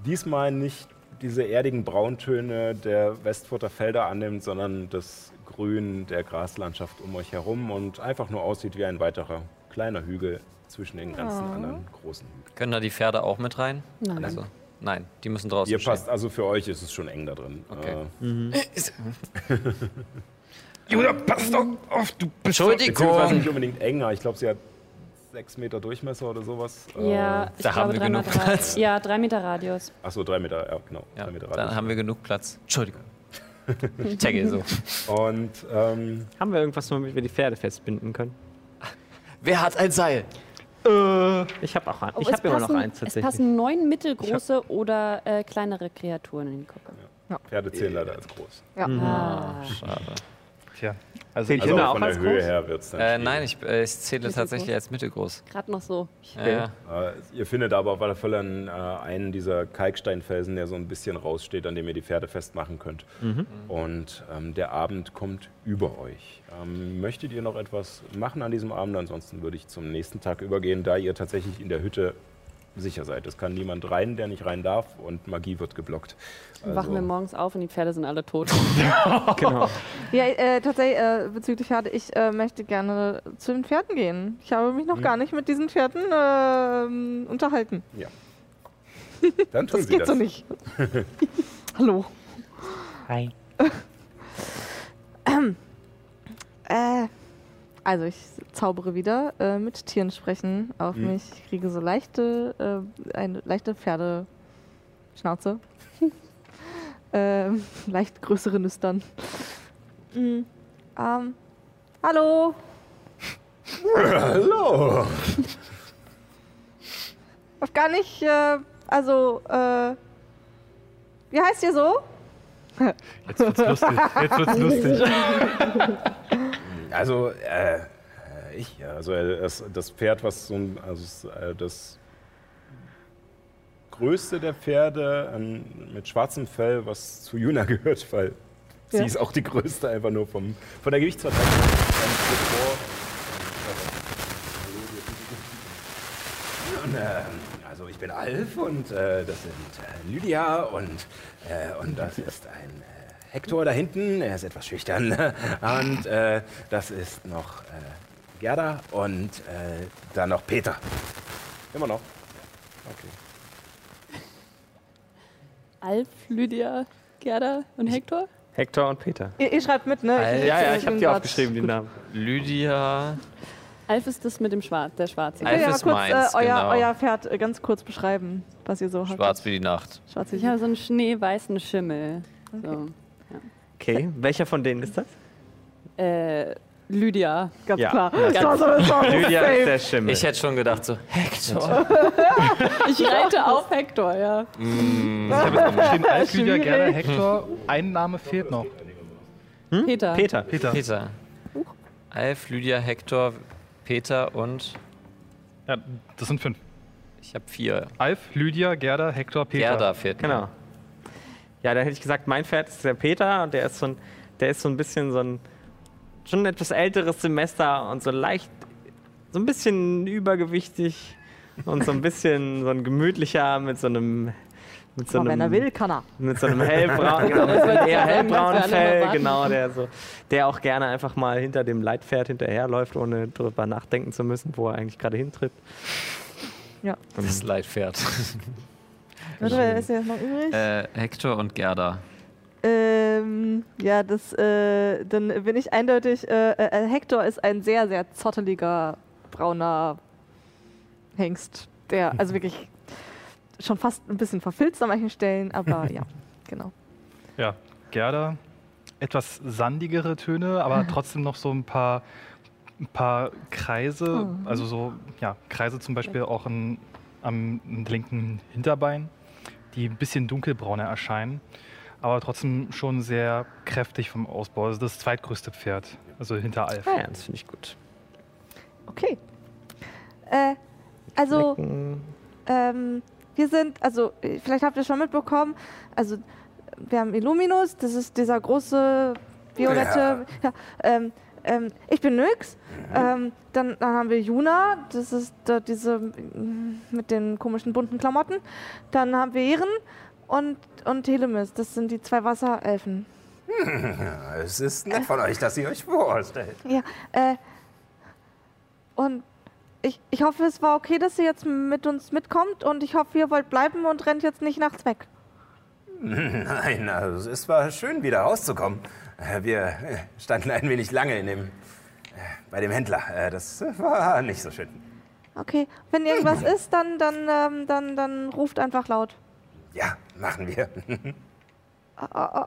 diesmal nicht diese erdigen Brauntöne der Westfurter Felder annimmt, sondern das Grün der Graslandschaft um euch herum und einfach nur aussieht wie ein weiterer kleiner Hügel zwischen den ganzen anderen großen Hügeln. Können da die Pferde auch mit rein? Nein. Also, nein, die müssen draußen Ihr stehen. passt, also für euch ist es schon eng da drin. Okay. Äh, Judah, pass doch auf, du bist beziehungsweise nicht Entschuldigung. unbedingt eng, aber ich glaube, sie hat sechs Meter Durchmesser oder sowas. Ja, ich da haben wir drei genug. Platz. Ja, drei Meter Radius. Achso, drei Meter, ja, genau. Ja, drei Meter dann Radius. haben wir genug Platz. Entschuldigung. Ich tagge so. Und ähm, Haben wir irgendwas, womit wir die Pferde festbinden können? Wer hat ein Seil? Ich habe auch Oh, ich es hab immer noch passen- eins Es tatsächlich. passen neun mittelgroße oder äh, kleinere Kreaturen in die Gruppe. Pferde zählen leider als groß. Ah. Schade. Tja, also Also auch von der als Höhe groß? her wird es dann Äh, nein, ich, äh, ich zähle tatsächlich als mittelgroß. Gerade noch so. Ja, ja. Äh, ihr findet aber auf alle Fälle einen, äh, einen dieser Kalksteinfelsen, der so ein bisschen raussteht, an dem ihr die Pferde festmachen könnt. Und ähm, der Abend kommt über euch. Ähm, möchtet ihr noch etwas machen an diesem Abend? Ansonsten würde ich zum nächsten Tag übergehen, da ihr tatsächlich in der Hütte sicher seid. Es kann niemand rein, der nicht rein darf und Magie wird geblockt. Dann wachen wir Also- morgens auf und die Pferde sind alle tot. genau. Ja, äh, tatsächlich, äh, bezüglich Pferde, ich äh, möchte gerne zu den Pferden gehen. Ich habe mich noch gar nicht mit diesen Pferden ähm, unterhalten. Dann tun Das sie geht das. so nicht. Hallo. Hi. Äh, also ich zaubere wieder äh, mit Tieren sprechen auf Mhm. mich. Ich kriege so leichte, äh, eine leichte Pferdeschnauze. ähm, leicht größere Nüstern. Mhm. Ähm, hallo. Hallo. Hab gar nicht, äh, also, äh, wie heißt ihr so? Jetzt wird's lustig. Jetzt wird's lustig. Also, äh, äh, ich, ja, also äh, das, das Pferd, was so ein, also äh, das größte der Pferde ähm, mit schwarzem Fell, was zu Juna gehört, weil Ja. sie ist auch die größte, einfach nur vom, von der Gewichtsverteilung. Und, ähm, also ich bin Alf und äh, das sind äh, Lydia und, äh, und das ist ein äh, Hector da hinten, er ist etwas schüchtern. Und äh, das ist noch äh, Gerda und äh, dann noch Peter. Immer noch. Okay. Alf, Lydia, Gerda und Hector? Hector und Peter. Ihr, ihr schreibt mit, ne? Alter. Ja, ja, ich habe die aufgeschrieben, die Namen. Lydia. Alf ist das mit dem Schwarz, der Schwarze. Alf ja mal ist kurz meins, äh, euer, genau. euer Pferd äh, ganz kurz beschreiben, was ihr so habt. Schwarz wie die Nacht. Schwarz Ich habe so einen schneeweißen Schimmel. So. Okay, welcher von denen ist das? Äh, Lydia. Ganz Ja. klar. Ja. So Lydia ist der Schimmel. Ich hätte schon gedacht so, Hector. Ich reite auf Hector, ja. Mm, Ich habe jetzt aufgeschrieben, Alf, Lydia. Gerda, Hector. Ein Name fehlt noch. Peter. Peter. Peter. Peter. Alf, Lydia, Hector, Peter und Ja, das sind fünf. ich habe vier. Alf, Lydia, Gerda, Hector, Peter. Gerda fehlt. noch. Genau. Ja, da hätte ich gesagt, mein Pferd ist der Peter und der ist so ein, der ist so ein bisschen so ein schon ein etwas älteres Semester und so leicht, so ein bisschen übergewichtig und so ein bisschen so ein gemütlicher mit so einem mit so Aber wenn er einem will, kann er. mit so einem hellbraunen, genau, mit so einem eher hellbraunen Fell, genau, der so, der auch gerne einfach mal hinter dem Leitpferd hinterherläuft, ohne drüber nachdenken zu müssen, wo er eigentlich gerade hintritt. Das Leitpferd. Warte, wer ist jetzt noch übrig? äh, Hector und Gerda. Ähm, ja, das, äh, dann bin ich eindeutig, äh, äh, Hector ist ein sehr, sehr zotteliger, brauner Hengst, der, also wirklich schon fast ein bisschen verfilzt an manchen Stellen, aber ja, genau. Ja, Gerda. Etwas sandigere Töne, aber trotzdem noch so ein paar, ein paar Kreise. Also so, ja, Kreise zum Beispiel auch in, am linken Hinterbein, die ein bisschen dunkelbrauner erscheinen, aber trotzdem schon sehr kräftig vom Ausbau. Also das zweitgrößte Pferd, also hinter Alf. Ah ja, das finde ich gut. Okay. Äh, also, ähm, wir sind, also, äh, vielleicht habt ihr schon mitbekommen, also, wir haben Illuminus, das ist dieser große violette. Ja. ähm, ähm, ich bin Nyx. Ähm, dann, dann haben wir Juna, das ist da diese mit den komischen bunten Klamotten. Dann haben wir Ehren und, und Telemis, das sind die zwei Wasserelfen. Es ist nett von euch, dass ihr euch vorstellt. Ja, äh, und ich, ich hoffe, es war okay, dass ihr jetzt mit uns mitkommt und ich hoffe, ihr wollt bleiben und rennt jetzt nicht nachts weg. Nein, also es war schön, wieder rauszukommen. Äh, Wir äh, standen ein wenig lange in dem, äh, bei dem Händler. Das war nicht so schön. Okay, wenn irgendwas ist, dann, dann, ähm, dann, dann ruft einfach laut. Ja, machen wir.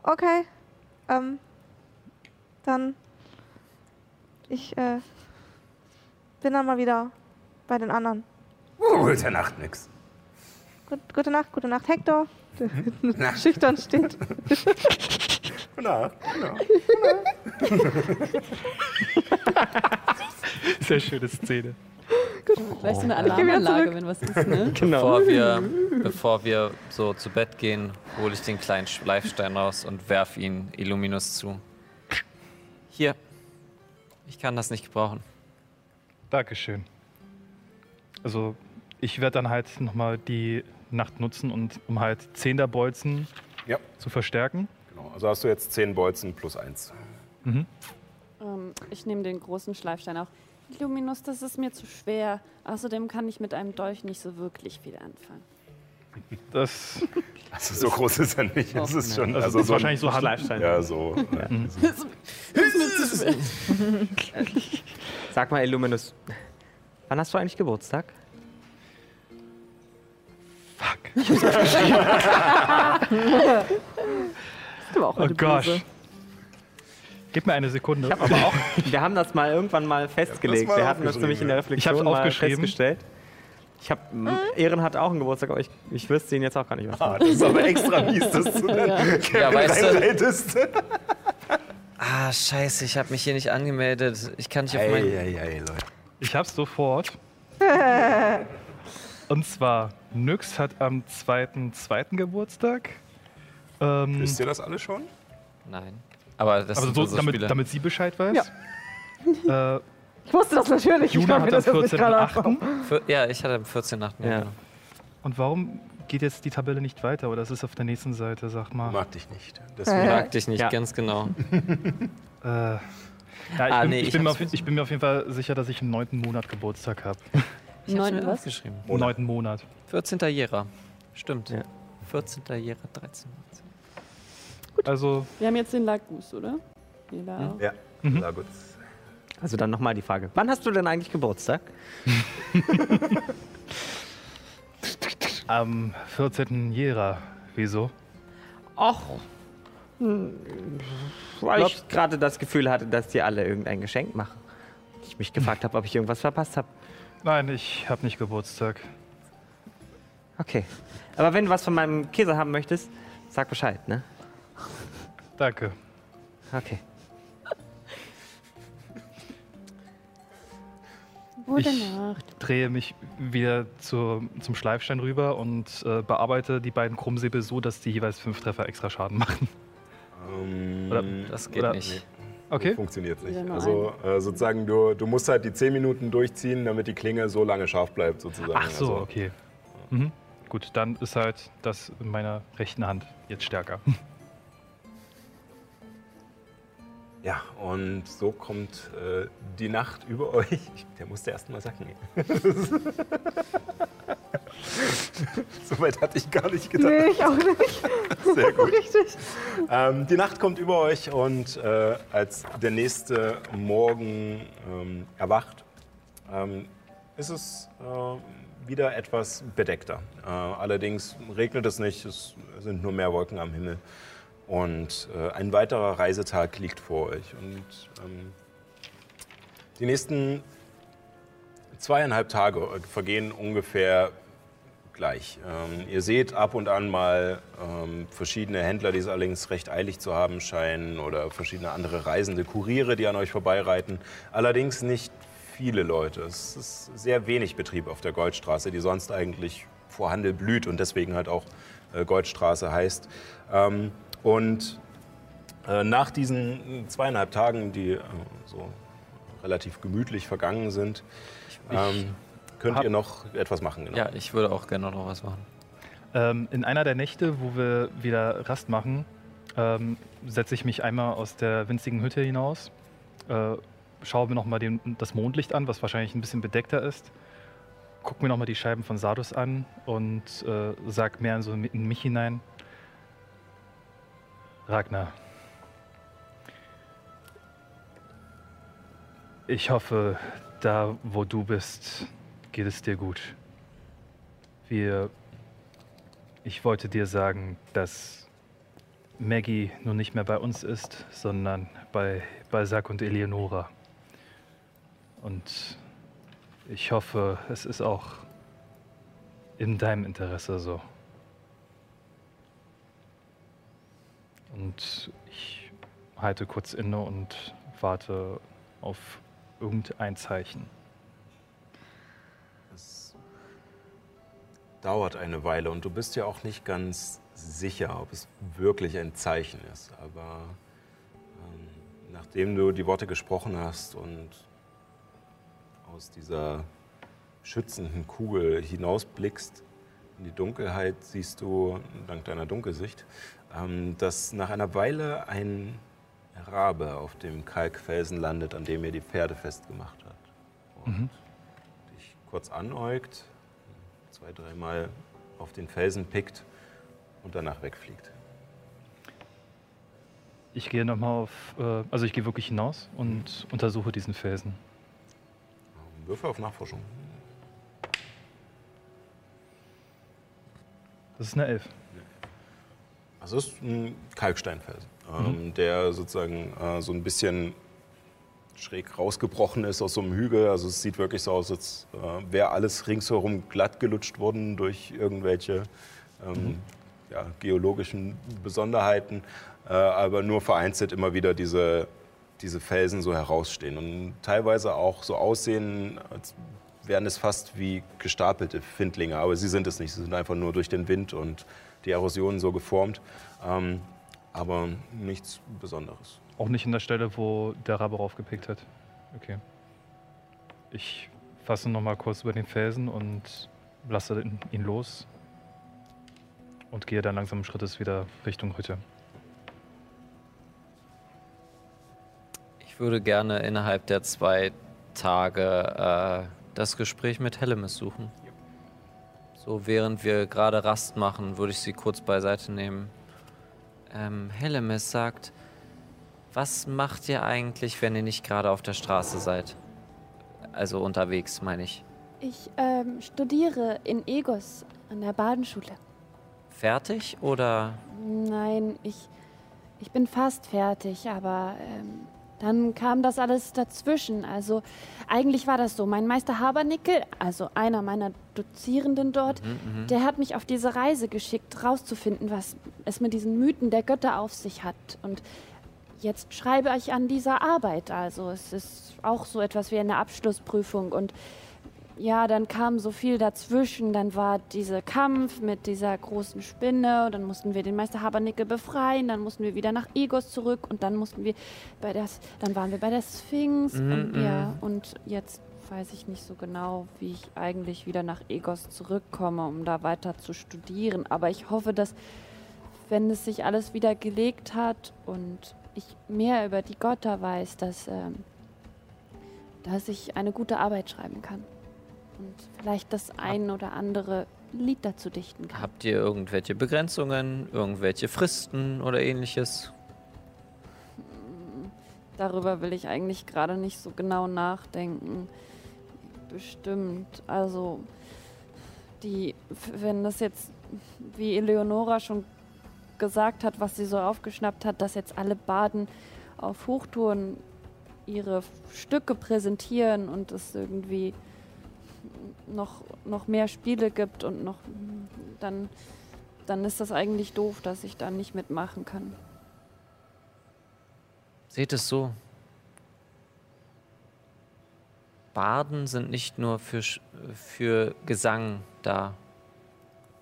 Okay, ähm, dann, ich, äh, bin dann mal wieder bei den anderen. Gute Nacht, nix. Gut, gute Nacht, gute Nacht, Hector. Schüchtern steht. Na, na. Sehr schöne Szene. Gleich so eine wieder Alarmanlage, wenn was ist, ne? Genau. Bevor wir, bevor wir so zu Bett gehen, hole ich den kleinen Schleifstein raus und werf ihn Illuminus zu. Hier. Ich kann das nicht gebrauchen. Dankeschön. Also ich werde dann halt nochmal die Nacht nutzen, und, um halt 10 der Bolzen Ja, zu verstärken. Genau. Also hast du jetzt 10 Bolzen plus 1. Mhm. Ähm, ich nehme den großen Schleifstein auch. Luminus, das ist mir zu schwer. Außerdem kann ich mit einem Dolch nicht so wirklich viel anfangen. Das, Also so groß ist er nicht. Das ist schon. das Also ist so ein- wahrscheinlich so Schleifstein. Ja, so. Ja. Sag mal, Illuminus, wann hast du eigentlich Geburtstag? Du auch Oh heute gosh. böse. Gib mir eine Sekunde. Ich habe aber auch, wir haben das mal irgendwann mal festgelegt. wir hatten das nämlich in der ja. Reflexion Ich hab's mal aufgeschrieben. festgestellt. Ich habe, Ehren hat auch einen Geburtstag, aber ich, ich wüsste ihn jetzt auch gar nicht. Was Ah, das ist aber extra mies, dass du dann Ja, weißt du, ah, scheiße, ich habe mich hier nicht angemeldet. Ich kann nicht auf Ey, mein... ey, ey, Leute. Ich hab's sofort. Und zwar, Nyx hat am 2.2. Geburtstag. Ähm, Wisst ihr das alle schon? Nein. Aber das aber sind so, damit, Spiele. damit sie Bescheid weiß. Äh, Ich wusste das natürlich. ich Juna frag hat am das jetzt nicht gerade ab. 14.8. Für, ja, ich hatte am 14.8. Ja. genau. Und warum geht jetzt die Tabelle nicht weiter? Oder das ist auf der nächsten Seite, sag mal. Mag dich nicht. Äh. Deswegen. Mag dich nicht, Ja. ganz genau. Äh, ja, ich, Ah, bin, nee, ich, ich bin mir auf, ich bin mir auf jeden Fall sicher, dass ich im neunten Monat Geburtstag habe. Ich hab's Neun mir was? aufgeschrieben. Im neunten Monat. 14. Jera. Stimmt. Ja. 14. Jera, 13. Also, Wir haben jetzt den Lagus, oder? Jeder. Ja, Mhm. na gut. Also dann nochmal die Frage. Wann hast du denn eigentlich Geburtstag? am 14. Jera. Wieso? Ach, weil ich gerade das Gefühl hatte, dass die alle irgendein Geschenk machen. Ich mich gefragt habe, ob ich irgendwas verpasst habe. Nein, ich habe nicht Geburtstag. Okay. Aber wenn du was von meinem Käse haben möchtest, sag Bescheid, ne? Danke. Okay. Gute Ich- Nacht. Drehe mich wieder zur, zum Schleifstein rüber und äh, bearbeite die beiden Krummsäbel so, dass die jeweils fünf Treffer extra Schaden machen. Ähm, Oder- Das geht Oder- nicht. Okay? Funktioniert nicht. Also äh, sozusagen, du, du musst halt die 10 Minuten durchziehen, damit die Klinge so lange scharf bleibt, sozusagen. Ach so, Also, okay. Mhm. Gut, dann ist halt das in meiner rechten Hand jetzt stärker. Ja, und so kommt äh, die Nacht über euch. Der musste erst mal sacken. Soweit hatte ich gar nicht gedacht. Nee, ich auch nicht. Sehr gut. Richtig. Ähm, die Nacht kommt über euch und äh, als der nächste Morgen ähm, erwacht, ähm, ist es äh, wieder etwas bedeckter. Äh, allerdings regnet es nicht, es sind nur mehr Wolken am Himmel. Und äh, ein weiterer Reisetag liegt vor euch. Und ähm, die nächsten zweieinhalb Tage vergehen ungefähr gleich. Ähm, ihr seht ab und an mal ähm, verschiedene Händler, die es allerdings recht eilig zu haben scheinen, oder verschiedene andere Reisende, Kuriere, die an euch vorbeireiten. Allerdings nicht viele Leute. Es ist sehr wenig Betrieb auf der Goldstraße, die sonst eigentlich vor Handel blüht und deswegen halt auch äh, Goldstraße heißt. Ähm, und äh, nach diesen zweieinhalb Tagen, die äh, so relativ gemütlich vergangen sind, ähm, könnt hab- ihr noch etwas machen. Genau. Ja, ich würde auch gerne noch was machen. Ähm, in einer der Nächte, wo wir wieder Rast machen, ähm, setze ich mich einmal aus der winzigen Hütte hinaus, äh, schaue mir nochmal das Mondlicht an, was wahrscheinlich ein bisschen bedeckter ist, gucke mir nochmal die Scheiben von Sardus an und äh, sag mehr in, so in mich hinein. Ragnar. Ich hoffe, da wo du bist, geht es dir gut. Wir ich wollte dir sagen, dass Maggie nun nicht mehr bei uns ist, sondern bei Balzac und Eleonora. Und ich hoffe, es ist auch in deinem Interesse so. Und ich halte kurz inne und warte auf irgendein Zeichen. Es dauert eine Weile und du bist ja auch nicht ganz sicher, ob es wirklich ein Zeichen ist. Aber ähm, nachdem du die Worte gesprochen hast und aus dieser schützenden Kugel hinausblickst in die Dunkelheit, siehst du, dank deiner Dunkelsicht, dass nach einer Weile ein Rabe auf dem Kalkfelsen landet, an dem ihr die Pferde festgemacht habt. Und dich kurz anäugt, zwei, dreimal auf den Felsen pickt und danach wegfliegt. Ich gehe nochmal auf, äh, also ich gehe wirklich hinaus und untersuche diesen Felsen. Würfel auf Nachforschung. Das ist eine Elf. Also es ist ein Kalksteinfelsen, ähm, der sozusagen äh, so ein bisschen schräg rausgebrochen ist aus so einem Hügel. Also es sieht wirklich so aus, als äh, wäre alles ringsherum glatt gelutscht worden durch irgendwelche ähm, ja, geologischen Besonderheiten, äh, aber nur vereinzelt immer wieder diese, diese Felsen so herausstehen und teilweise auch so aussehen, als wären es fast wie gestapelte Findlinge, aber sie sind es nicht. Sie sind einfach nur durch den Wind und die Erosion so geformt, ähm, aber nichts Besonderes. Auch nicht in der Stelle, wo der Rabe raufgepickt hat. Okay. Ich fasse noch mal kurz über den Felsen und lasse ihn- ihn los und gehe dann langsamen Schrittes wieder Richtung Hütte. Ich würde gerne innerhalb der zwei Tage äh, das Gespräch mit Hellemis suchen. So, während wir gerade Rast machen, würde ich sie kurz beiseite nehmen. Ähm, Hellemis sagt, was macht ihr eigentlich, wenn ihr nicht gerade auf der Straße seid? Also unterwegs, meine ich. Ich ähm, studiere in Egos an der Badenschule. Fertig oder Nein, ich, ich bin fast fertig, aber ähm, dann kam das alles dazwischen. Also eigentlich war das so. Mein Meister Habernickel, also einer meiner Dozierenden dort, der hat mich auf diese Reise geschickt, rauszufinden, was es mit diesen Mythen der Götter auf sich hat. Und jetzt schreibe ich an dieser Arbeit. Also es ist auch so etwas wie eine Abschlussprüfung. Und ja, dann kam so viel dazwischen. Dann war dieser Kampf mit dieser großen Spinne. Und dann mussten wir den Meister Habernickel befreien. Dann mussten wir wieder nach Egos zurück. Und dann mussten wir bei der, dann waren wir bei der Sphinx. und, ja, und jetzt weiß ich nicht so genau, wie ich eigentlich wieder nach Egos zurückkomme, um da weiter zu studieren. Aber ich hoffe, dass, wenn es sich alles wieder gelegt hat und ich mehr über die Götter weiß, dass, ähm, dass ich eine gute Arbeit schreiben kann. Und vielleicht das ein oder andere Lied dazu dichten kann. habt ihr irgendwelche Begrenzungen, irgendwelche Fristen oder ähnliches? Darüber will ich eigentlich gerade nicht so genau nachdenken. Bestimmt. Also, die, wenn das jetzt, wie Eleonora schon gesagt hat, was sie so aufgeschnappt hat, dass jetzt alle Baden auf Hochtouren ihre Stücke präsentieren und es irgendwie noch, noch mehr Spiele gibt und noch, dann, dann ist das eigentlich doof, dass ich da nicht mitmachen kann. Seht es so. Barden sind nicht nur für, für Gesang da,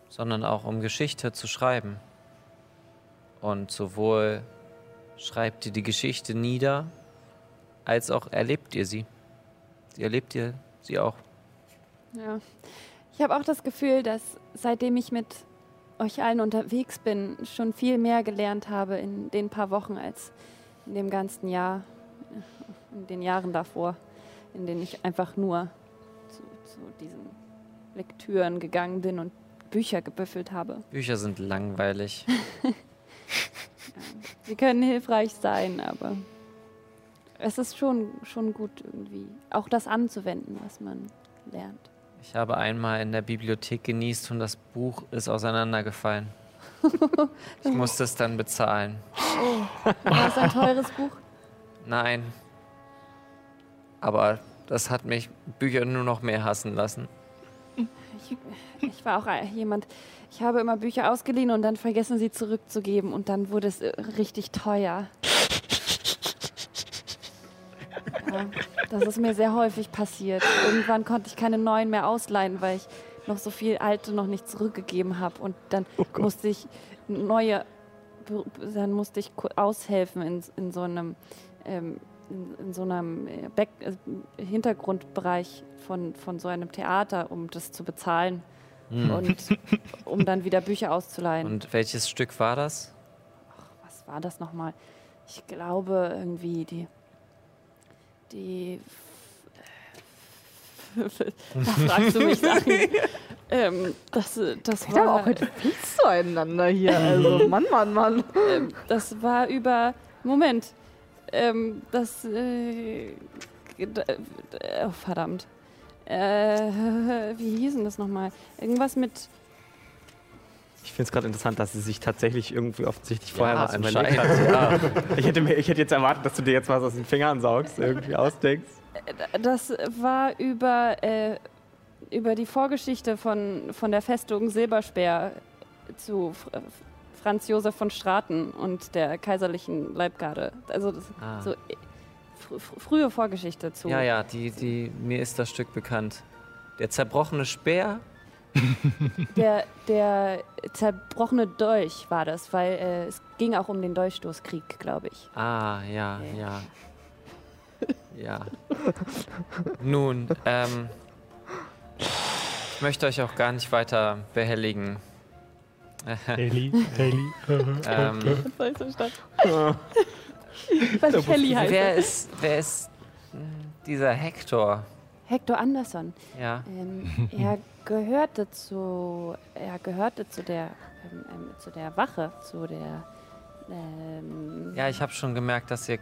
sondern auch um Geschichte zu schreiben. Und sowohl schreibt ihr die Geschichte nieder, als auch erlebt ihr sie. Sie erlebt ihr sie auch. Ja. Ich habe auch das Gefühl, dass seitdem ich mit euch allen unterwegs bin, schon viel mehr gelernt habe in den paar Wochen als in dem ganzen Jahr, in den Jahren davor, in denen ich einfach nur zu, zu diesen Lektüren gegangen bin und Bücher gebüffelt habe. Bücher sind langweilig. Sie können hilfreich sein, aber es ist schon, schon gut irgendwie, auch das anzuwenden, was man lernt. Ich habe einmal in der Bibliothek genießt und das Buch ist auseinandergefallen. Ich musste es dann bezahlen. War es ein teures Buch? Nein. Aber das hat mich Bücher nur noch mehr hassen lassen. Ich, ich war auch jemand, ich habe immer Bücher ausgeliehen und dann vergessen sie zurückzugeben und dann wurde es äh, richtig teuer. Das ist mir sehr häufig passiert. Irgendwann konnte ich keine neuen mehr ausleihen, weil ich noch so viel alte noch nicht zurückgegeben habe und dann musste ich neue, dann musste ich aushelfen in, in so einem ähm, in, in so einem äh, Back äh, Hintergrundbereich von, von so einem Theater, um das zu bezahlen und um dann wieder Bücher auszuleihen. Und welches Stück war das? Was war das nochmal? Ich glaube irgendwie die. Die. da fragst du mich Sachen. ähm, das, das Ich habe auch war, heute viel zueinander hier. Also, Mann, Mann, Mann. ähm, das war über. Moment. Ähm, das. Äh, d- oh, verdammt. Äh, wie hieß denn das nochmal? Irgendwas mit. Ich finde es gerade interessant, dass sie sich tatsächlich irgendwie offensichtlich vorher Ja, was überlegt hat. Ja. Ich, hätte mir, ich hätte jetzt erwartet, dass du dir jetzt was aus den Fingern saugst, irgendwie ausdenkst. Das war über, äh, über die Vorgeschichte von, von der Festung Silberspeer zu Fr Franz Josef von Straten und der kaiserlichen Leibgarde. Also das, Ah. so äh, fr frühe Vorgeschichte zu. Ja, ja, die, die, mir ist das Stück bekannt. Der zerbrochene Speer? Der, der zerbrochene Dolch war das, weil äh, es ging auch um den Dolchstoßkrieg, glaube ich. Ah, ja, ja. Ja. Nun, ähm, ich möchte euch auch gar nicht weiter behelligen. Ähm, Das war ich so stark. Weil Kelly heißt. wer er. ist, wer ist hm, dieser Hector? Hector Anderson. Ja. Ähm, er gehörte zu, er gehörte zu der, ähm, ähm, zu der Wache, zu der. Ähm, Ja, ich habe schon gemerkt, dass, ihr,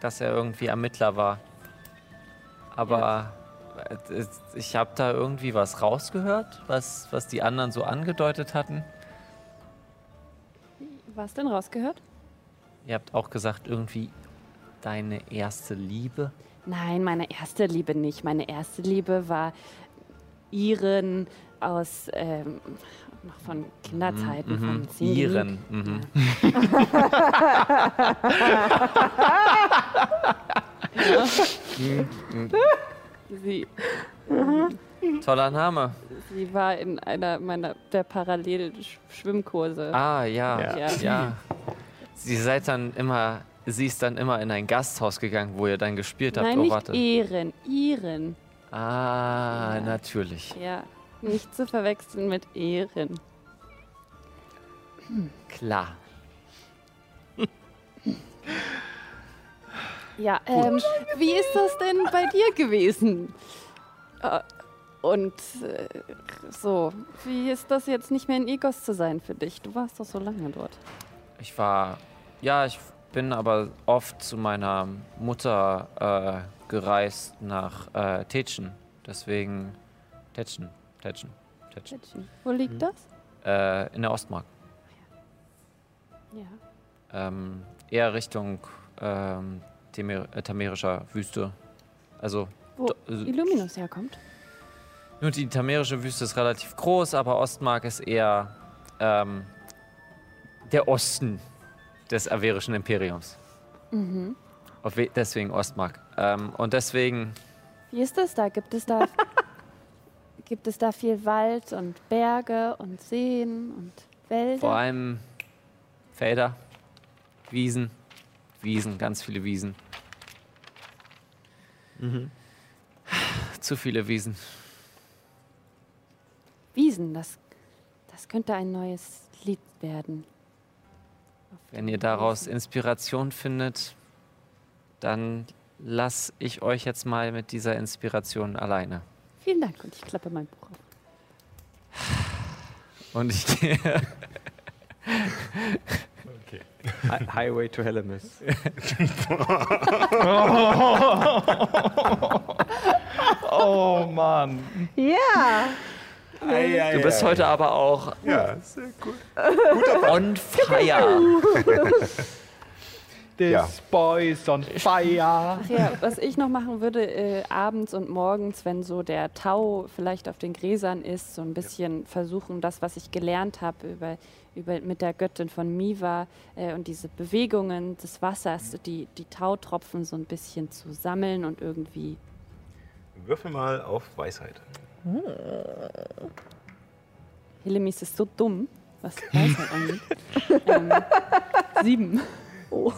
dass er irgendwie Ermittler war. Aber äh, es- ich habe da irgendwie was rausgehört, was, was die anderen so angedeutet hatten. Was denn rausgehört? Ihr habt auch gesagt, irgendwie deine erste Liebe. Nein, meine erste Liebe nicht. Meine erste Liebe war Iren aus ähm, noch von Kinderzeiten, Mhm, von Singing. Iren. Mhm. Sie, Toller Name. sie war in einer meiner der Parallel-Schwimmkurse. Ah, ja, Ja. ja. Ja. Sie seid dann immer, sie ist dann immer in ein Gasthaus gegangen, wo ihr dann gespielt habt. Nein, oh, nicht warte. Iren, Iren. Ah, Ja. natürlich. Ja, nicht zu verwechseln mit Ehren. Klar. Ja, ähm, wie ist das denn bei dir gewesen? Äh, und äh, so, wie ist das jetzt nicht mehr in Egos zu sein für dich? Du warst doch so lange dort. Ich war, ja, ich bin aber oft zu meiner Mutter äh, gereist nach äh, Tetschen. Deswegen Tetschen, Tetschen, Tetschen. Mädchen, Wo liegt das? Äh, in der Ostmark. Ja. Ähm, eher Richtung ähm, Temer äh, tamerischer Wüste. Also, Wo äh, Illuminus herkommt. nur die tamerische Wüste ist relativ groß, aber Ostmark ist eher ähm, der Osten des averischen Imperiums. Mhm. Deswegen Ostmark. Ähm, und deswegen, Wie ist das da? Gibt es da, gibt es da viel Wald und Berge und Seen und Wälder? vor allem Felder, Wiesen, Wiesen, ganz viele Wiesen. Zu viele Wiesen. Wiesen, das, das könnte ein neues Lied werden. Wenn ihr daraus Inspiration findet, dann lass ich euch jetzt mal mit dieser Inspiration alleine. Vielen Dank und ich klappe mein Buch auf. Und ich gehe. Hi- Highway to Hellemis. Oh Mann. Ja! Du bist heute aber auch Ja, sehr gut. on fire. This Ja. boy is on fire. Ach ja, was ich noch machen würde, äh, abends und morgens, wenn so der Tau vielleicht auf den Gräsern ist, so ein bisschen versuchen, das, was ich gelernt habe über, über, mit der Göttin von Miva äh, und diese Bewegungen des Wassers, die, die Tautropfen so ein bisschen zu sammeln und irgendwie. Würfel mal auf Weisheit. Helemis ist so dumm, was Weisheit angeht. ähm, sieben.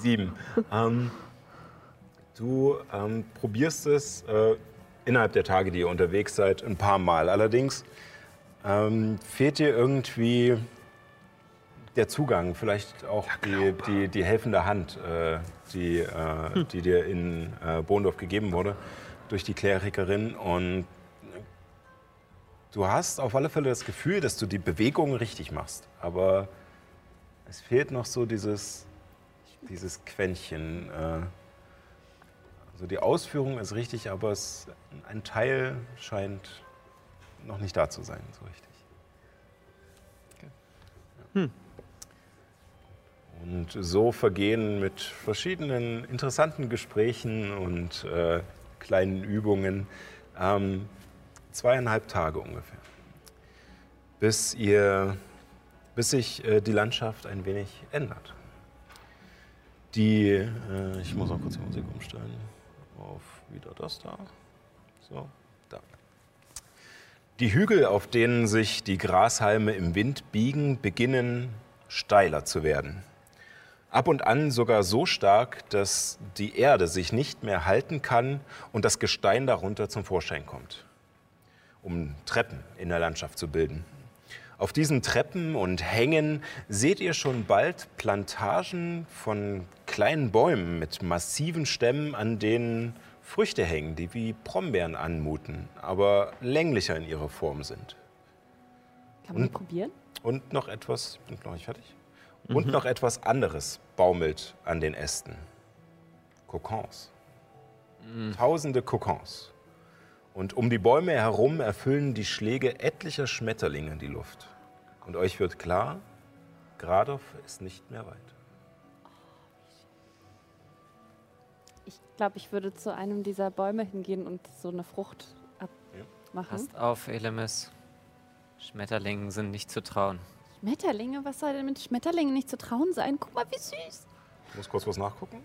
Sieben. Ähm, du ähm, probierst es äh, innerhalb der Tage, die ihr unterwegs seid, ein paar Mal. Allerdings ähm, fehlt dir irgendwie der Zugang, vielleicht auch die, die, die helfende Hand, äh, die, äh, die dir in äh, Bohndorf gegeben wurde durch die Klerikerin. Und du hast auf alle Fälle das Gefühl, dass du die Bewegung richtig machst. Aber es fehlt noch so dieses, dieses Quäntchen. Äh, Also die Ausführung ist richtig, aber es, ein Teil scheint noch nicht da zu sein, so richtig. Und so vergehen mit verschiedenen interessanten Gesprächen und äh, kleinen Übungen ähm, zweieinhalb Tage ungefähr, bis, ihr, bis sich äh, die Landschaft ein wenig ändert. Die, äh, ich muss noch kurz die Musik umstellen, auf wieder das da. So, da. Die Hügel, auf denen sich die Grashalme im Wind biegen, beginnen steiler zu werden. Ab und an sogar so stark, dass die Erde sich nicht mehr halten kann und das Gestein darunter zum Vorschein kommt, um Treppen in der Landschaft zu bilden. Auf diesen Treppen und Hängen seht ihr schon bald Plantagen von kleinen Bäumen mit massiven Stämmen, an denen Früchte hängen, die wie Brombeeren anmuten, aber länglicher in ihrer Form sind. Kann man die Und- probieren? Und noch etwas, bin noch nicht fertig. Und noch etwas anderes baumelt an den Ästen. Kokons. Tausende Kokons. Und um die Bäume herum erfüllen die Schläge etlicher Schmetterlinge die Luft. Und euch wird klar, Gradov ist nicht mehr weit. Ich glaube, ich würde zu einem dieser Bäume hingehen und so eine Frucht abmachen. Passt auf, Elemis. Schmetterlingen sind nicht zu trauen. Schmetterlinge? Was soll denn mit Schmetterlingen nicht zu trauen sein? Guck mal, wie süß. Ich muss kurz was nachgucken.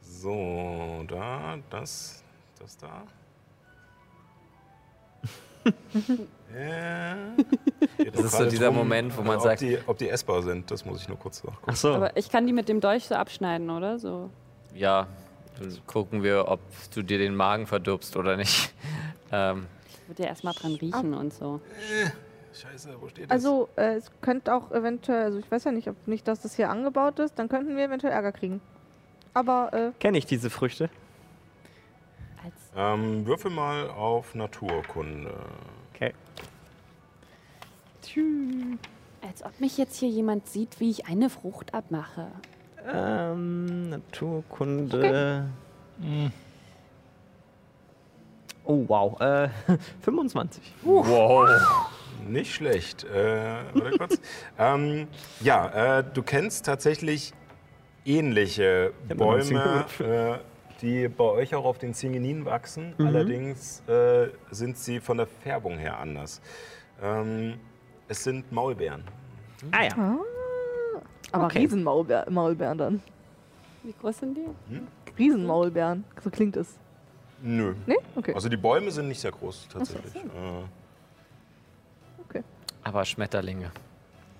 So, da, das, das da. ja. Das ist so dieser Moment, wo man ob sagt- Die, ob die essbar sind, das muss ich nur kurz nachgucken. Ach so. Aber ich kann die mit dem Dolch so abschneiden, oder? So. Ja, dann gucken wir, ob du dir den Magen verdirbst oder nicht. Ähm, Ich würde ja erstmal dran riechen und so. Scheiße, wo steht das? Also, äh, es könnte auch eventuell, also ich weiß ja nicht, ob nicht, dass das hier angebaut ist, dann könnten wir eventuell Ärger kriegen. Aber, äh, Kenne ich diese Früchte? Ähm, würfel mal auf Naturkunde. Okay. Als ob mich jetzt hier jemand sieht, wie ich eine Frucht abmache. Ähm, Naturkunde. Oh, wow. Äh, 25. wow. Nicht schlecht. Äh, warte kurz. ähm, ja, äh, du kennst tatsächlich ähnliche Bäume, die bei euch auch auf den Zingeninen wachsen. Allerdings äh, sind sie von der Färbung her anders. Ähm, es sind Maulbeeren. Ah ja. aber Okay. Riesenmaulbeeren Maulbeeren dann. Wie groß sind die? Riesenmaulbeeren, so klingt es. Nö. Nee? Okay. Also die Bäume sind nicht sehr groß tatsächlich. Äh, Aber Schmetterlinge.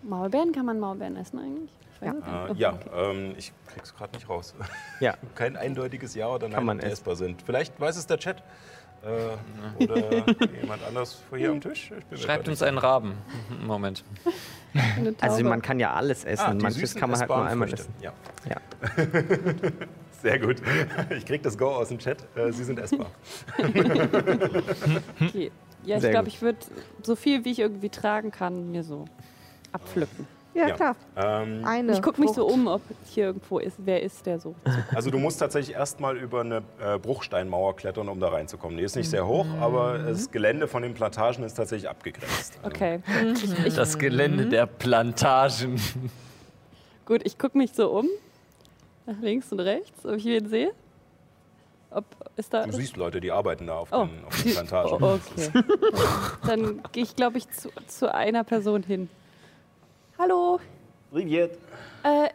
Maulbeeren? Kann man Maulbeeren essen eigentlich? Ja. es äh, ja, ähm, ich krieg's gerade nicht raus. Ja. Kein eindeutiges Ja oder Nein, essbar sind. Vielleicht weiß es der Chat. Äh, oder jemand anders vor hier am Tisch. Ich bin mir Schreibt uns einen Raben. Moment. Also man kann ja alles essen. Ah, Manches kann man halt nur einmal Früchte. essen. Ja. Ja. Sehr gut. Ich krieg das Go aus dem Chat. Äh, Sie sind essbar. Okay. Ja, ich glaube, ich würde so viel, wie ich irgendwie tragen kann, mir so abpflücken. Ja, Ja. klar. Ähm, Eine. Ich gucke mich so um, ob hier irgendwo ist, wer ist der so. also du musst tatsächlich erstmal über eine äh, Bruchsteinmauer klettern, um da reinzukommen. Die ist nicht sehr hoch, aber das Gelände von den Plantagen ist tatsächlich abgegrenzt. Also, Okay. Ich, Das Gelände der Plantagen. gut, ich gucke mich so um. Nach links und rechts, ob ich wen sehe. Ob, ist da. Du siehst Leute, die arbeiten da auf, Oh. den, auf den Plantagen. Oh, okay. Dann gehe ich, glaube ich, zu, zu einer Person hin. Hallo, Privet. äh,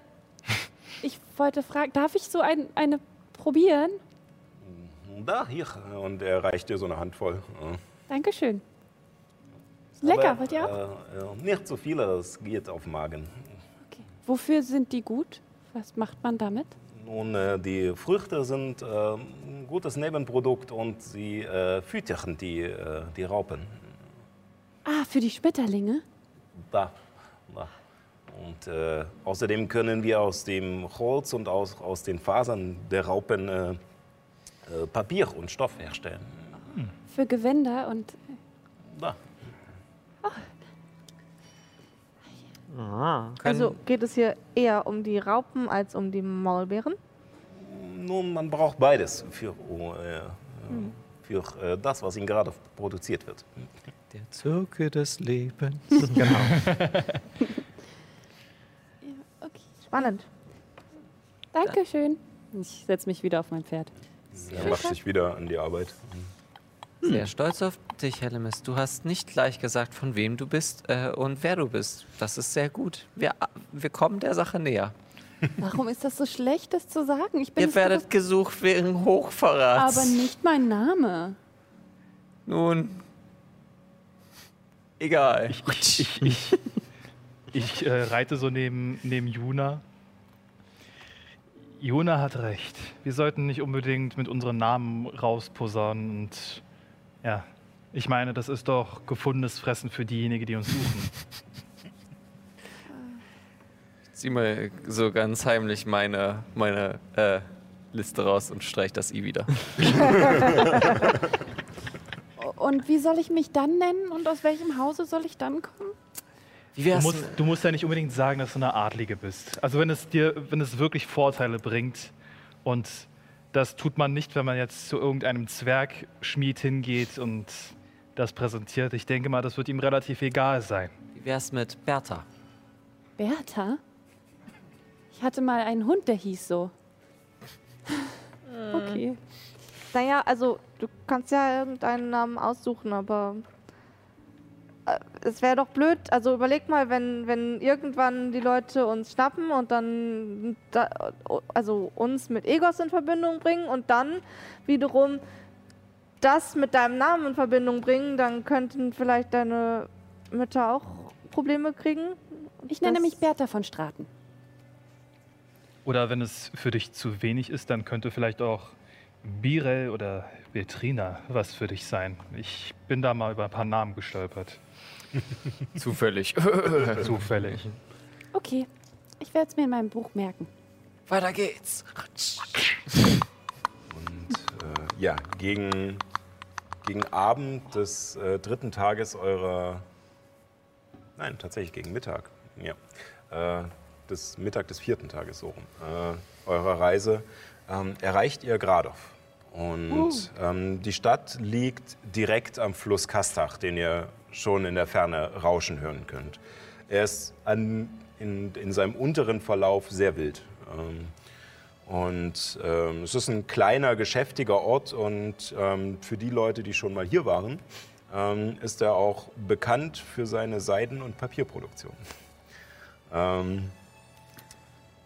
ich wollte fragen, darf ich so ein, eine probieren? Da, hier. Und er reicht dir so eine Handvoll. Ja. Dankeschön. Lecker, Aber, wollt ihr auch? Äh, äh, nicht zu viel, das geht auf den Magen. Okay. Wofür sind die gut? Was macht man damit? Nun, äh, die Früchte sind äh, ein gutes Nebenprodukt und sie äh, füttern die, äh, die Raupen. Ah, für die Schmetterlinge? Da. da. Und äh, außerdem können wir aus dem Holz und aus, aus den Fasern der Raupen äh, äh, Papier und Stoff herstellen. Für Gewänder und. Da. Ah. Also geht es hier eher um die Raupen als um die Maulbeeren? Nun, man braucht beides für, äh, für äh, das, was Ihnen gerade produziert wird. Der Zirkel des Lebens. Genau. Spannend. Dankeschön. Ich setze mich wieder auf mein Pferd. Er macht sich wieder an die Arbeit. Sehr stolz auf dich, Hellemis. Du hast nicht gleich gesagt, von wem du bist äh, und wer du bist. Das ist sehr gut. Wir, wir kommen der Sache näher. Warum ist das so schlecht, das zu sagen? Ich bin Ihr werdet gesucht wegen Hochverrats. aber nicht mein Name. Nun. Egal. Ich, ich, ich, ich äh, reite so neben, neben Juna. Juna hat recht. Wir sollten nicht unbedingt mit unseren Namen rausposaunen. Und ja, ich meine, das ist doch gefundenes Fressen für diejenigen, die uns suchen. Zieh mal so ganz heimlich meine, meine äh, Liste raus und streich das I wieder. Und wie soll ich mich dann nennen und aus welchem Hause soll ich dann kommen? Wie Du musst, du musst ja nicht unbedingt sagen, dass du eine Adlige bist. Also wenn es dir, wenn es wirklich Vorteile bringt und das tut man nicht, wenn man jetzt zu irgendeinem Zwergschmied hingeht und das präsentiert. Ich denke mal, das wird ihm relativ egal sein. Wie wär's mit Bertha? Bertha? Ich hatte mal einen Hund, der hieß so. Okay. Naja, also du kannst ja irgendeinen Namen aussuchen, aber äh, es wäre doch blöd. Also überleg mal, wenn, wenn irgendwann die Leute uns schnappen und dann da, also uns mit Egos in Verbindung bringen und dann wiederum das mit deinem Namen in Verbindung bringen, dann könnten vielleicht deine Mütter auch Probleme kriegen. Ich nenne mich Bertha von Straten. Oder wenn es für dich zu wenig ist, dann könnte vielleicht auch Birel oder Betrina was für dich sein. Ich bin da mal über ein paar Namen gestolpert. Zufällig. Zufällig. Okay, ich werde es mir in meinem Buch merken. Weiter geht's. Und äh, ja, gegen, gegen Abend des äh, dritten Tages eurer. Nein, tatsächlich gegen Mittag. Ja. Äh, des Mittag des vierten Tages so rum. Äh, eurer Reise ähm, erreicht ihr Gradov. Und ähm, die Stadt liegt direkt am Fluss Kastach, den ihr schon in der Ferne rauschen hören könnt. Er ist an, in, in seinem unteren Verlauf sehr wild. Ähm, und ähm, es ist ein kleiner, geschäftiger Ort und ähm, für die Leute, die schon mal hier waren, ähm, ist er auch bekannt für seine Seiden- und Papierproduktion. Ähm,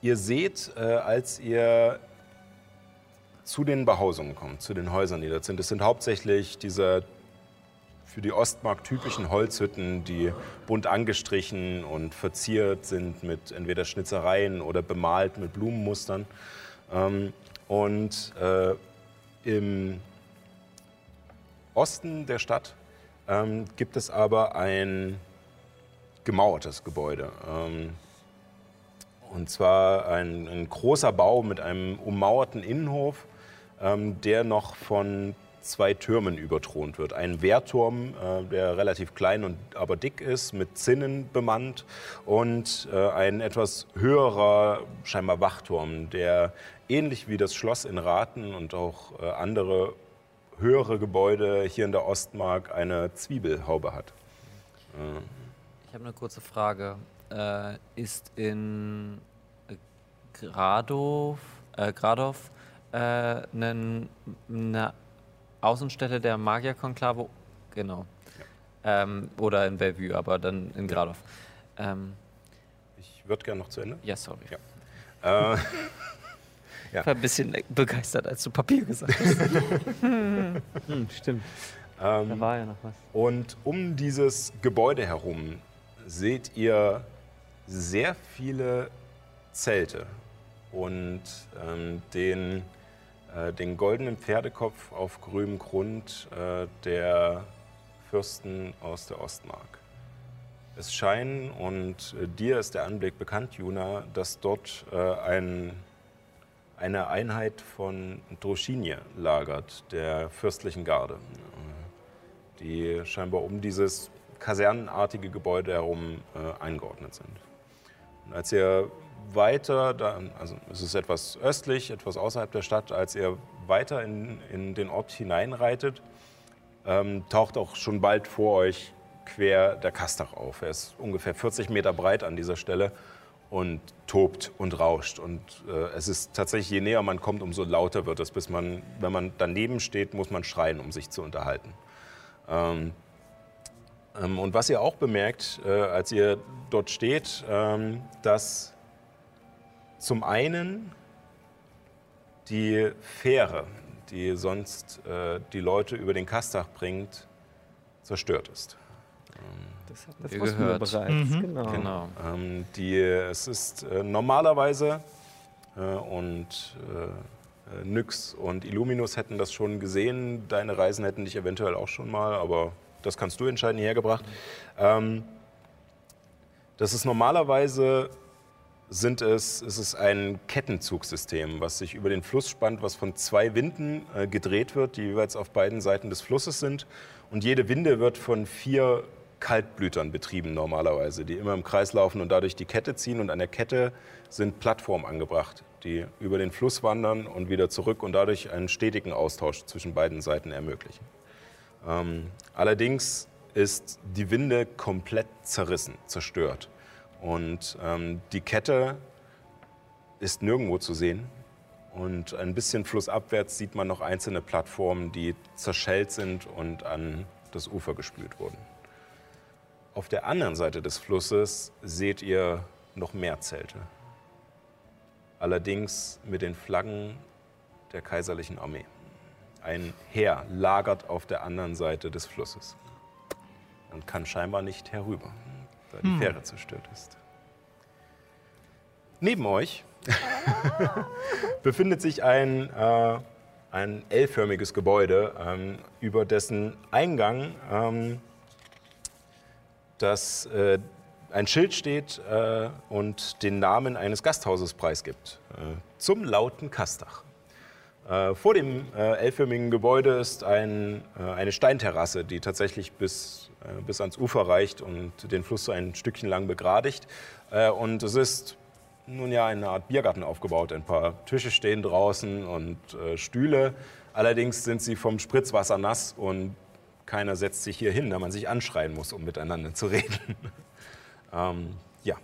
ihr seht, äh, als ihr zu den Behausungen kommt, zu den Häusern, die dort sind, es sind hauptsächlich diese für die Ostmark typischen Holzhütten, die bunt angestrichen und verziert sind mit entweder Schnitzereien oder bemalt mit Blumenmustern. Ähm, und äh, im Osten der Stadt ähm, gibt es aber ein gemauertes Gebäude. Ähm, und zwar ein, ein großer Bau mit einem ummauerten Innenhof, ähm, der noch von zwei Türmen überthront wird. Ein Wehrturm, äh, der relativ klein und aber dick ist, mit Zinnen bemannt und äh, ein etwas höherer, scheinbar Wachturm, der ähnlich wie das Schloss in Raten und auch äh, andere höhere Gebäude hier in der Ostmark eine Zwiebelhaube hat. Ich habe eine kurze Frage. Äh, ist in äh, Gradov, äh, Gradov äh, nen- eine Außenstelle der Magierkonklave? Genau. Ähm, oder in Bellevue, aber dann in Gradov. Ähm, ich würde gerne noch zu Ende. ja, sorry. Äh, Ich war ein bisschen begeistert, als du Papier gesagt hast. Hm, stimmt. Da ähm, war ja noch was. Und um dieses Gebäude herum seht ihr sehr viele Zelte und ähm, den, den goldenen Pferdekopf auf grünem Grund äh, der Fürsten aus der Ostmark. Es scheinen, und äh, dir ist der Anblick bekannt, Juna, dass dort äh, ein, eine Einheit von Droschinje lagert, der fürstlichen Garde die scheinbar um dieses kasernenartige Gebäude herum äh, eingeordnet sind. Und als ihr weiter, also es ist etwas östlich, etwas außerhalb der Stadt, als ihr weiter in, in den Ort hineinreitet, ähm, taucht auch schon bald vor euch quer der Kastach auf. Er ist ungefähr 40 Meter breit an dieser Stelle und tobt und rauscht. Und äh, es ist tatsächlich, je näher man kommt, umso lauter wird es, bis man, wenn man daneben steht, muss man schreien, um sich zu unterhalten. Ähm, ähm, und was ihr auch bemerkt, äh, als ihr dort steht, ähm, dass zum einen die Fähre, die sonst äh, die Leute über den Kastach bringt, zerstört ist. Das hatten Wir wussten gehört. bereits. Mhm. Genau. Genau. Ähm, die, es ist äh, normalerweise, äh, und äh, äh, Nyx und Illuminus hätten das schon gesehen, deine Reisen hätten dich eventuell auch schon mal, aber das kannst du entscheiden, hierher gebracht. Ähm, das ist normalerweise sind es, es ist ein Kettenzugsystem, was sich über den Fluss spannt, was von zwei Winden äh, gedreht wird, die jeweils auf beiden Seiten des Flusses sind. Und jede Winde wird von vier Kaltblütern betrieben normalerweise, die immer im Kreis laufen und dadurch die Kette ziehen. Und an der Kette sind Plattformen angebracht, die über den Fluss wandern und wieder zurück und dadurch einen stetigen Austausch zwischen beiden Seiten ermöglichen. Ähm, allerdings ist die Winde komplett zerrissen, zerstört. Und ähm, die Kette ist nirgendwo zu sehen. Und ein bisschen flussabwärts sieht man noch einzelne Plattformen, die zerschellt sind und an das Ufer gespült wurden. Auf der anderen Seite des Flusses seht ihr noch mehr Zelte. Allerdings mit den Flaggen der kaiserlichen Armee. Ein Heer lagert auf der anderen Seite des Flusses und kann scheinbar nicht herüber, da die Fähre zerstört ist. Neben euch befindet sich ein, äh, ein L-förmiges Gebäude, ähm, über dessen Eingang ähm, das, äh, ein Schild steht äh, und den Namen eines Gasthauses preisgibt. Äh, zum lauten Kastach. Äh, vor dem äh, L-förmigen Gebäude ist ein, eine Steinterrasse, die tatsächlich bis, bis ans Ufer reicht und den Fluss so ein Stückchen lang begradigt. Äh, und es ist nun ja eine Art Biergarten aufgebaut. Ein paar Tische stehen draußen und äh, Stühle. Allerdings sind sie vom Spritzwasser nass und keiner setzt sich hier hin, da man sich anschreien muss, um miteinander zu reden. ähm, ja,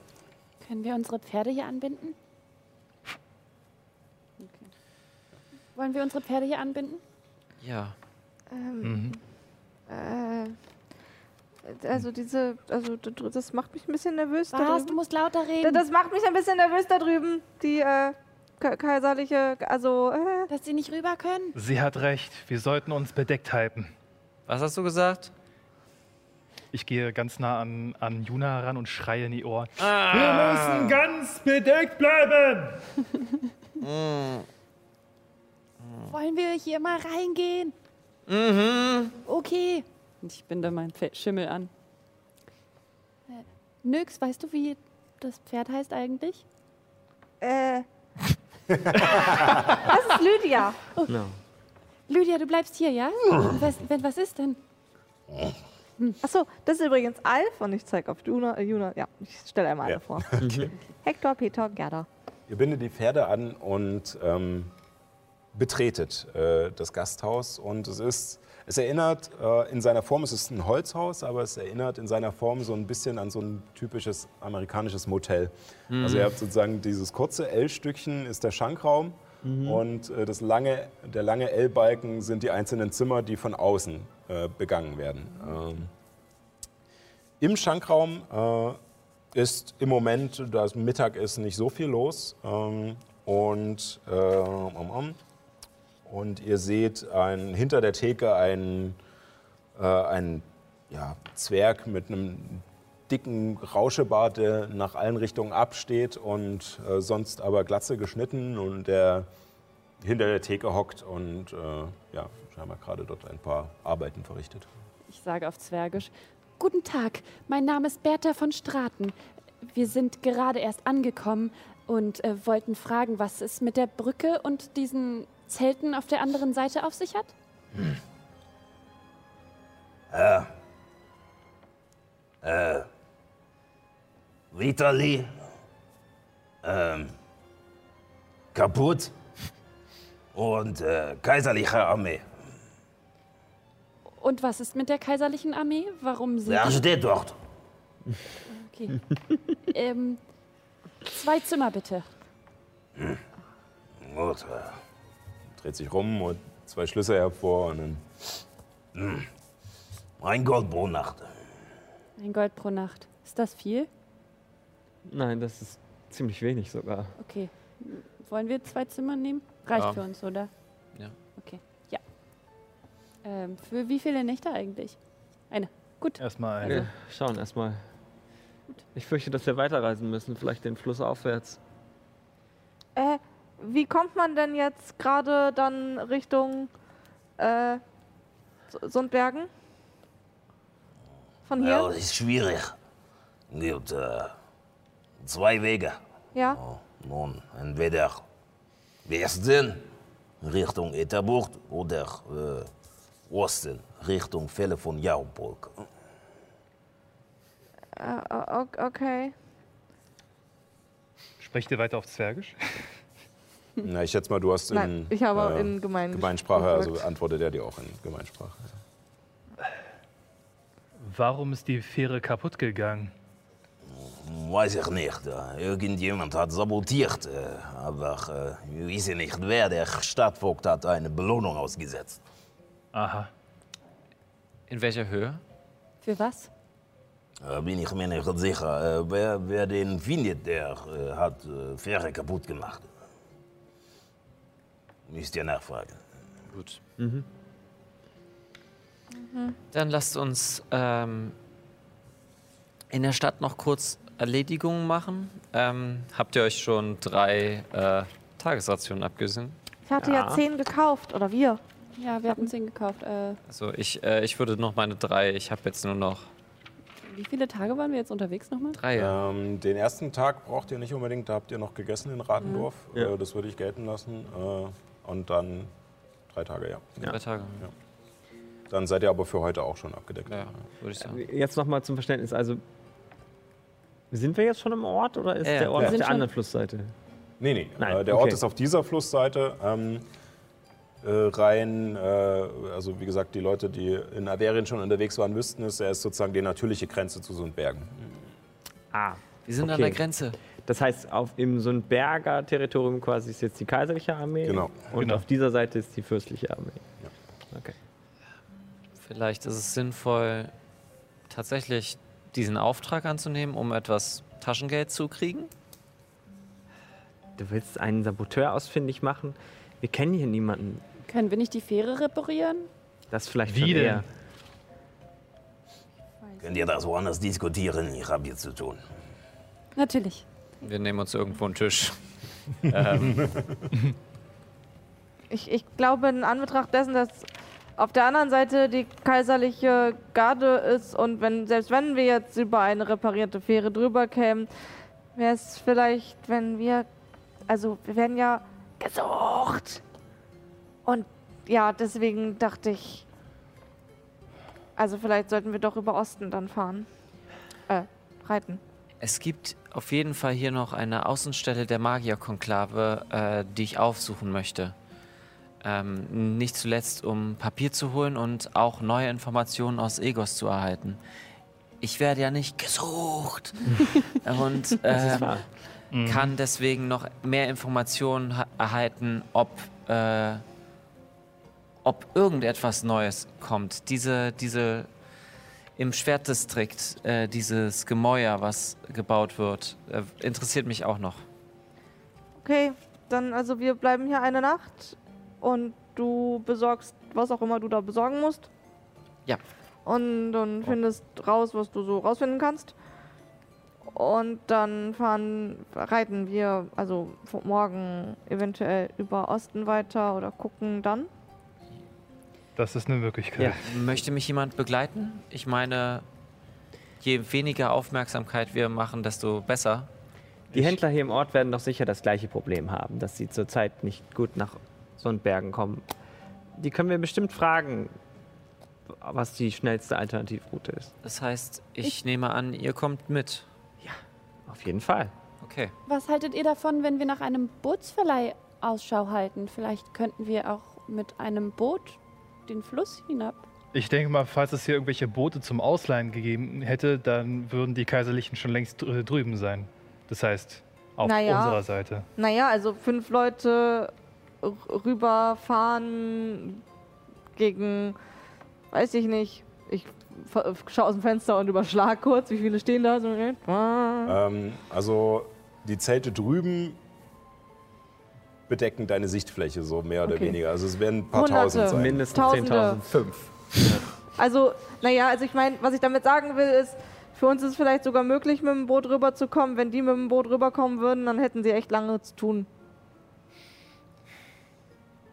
Können wir unsere Pferde hier anbinden? Wollen wir unsere Pferde hier anbinden? Ja. Ähm, äh, also diese, also das macht mich ein bisschen nervös. da Was? Du drüben. musst lauter reden. Das macht mich ein bisschen nervös da drüben. Die äh, ka- kaiserliche, also äh, dass sie nicht rüber können? Sie hat recht, wir sollten uns bedeckt halten. Was hast du gesagt? Ich gehe ganz nah an, an Juna heran und schreie in die Ohren. Ah. Wir müssen ganz bedeckt bleiben! Wollen wir hier mal reingehen? Mhm. Okay. Ich binde mein Pferd- Schimmel an. Nix, weißt du, wie das Pferd heißt eigentlich? äh. das ist Lydia. No. Lydia, du bleibst hier, ja? Was, wenn, was ist denn? Achso, das ist übrigens Alf und ich zeige auf Juna. Äh, Juna ja, ich stelle einmal Ja. alle vor. Hector, Peter, Gerda. Ihr bindet die Pferde an und ähm, betretet äh, das Gasthaus. Und es ist, es erinnert äh, in seiner Form, es ist ein Holzhaus, aber es erinnert in seiner Form so ein bisschen an so ein typisches amerikanisches Motel. Also ihr habt sozusagen dieses kurze L-Stückchen ist der Schankraum und äh, das lange, der lange L-Balken sind die einzelnen Zimmer, die von außen äh, begangen werden. Ähm, Im Schankraum äh, ist im Moment, da es Mittag ist, nicht so viel los. Ähm, und, äh, um, um. Und ihr seht ein, hinter der Theke einen, äh, einen ja, Zwerg mit einem dicken Rauschebart, der nach allen Richtungen absteht und äh, sonst aber glatze geschnitten und der hinter der Theke hockt und äh, ja, scheinbar gerade dort ein paar Arbeiten verrichtet. Ich sage auf Zwergisch. Guten Tag, mein Name ist Bertha von Straten. Wir sind gerade erst angekommen und äh, wollten fragen, was es mit der Brücke und diesen Zelten auf der anderen Seite auf sich hat? Äh, äh, Vitali, äh, ähm, kaputt und äh, kaiserliche Armee. Und was ist mit der kaiserlichen Armee? Warum sind Der steht dort. Okay. ähm, zwei Zimmer bitte. Gut, äh, Dreht sich rum und zwei Schlüssel hervor und dann. hm. ein Gold pro Nacht. Ein Gold pro Nacht. Ist das viel? Nein, das ist ziemlich wenig sogar. Okay. Wollen wir zwei Zimmer nehmen? Reicht Ja. für uns, oder? Ja. Okay. Ja. Ähm, für wie viele Nächte eigentlich? Eine. Gut. Erstmal ein. Wir schauen erstmal. Ich fürchte, dass wir weiterreisen müssen, vielleicht den Fluss aufwärts. Wie kommt man denn jetzt gerade dann Richtung äh, Sundbergen? Von Ja, hier? das ist schwierig. Gibt äh, zwei Wege. Ja. Nun, entweder Westen Richtung Etterbucht oder äh, Osten Richtung Fälle von Jauburg. Äh, okay. Sprecht ihr weiter auf Zwergisch? Na, ich schätze mal, du hast Nein, in, ich habe äh, in Gemein Gemeinsprache, also antwortet er dir auch in Gemeinsprache. Warum ist die Fähre kaputt gegangen? Weiß ich nicht. Äh, irgendjemand hat sabotiert. Äh, aber äh, ich weiß nicht wer. Der Stadtvogt hat eine Belohnung ausgesetzt. Aha. In welcher Höhe? Für was? Bin ich mir nicht sicher. Wer, wer den findet, der hat äh, Fähre kaputt gemacht. Müsst ihr nachfragen. Gut. Mhm. Dann lasst uns ähm, in der Stadt noch kurz Erledigungen machen. Ähm, habt ihr euch schon drei äh, Tagesrationen abgesehen? Ich hatte ja. Ja. zehn gekauft, oder wir. Ja, wir hatten zehn gekauft. Äh, Also ich, äh, ich würde noch meine drei, ich habe jetzt nur noch wie viele Tage waren wir jetzt unterwegs nochmal? drei. Ähm, den ersten Tag braucht ihr nicht unbedingt, da habt ihr noch gegessen in Ratendorf. Ja. Äh, das würde ich gelten lassen. Äh, und dann drei Tage, ja. Ja. Drei Tage. Dann seid ihr aber für heute auch schon abgedeckt. Ja, würde ich sagen. Jetzt nochmal zum Verständnis. Also, sind wir jetzt schon im Ort oder ist Ja, ja. der Ort auf der anderen Flussseite? Nee, nee. Nein, äh, der okay. Ort ist auf dieser Flussseite. Ähm, äh, rein, äh, also wie gesagt, die Leute, die in Averien schon unterwegs waren, wüssten es. Er ist sozusagen die natürliche Grenze zu Sundbergen. Ah, Wir sind an Okay. der Grenze. Das heißt, auf im so ein Berger Territorium quasi ist jetzt die kaiserliche Armee. Genau. Und Genau. auf dieser Seite ist die fürstliche Armee. Okay. Vielleicht ist es sinnvoll, tatsächlich diesen Auftrag anzunehmen, um etwas Taschengeld zu kriegen. Du willst einen Saboteur ausfindig machen? Wir kennen hier niemanden. Können wir nicht die Fähre reparieren? Das vielleicht Wie schon denn? Könnt ihr das woanders diskutieren? Ich habe hier zu tun. Natürlich. Wir nehmen uns irgendwo einen Tisch. ähm, Ich, ich glaube, in Anbetracht dessen, dass auf der anderen Seite die kaiserliche Garde ist und wenn, selbst wenn wir jetzt über eine reparierte Fähre drüber kämen, wäre es vielleicht, wenn wir, also wir werden ja gesucht. Und ja, deswegen dachte ich, also vielleicht sollten wir doch über Osten dann fahren. Äh, reiten. Es gibt auf jeden Fall hier noch eine Außenstelle der Magierkonklave, äh, die ich aufsuchen möchte. Ähm, nicht zuletzt, um Papier zu holen und auch neue Informationen aus Egos zu erhalten. Ich werde ja nicht gesucht. und ähm, wahr. kann deswegen noch mehr Informationen ha- erhalten, ob, äh, ob irgendetwas Neues kommt. Diese, diese im Schwertdistrikt, äh, dieses Gemäuer, was gebaut wird, äh, interessiert mich auch noch. Okay, dann also wir bleiben hier eine Nacht und du besorgst, was auch immer du da besorgen musst. Ja. Und dann findest raus, was du so rausfinden kannst. Und dann fahren, reiten wir, also morgen eventuell über Osten weiter oder gucken dann. Das ist eine Möglichkeit. Ja. Möchte mich jemand begleiten? Ich meine, je weniger Aufmerksamkeit wir machen, desto besser. Die Händler hier im Ort werden doch sicher das gleiche Problem haben, dass sie zurzeit nicht gut nach Sundbergen kommen. Die können wir bestimmt fragen, was die schnellste Alternativroute ist. Das heißt, ich nehme an, ihr kommt mit. Auf jeden Fall. Okay. Was haltet ihr davon, wenn wir nach einem Bootsverleih Ausschau halten? Vielleicht könnten wir auch mit einem Boot den Fluss hinab. Ich denke mal, falls es hier irgendwelche Boote zum Ausleihen gegeben hätte, dann würden die Kaiserlichen schon längst drü- drüben sein. Das heißt, auf Naja. unserer Seite. Naja, also fünf Leute rüberfahren gegen, weiß ich nicht. Ich schaue aus dem Fenster und überschlag kurz, wie viele stehen da. So, äh, Ähm, also die Zelte drüben bedecken deine Sichtfläche so mehr oder Okay. weniger. Also es werden ein paar Hunderte. tausend sein. Mindestens Tausende. 10.000. Fünf. Also, naja, also ich meine, was ich damit sagen will, ist, für uns ist es vielleicht sogar möglich, mit dem Boot rüberzukommen. Wenn die mit dem Boot rüberkommen würden, dann hätten sie echt lange zu tun.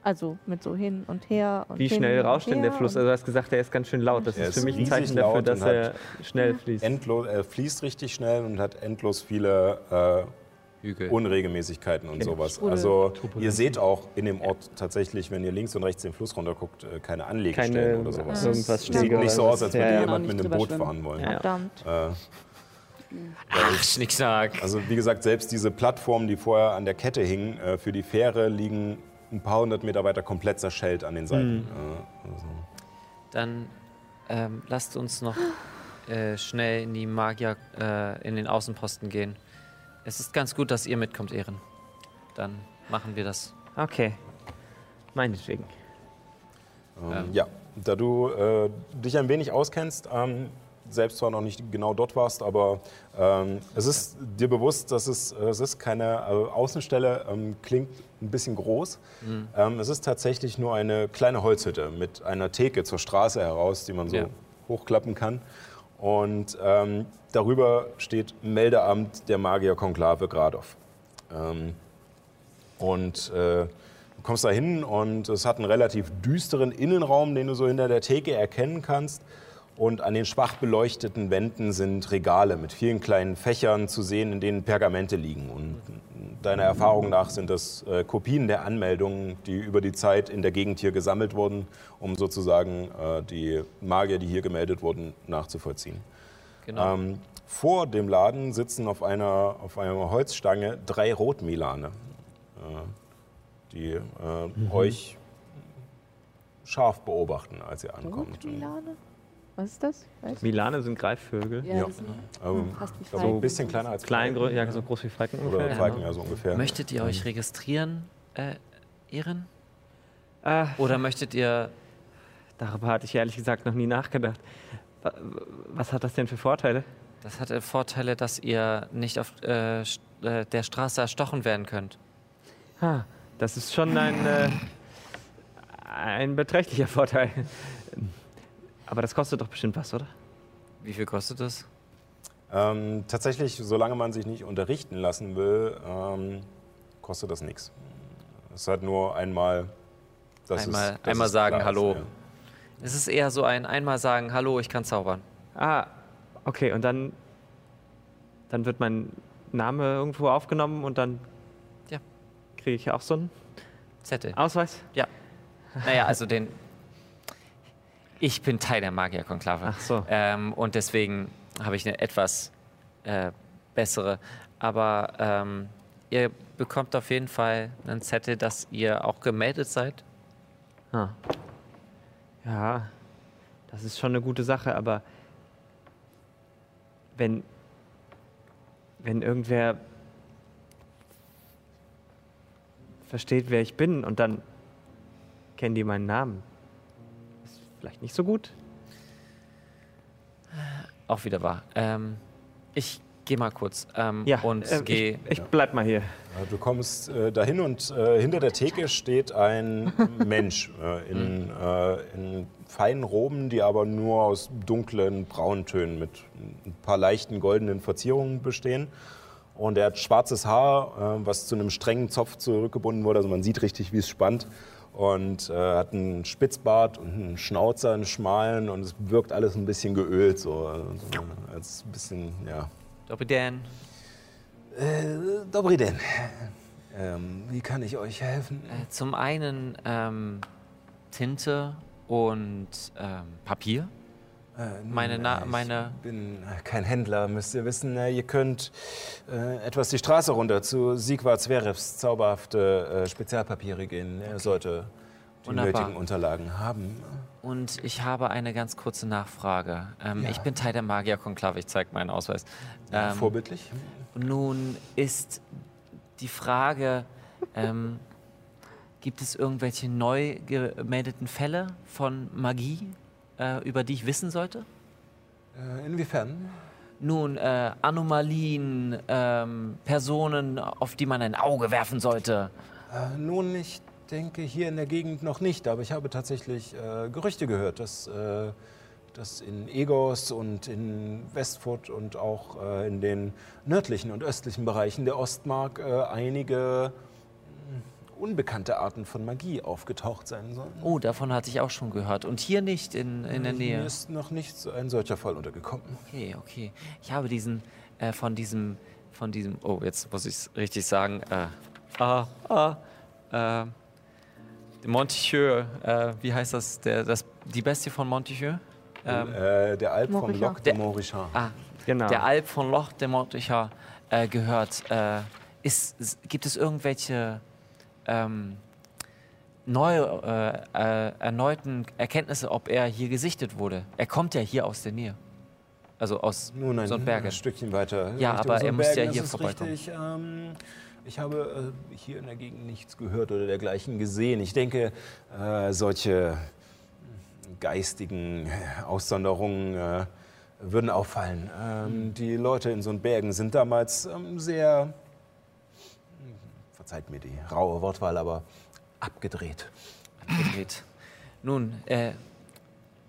Also mit so hin und her. Und Wie hin schnell rauscht denn der Fluss? Also du hast gesagt, der ist ganz schön laut. Das Er ist für mich ein Zeichen dafür, dass er schnell fließt. Endlos, er fließt richtig schnell und hat endlos viele Hügel. Unregelmäßigkeiten und Okay. sowas. Also ihr seht auch in dem Ort tatsächlich, wenn ihr links und rechts den Fluss runterguckt, äh, keine Anlegestellen Keine oder sowas. irgendwas Sieht nicht so aus, als würde Ja, jemand mit einem Boot schwimmen. fahren wollen. Ja. Verdammt. Äh, Ach, Schnickschnack. Also wie gesagt, selbst diese Plattformen, die vorher an der Kette hingen, äh, für die Fähre liegen ein paar hundert Meter weiter komplett zerschellt an den Seiten. Äh, also. Dann ähm, lasst uns noch äh, schnell in die Magier, äh, in den Außenposten gehen. Es ist ganz gut, dass ihr mitkommt, Ehren. Dann machen wir das. Okay. Meinetwegen. Ähm, ja, da du äh, dich ein wenig auskennst, ähm, selbst zwar noch nicht genau dort warst, aber ähm, es ist dir bewusst, dass es, äh, es ist keine also Außenstelle, ähm, klingt ein bisschen groß. Ähm, es ist tatsächlich nur eine kleine Holzhütte mit einer Theke zur Straße heraus, die man so Ja. hochklappen kann. Und ähm, darüber steht Meldeamt der Magier-Konklave Gradov. Ähm, und äh, du kommst da hin und es hat einen relativ düsteren Innenraum, den du so hinter der Theke erkennen kannst. Und an den schwach beleuchteten Wänden sind Regale mit vielen kleinen Fächern zu sehen, in denen Pergamente liegen. Und deiner Erfahrung nach sind das äh, Kopien der Anmeldungen, die über die Zeit in der Gegend hier gesammelt wurden, um sozusagen äh, die Magier, die hier gemeldet wurden, nachzuvollziehen. Genau. Ähm, vor dem Laden sitzen auf einer, auf einer Holzstange drei Rotmilane, äh, die äh, euch scharf beobachten, als ihr ankommt. Und, Milane? Was ist das? Weiß? Milane sind Greifvögel. Ja, Ja. sind ähm, wie also Falken. ein bisschen kleiner als Klein, Falken. grö- ja, so groß wie Falken Oder ungefähr. Falken, ja, so ungefähr. Möchtet ihr euch registrieren, äh, Ehren? Äh, Oder möchtet ihr. darüber hatte ich ehrlich gesagt noch nie nachgedacht. Wa- Was hat das denn für Vorteile? Das hat äh, Vorteile, dass ihr nicht auf äh, äh, der Straße erstochen werden könnt. Ha, das ist schon ein, äh, ein beträchtlicher Vorteil. Aber das kostet doch bestimmt was, oder? Wie viel kostet das? Ähm, tatsächlich, solange man sich nicht unterrichten lassen will, ähm, kostet das nichts. Es ist halt nur einmal, Einmal- dass einmal sagen, ist, Hallo. ja. Es ist eher so ein einmal sagen, hallo, ich kann zaubern. Ah, okay, und dann, dann wird mein Name irgendwo aufgenommen und dann Ja. kriege ich auch so einen Zettel. Ausweis? Naja, also den. Ich bin Teil der Magierkonklave. Ach so. Ähm, und deswegen habe ich eine etwas äh, bessere. Aber ähm, ihr bekommt auf jeden Fall einen Zettel, dass ihr auch gemeldet seid. Ah. Ja, das ist schon eine gute Sache, aber wenn, wenn irgendwer versteht, wer ich bin und dann kennen die meinen Namen, vielleicht nicht so gut. Auch wieder wahr. Ähm, ich gehe mal kurz ähm, Ja, und äh, gehe. ich, ich bleib mal hier. Ja, Du kommst äh, dahin und äh, hinter der Theke steht ein Mensch äh, in, äh, in feinen Roben, die aber nur aus dunklen Brauntönen mit ein paar leichten goldenen Verzierungen bestehen. Und er hat schwarzes Haar, äh, was zu einem strengen Zopf zurückgebunden wurde. Also man sieht richtig, wie es spannt. Und äh, hat einen Spitzbart und einen Schnauzer, einen schmalen. Und es wirkt alles ein bisschen geölt, so, also, als ein bisschen, ja, Doppeldan. äh, Dobry den. Ähm, wie kann ich euch helfen? Äh, zum einen ähm, Tinte und ähm, Papier. Meine, Na ich meine bin kein Händler, müsst ihr wissen. Äh, Ihr könnt äh, etwas die Straße runter zu Sigvard Zverevs zauberhafte äh, Spezialpapiere gehen. Er sollte die Wunderbar. nötigen Unterlagen haben. Und ich habe eine ganz kurze Nachfrage. Ähm, Ja. Ich bin Teil der Magierkonklave, ich zeige meinen Ausweis. Ähm, vorbildlich. Nun ist die Frage, ähm, gibt es irgendwelche neu gemeldeten Fälle von Magie, äh, über die ich wissen sollte? Äh, inwiefern? Nun, äh, Anomalien, ähm, Personen, auf die man ein Auge werfen sollte. Äh, nun, ich denke hier in der Gegend noch nicht, aber ich habe tatsächlich äh, Gerüchte gehört, dass, äh, dass in Egos und in Westfurt und auch in den nördlichen und östlichen Bereichen der Ostmark einige unbekannte Arten von Magie aufgetaucht sein sollen. Oh, davon hatte ich auch schon gehört. Und hier nicht in, in der Nähe. Mir ist noch nicht so ein solcher Fall untergekommen. Okay, okay. Ich habe diesen, äh, von diesem, von diesem, oh, jetzt muss ich es richtig sagen, äh, ah, ah, äh, Monticheux, äh, wie heißt das, der, das, die Bestie von Monticheux? Ähm, äh, der Alp von Maurichard. Loc de Maurichard. ah, Genau. der Alp von Loch de Montichard äh, gehört. Äh, ist, ist, gibt es irgendwelche ähm, neue, äh, äh, erneuten Erkenntnisse, ob er hier gesichtet wurde? Er kommt ja hier aus der Nähe. Also aus Nun ein, Sundbergen. ein Stückchen weiter. Ja, Richtung aber er müsste ja hier vorbeikommen. Richtig, ähm, ich habe äh, hier in der Gegend nichts gehört oder dergleichen gesehen. Ich denke, äh, solche geistigen Aussonderungen äh, würden auffallen. Hm. Ähm, Die Leute in Sundbergen sind damals ähm, sehr, verzeiht mir die raue Wortwahl, aber abgedreht. abgedreht. Nun, äh,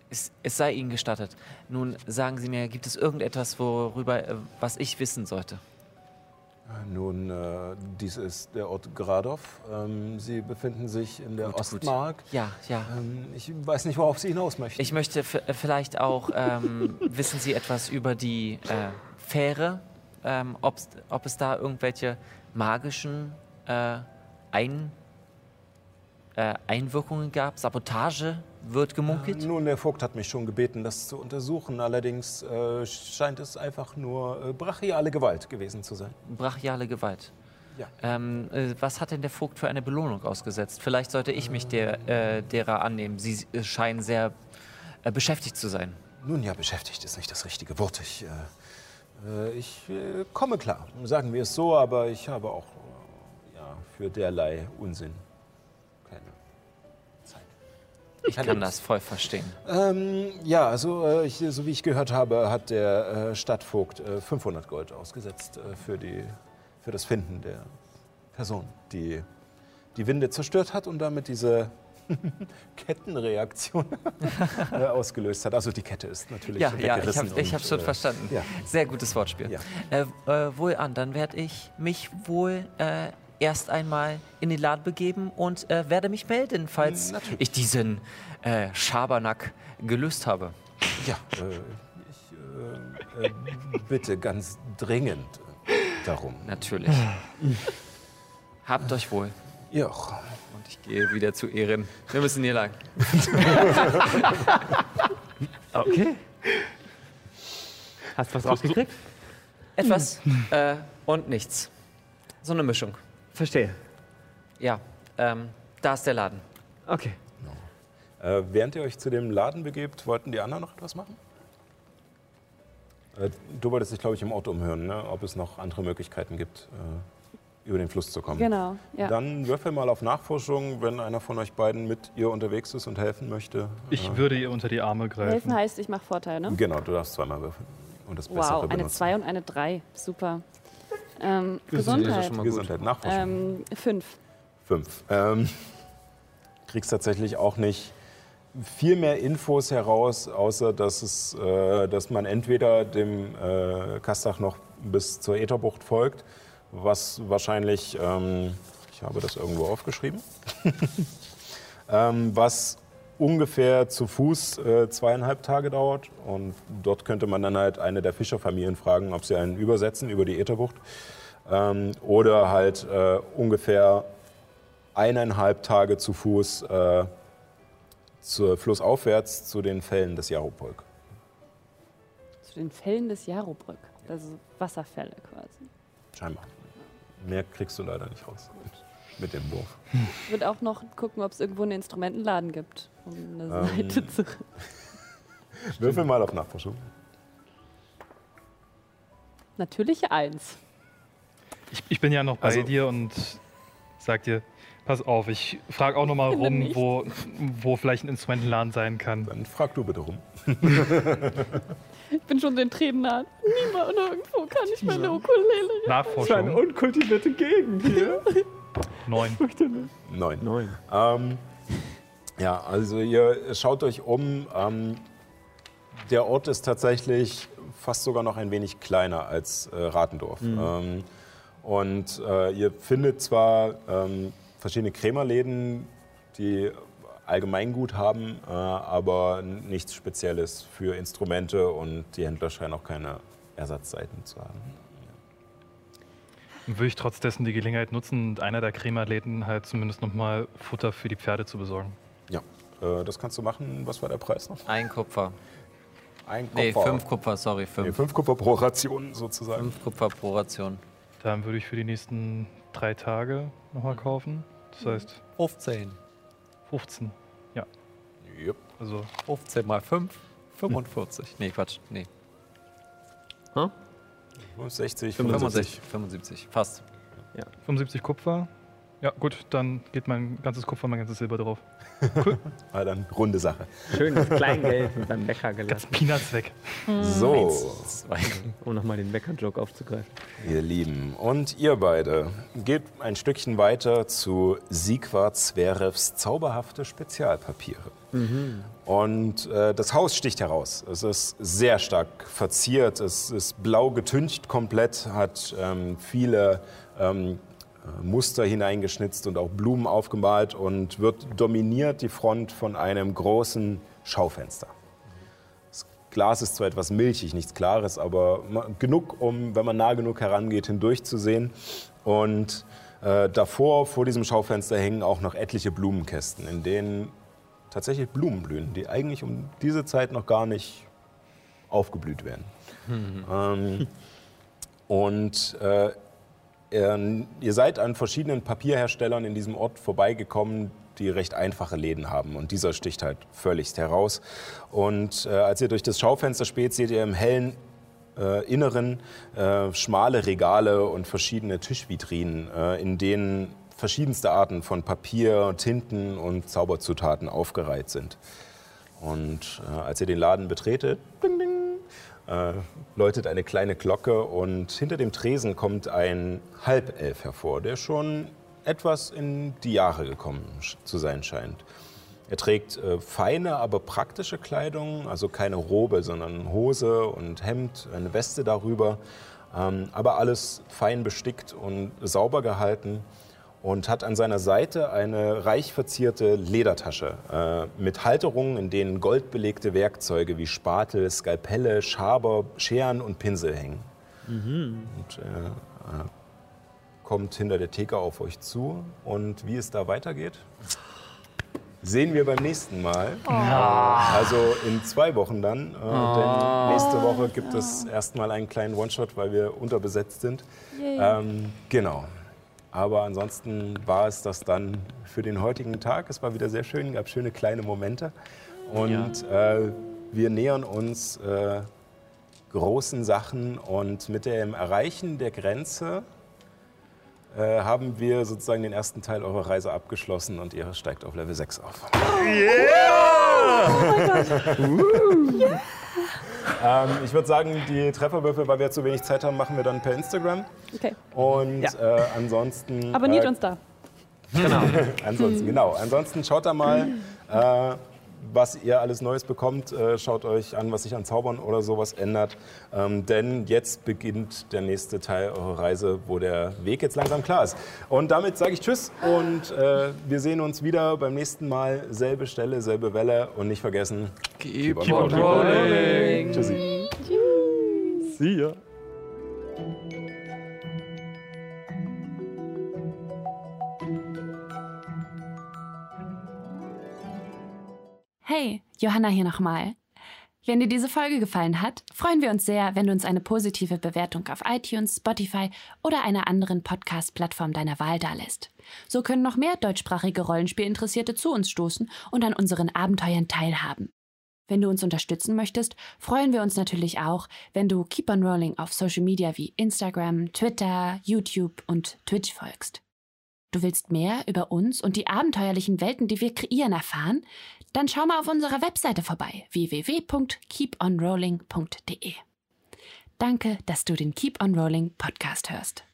es, es sei Ihnen gestattet. Nun sagen Sie mir, gibt es irgendetwas, worüber, äh, was ich wissen sollte? Nun, äh, dies ist der Ort Gradow. Ähm, Sie befinden sich in der Gut, gut. Ostmark. Ja, ja. Ähm, ich weiß nicht, worauf Sie hinaus möchten. Ich möchte äh, vielleicht auch, ähm, wissen Sie etwas über die äh, Fähre? Ähm, ob es da irgendwelche magischen äh, Ein, äh, Einwirkungen gab? Sabotage wird gemunkelt? Nun, der Vogt hat mich schon gebeten, das zu untersuchen. Allerdings äh, scheint es einfach nur äh, brachiale Gewalt gewesen zu sein. Brachiale Gewalt. Ja. Ähm, äh, was hat denn der Vogt für eine Belohnung ausgesetzt? Vielleicht sollte ich mich der, äh, derer annehmen. Sie äh, scheinen sehr äh, beschäftigt zu sein. Nun ja, beschäftigt ist nicht das richtige Wort. Ich, äh, äh, ich äh, komme klar, sagen wir es so, aber ich habe auch äh, für derlei Unsinn keine Zeit. Ich kann Lust. das voll verstehen. Ähm, ja, also äh, ich, so wie ich gehört habe, hat der äh, Stadtvogt äh, 500 Gold ausgesetzt äh, für, die, für das Finden der Person, die die Winde zerstört hat und damit diese Kettenreaktion äh, ausgelöst hat. Also die Kette ist natürlich Ja, ja, ich habe hab's schon äh, verstanden. ja. Sehr gutes Wortspiel. Ja. Wohl an, dann werde ich mich wohl erst einmal in den Laden begeben und äh, werde mich melden, falls Natürlich. ich diesen äh, Schabernack gelöst habe. Ja, äh, ich äh, äh, bitte ganz dringend darum. Natürlich. Habt euch wohl. Ja. Und ich gehe wieder zu Ehren. Wir müssen hier lang. Okay. Hast du was rausgekriegt? Etwas äh, und nichts. So eine Mischung. Verstehe. Ja, ähm, da ist der Laden. Okay. Äh, während ihr euch zu dem Laden begebt, wollten die anderen noch etwas machen? Äh, du wolltest dich, glaube ich, im Ort umhören, ne? ob es noch andere Möglichkeiten gibt, äh, über den Fluss zu kommen. Genau, ja. Dann würfel mal auf Nachforschung, wenn einer von euch beiden mit ihr unterwegs ist und helfen möchte. Ich Äh, würde ihr unter die Arme Helfen greifen. heißt, ich mache Vorteil, ne? Genau, du darfst zweimal würfeln. Und das Bessere Wow, eine benutzen. 2 und eine 3. Super. Ähm, Gesundheit. schon mal gut. Gesundheit, Nachforschung. Ähm, 5. Fünf. Ähm, kriegst tatsächlich auch nicht viel mehr Infos heraus, außer dass, es, äh, dass man entweder dem äh, Kastach noch bis zur Ätherbucht folgt, was wahrscheinlich, ähm, ich habe das irgendwo aufgeschrieben, ähm, was ungefähr zu Fuß äh, zweieinhalb Tage dauert. Und dort könnte man dann halt eine der Fischerfamilien fragen, ob sie einen übersetzen über die Ätherbucht. Ähm, oder halt äh, ungefähr eineinhalb Tage zu Fuß äh, zur flussaufwärts zu den Fällen des Jaropolk. den Fällen des Jarobrück. Also Wasserfälle quasi. Scheinbar. Mehr kriegst du leider nicht raus mit dem Wurf. Ich würde auch noch gucken, ob es irgendwo einen Instrumentenladen gibt, um eine Ähm, Seite zu. Würfel mal auf Nachforschung. Natürliche Eins. Ich, ich bin ja noch bei Also- dir und sag dir, pass auf, ich frage auch noch mal rum, wo, wo vielleicht ein Instrumentenladen sein kann. Dann frag du bitte rum. Ich bin schon den Tränen nah. Niemand irgendwo kann ich meine Ukulele. Nachforschung unkultivierte Gegend hier. 9. Neun. Neun. Ähm, ja, also ihr schaut euch um. Ähm, der Ort ist tatsächlich fast sogar noch ein wenig kleiner als äh, Ratendorf. Ähm, und äh, ihr findet zwar ähm, verschiedene Krämerläden, die Allgemeingut haben, äh, aber nichts Spezielles für Instrumente und die Händler scheinen auch keine Ersatzseiten zu haben. Würde ich trotz dessen die Gelegenheit nutzen, einer der Krämerläden halt zumindest noch mal Futter für die Pferde zu besorgen. Ja, äh, das kannst du machen. Was war der Preis noch? Ein Kupfer. Ein Nee, Kupfer. fünf Kupfer, sorry, Nee, fünf. fünf Kupfer pro Ration sozusagen. Fünf Kupfer pro Ration. Dann würde ich für die nächsten drei Tage nochmal kaufen. Das heißt 15. 15. Yep. Also 15 mal 5, 45. Nee, Quatsch. Nee. 60, 65, 75, fast. 75 Kupfer. Ja, gut, dann geht mein ganzes Kupfer, mein ganzes Silber drauf. Ah, dann runde Sache. Schönes Kleingeld beim Bäcker gelassen, Peanuts weg. So, Zwei. um nochmal den Bäcker-Joke aufzugreifen. ihr Lieben. Und ihr beide geht ein Stückchen weiter zu Sigvard Zverevs zauberhafte Spezialpapiere. Und äh, das Haus sticht heraus. Es ist sehr stark verziert. Es ist blau getüncht komplett, hat ähm, viele ähm, äh, Muster hineingeschnitzt und auch Blumen aufgemalt und wird dominiert die Front von einem großen Schaufenster. Das Glas ist zwar etwas milchig, nichts Klares, aber genug, um, wenn man nah genug herangeht, hindurchzusehen. Und äh, davor, vor diesem Schaufenster, hängen auch noch etliche Blumenkästen, in denen tatsächlich Blumen blühen, die eigentlich um diese Zeit noch gar nicht aufgeblüht werden. Ähm, und äh, ihr, ihr seid an verschiedenen Papierherstellern in diesem Ort vorbeigekommen, die recht einfache Läden haben. Und dieser sticht halt völligst heraus. Und äh, als ihr durch das Schaufenster späht, seht ihr im hellen äh, Inneren äh, schmale Regale und verschiedene Tischvitrinen, äh, in denen verschiedenste Arten von Papier, Tinten und Zauberzutaten aufgereiht sind. Und äh, als ihr den Laden betretet, ding, ding, äh, läutet eine kleine Glocke und hinter dem Tresen kommt ein Halbelf hervor, der schon etwas in die Jahre gekommen zu sein scheint. Er trägt äh, feine, aber praktische Kleidung, also keine Robe, sondern Hose und Hemd, eine Weste darüber, ähm, aber alles fein bestickt und sauber gehalten und hat an seiner Seite eine reich verzierte Ledertasche äh, mit Halterungen, in denen goldbelegte Werkzeuge wie Spatel, Skalpelle, Schaber, Scheren und Pinsel hängen. Und er äh, kommt hinter der Theke auf euch zu und wie es da weitergeht, sehen wir beim nächsten Mal. Also in zwei Wochen dann, äh, denn nächste Woche gibt es erstmal einen kleinen One-Shot, weil wir unterbesetzt sind. Ähm, genau. Aber ansonsten war es das dann für den heutigen Tag. Es war wieder sehr schön, gab schöne kleine Momente. Und äh, wir nähern uns äh, großen Sachen und mit dem Erreichen der Grenze äh, haben wir sozusagen den ersten Teil eurer Reise abgeschlossen und ihr steigt auf Level 6 auf. Ähm, ich würde sagen, die Trefferwürfel, weil wir zu wenig Zeit haben, machen wir dann per Instagram. Okay. Und Ja. äh, ansonsten. Abonniert äh, uns da. Genau. ansonsten, genau. Ansonsten schaut da mal, äh, was ihr alles Neues bekommt. Äh, schaut euch an, was sich an Zaubern oder sowas ändert. Ähm, denn jetzt beginnt der nächste Teil eurer Reise, wo der Weg jetzt langsam klar ist. Und damit sage ich Tschüss und äh, wir sehen uns wieder beim nächsten Mal. Selbe Stelle, selbe Welle und nicht vergessen. Keep, Keep on rolling. Tschüssi. See ya. Hey, Johanna hier nochmal. Wenn dir diese Folge gefallen hat, freuen wir uns sehr, wenn du uns eine positive Bewertung auf iTunes, Spotify oder einer anderen Podcast-Plattform deiner Wahl dalässt. So können noch mehr deutschsprachige Rollenspielinteressierte zu uns stoßen und an unseren Abenteuern teilhaben. Wenn du uns unterstützen möchtest, freuen wir uns natürlich auch, wenn du Keep on Rolling auf Social Media wie Instagram, Twitter, YouTube und Twitch folgst. Du willst mehr über uns und die abenteuerlichen Welten, die wir kreieren, erfahren? Dann schau mal auf unserer Webseite vorbei www.keeponrolling.de. Danke, dass du den Keep on Rolling Podcast hörst.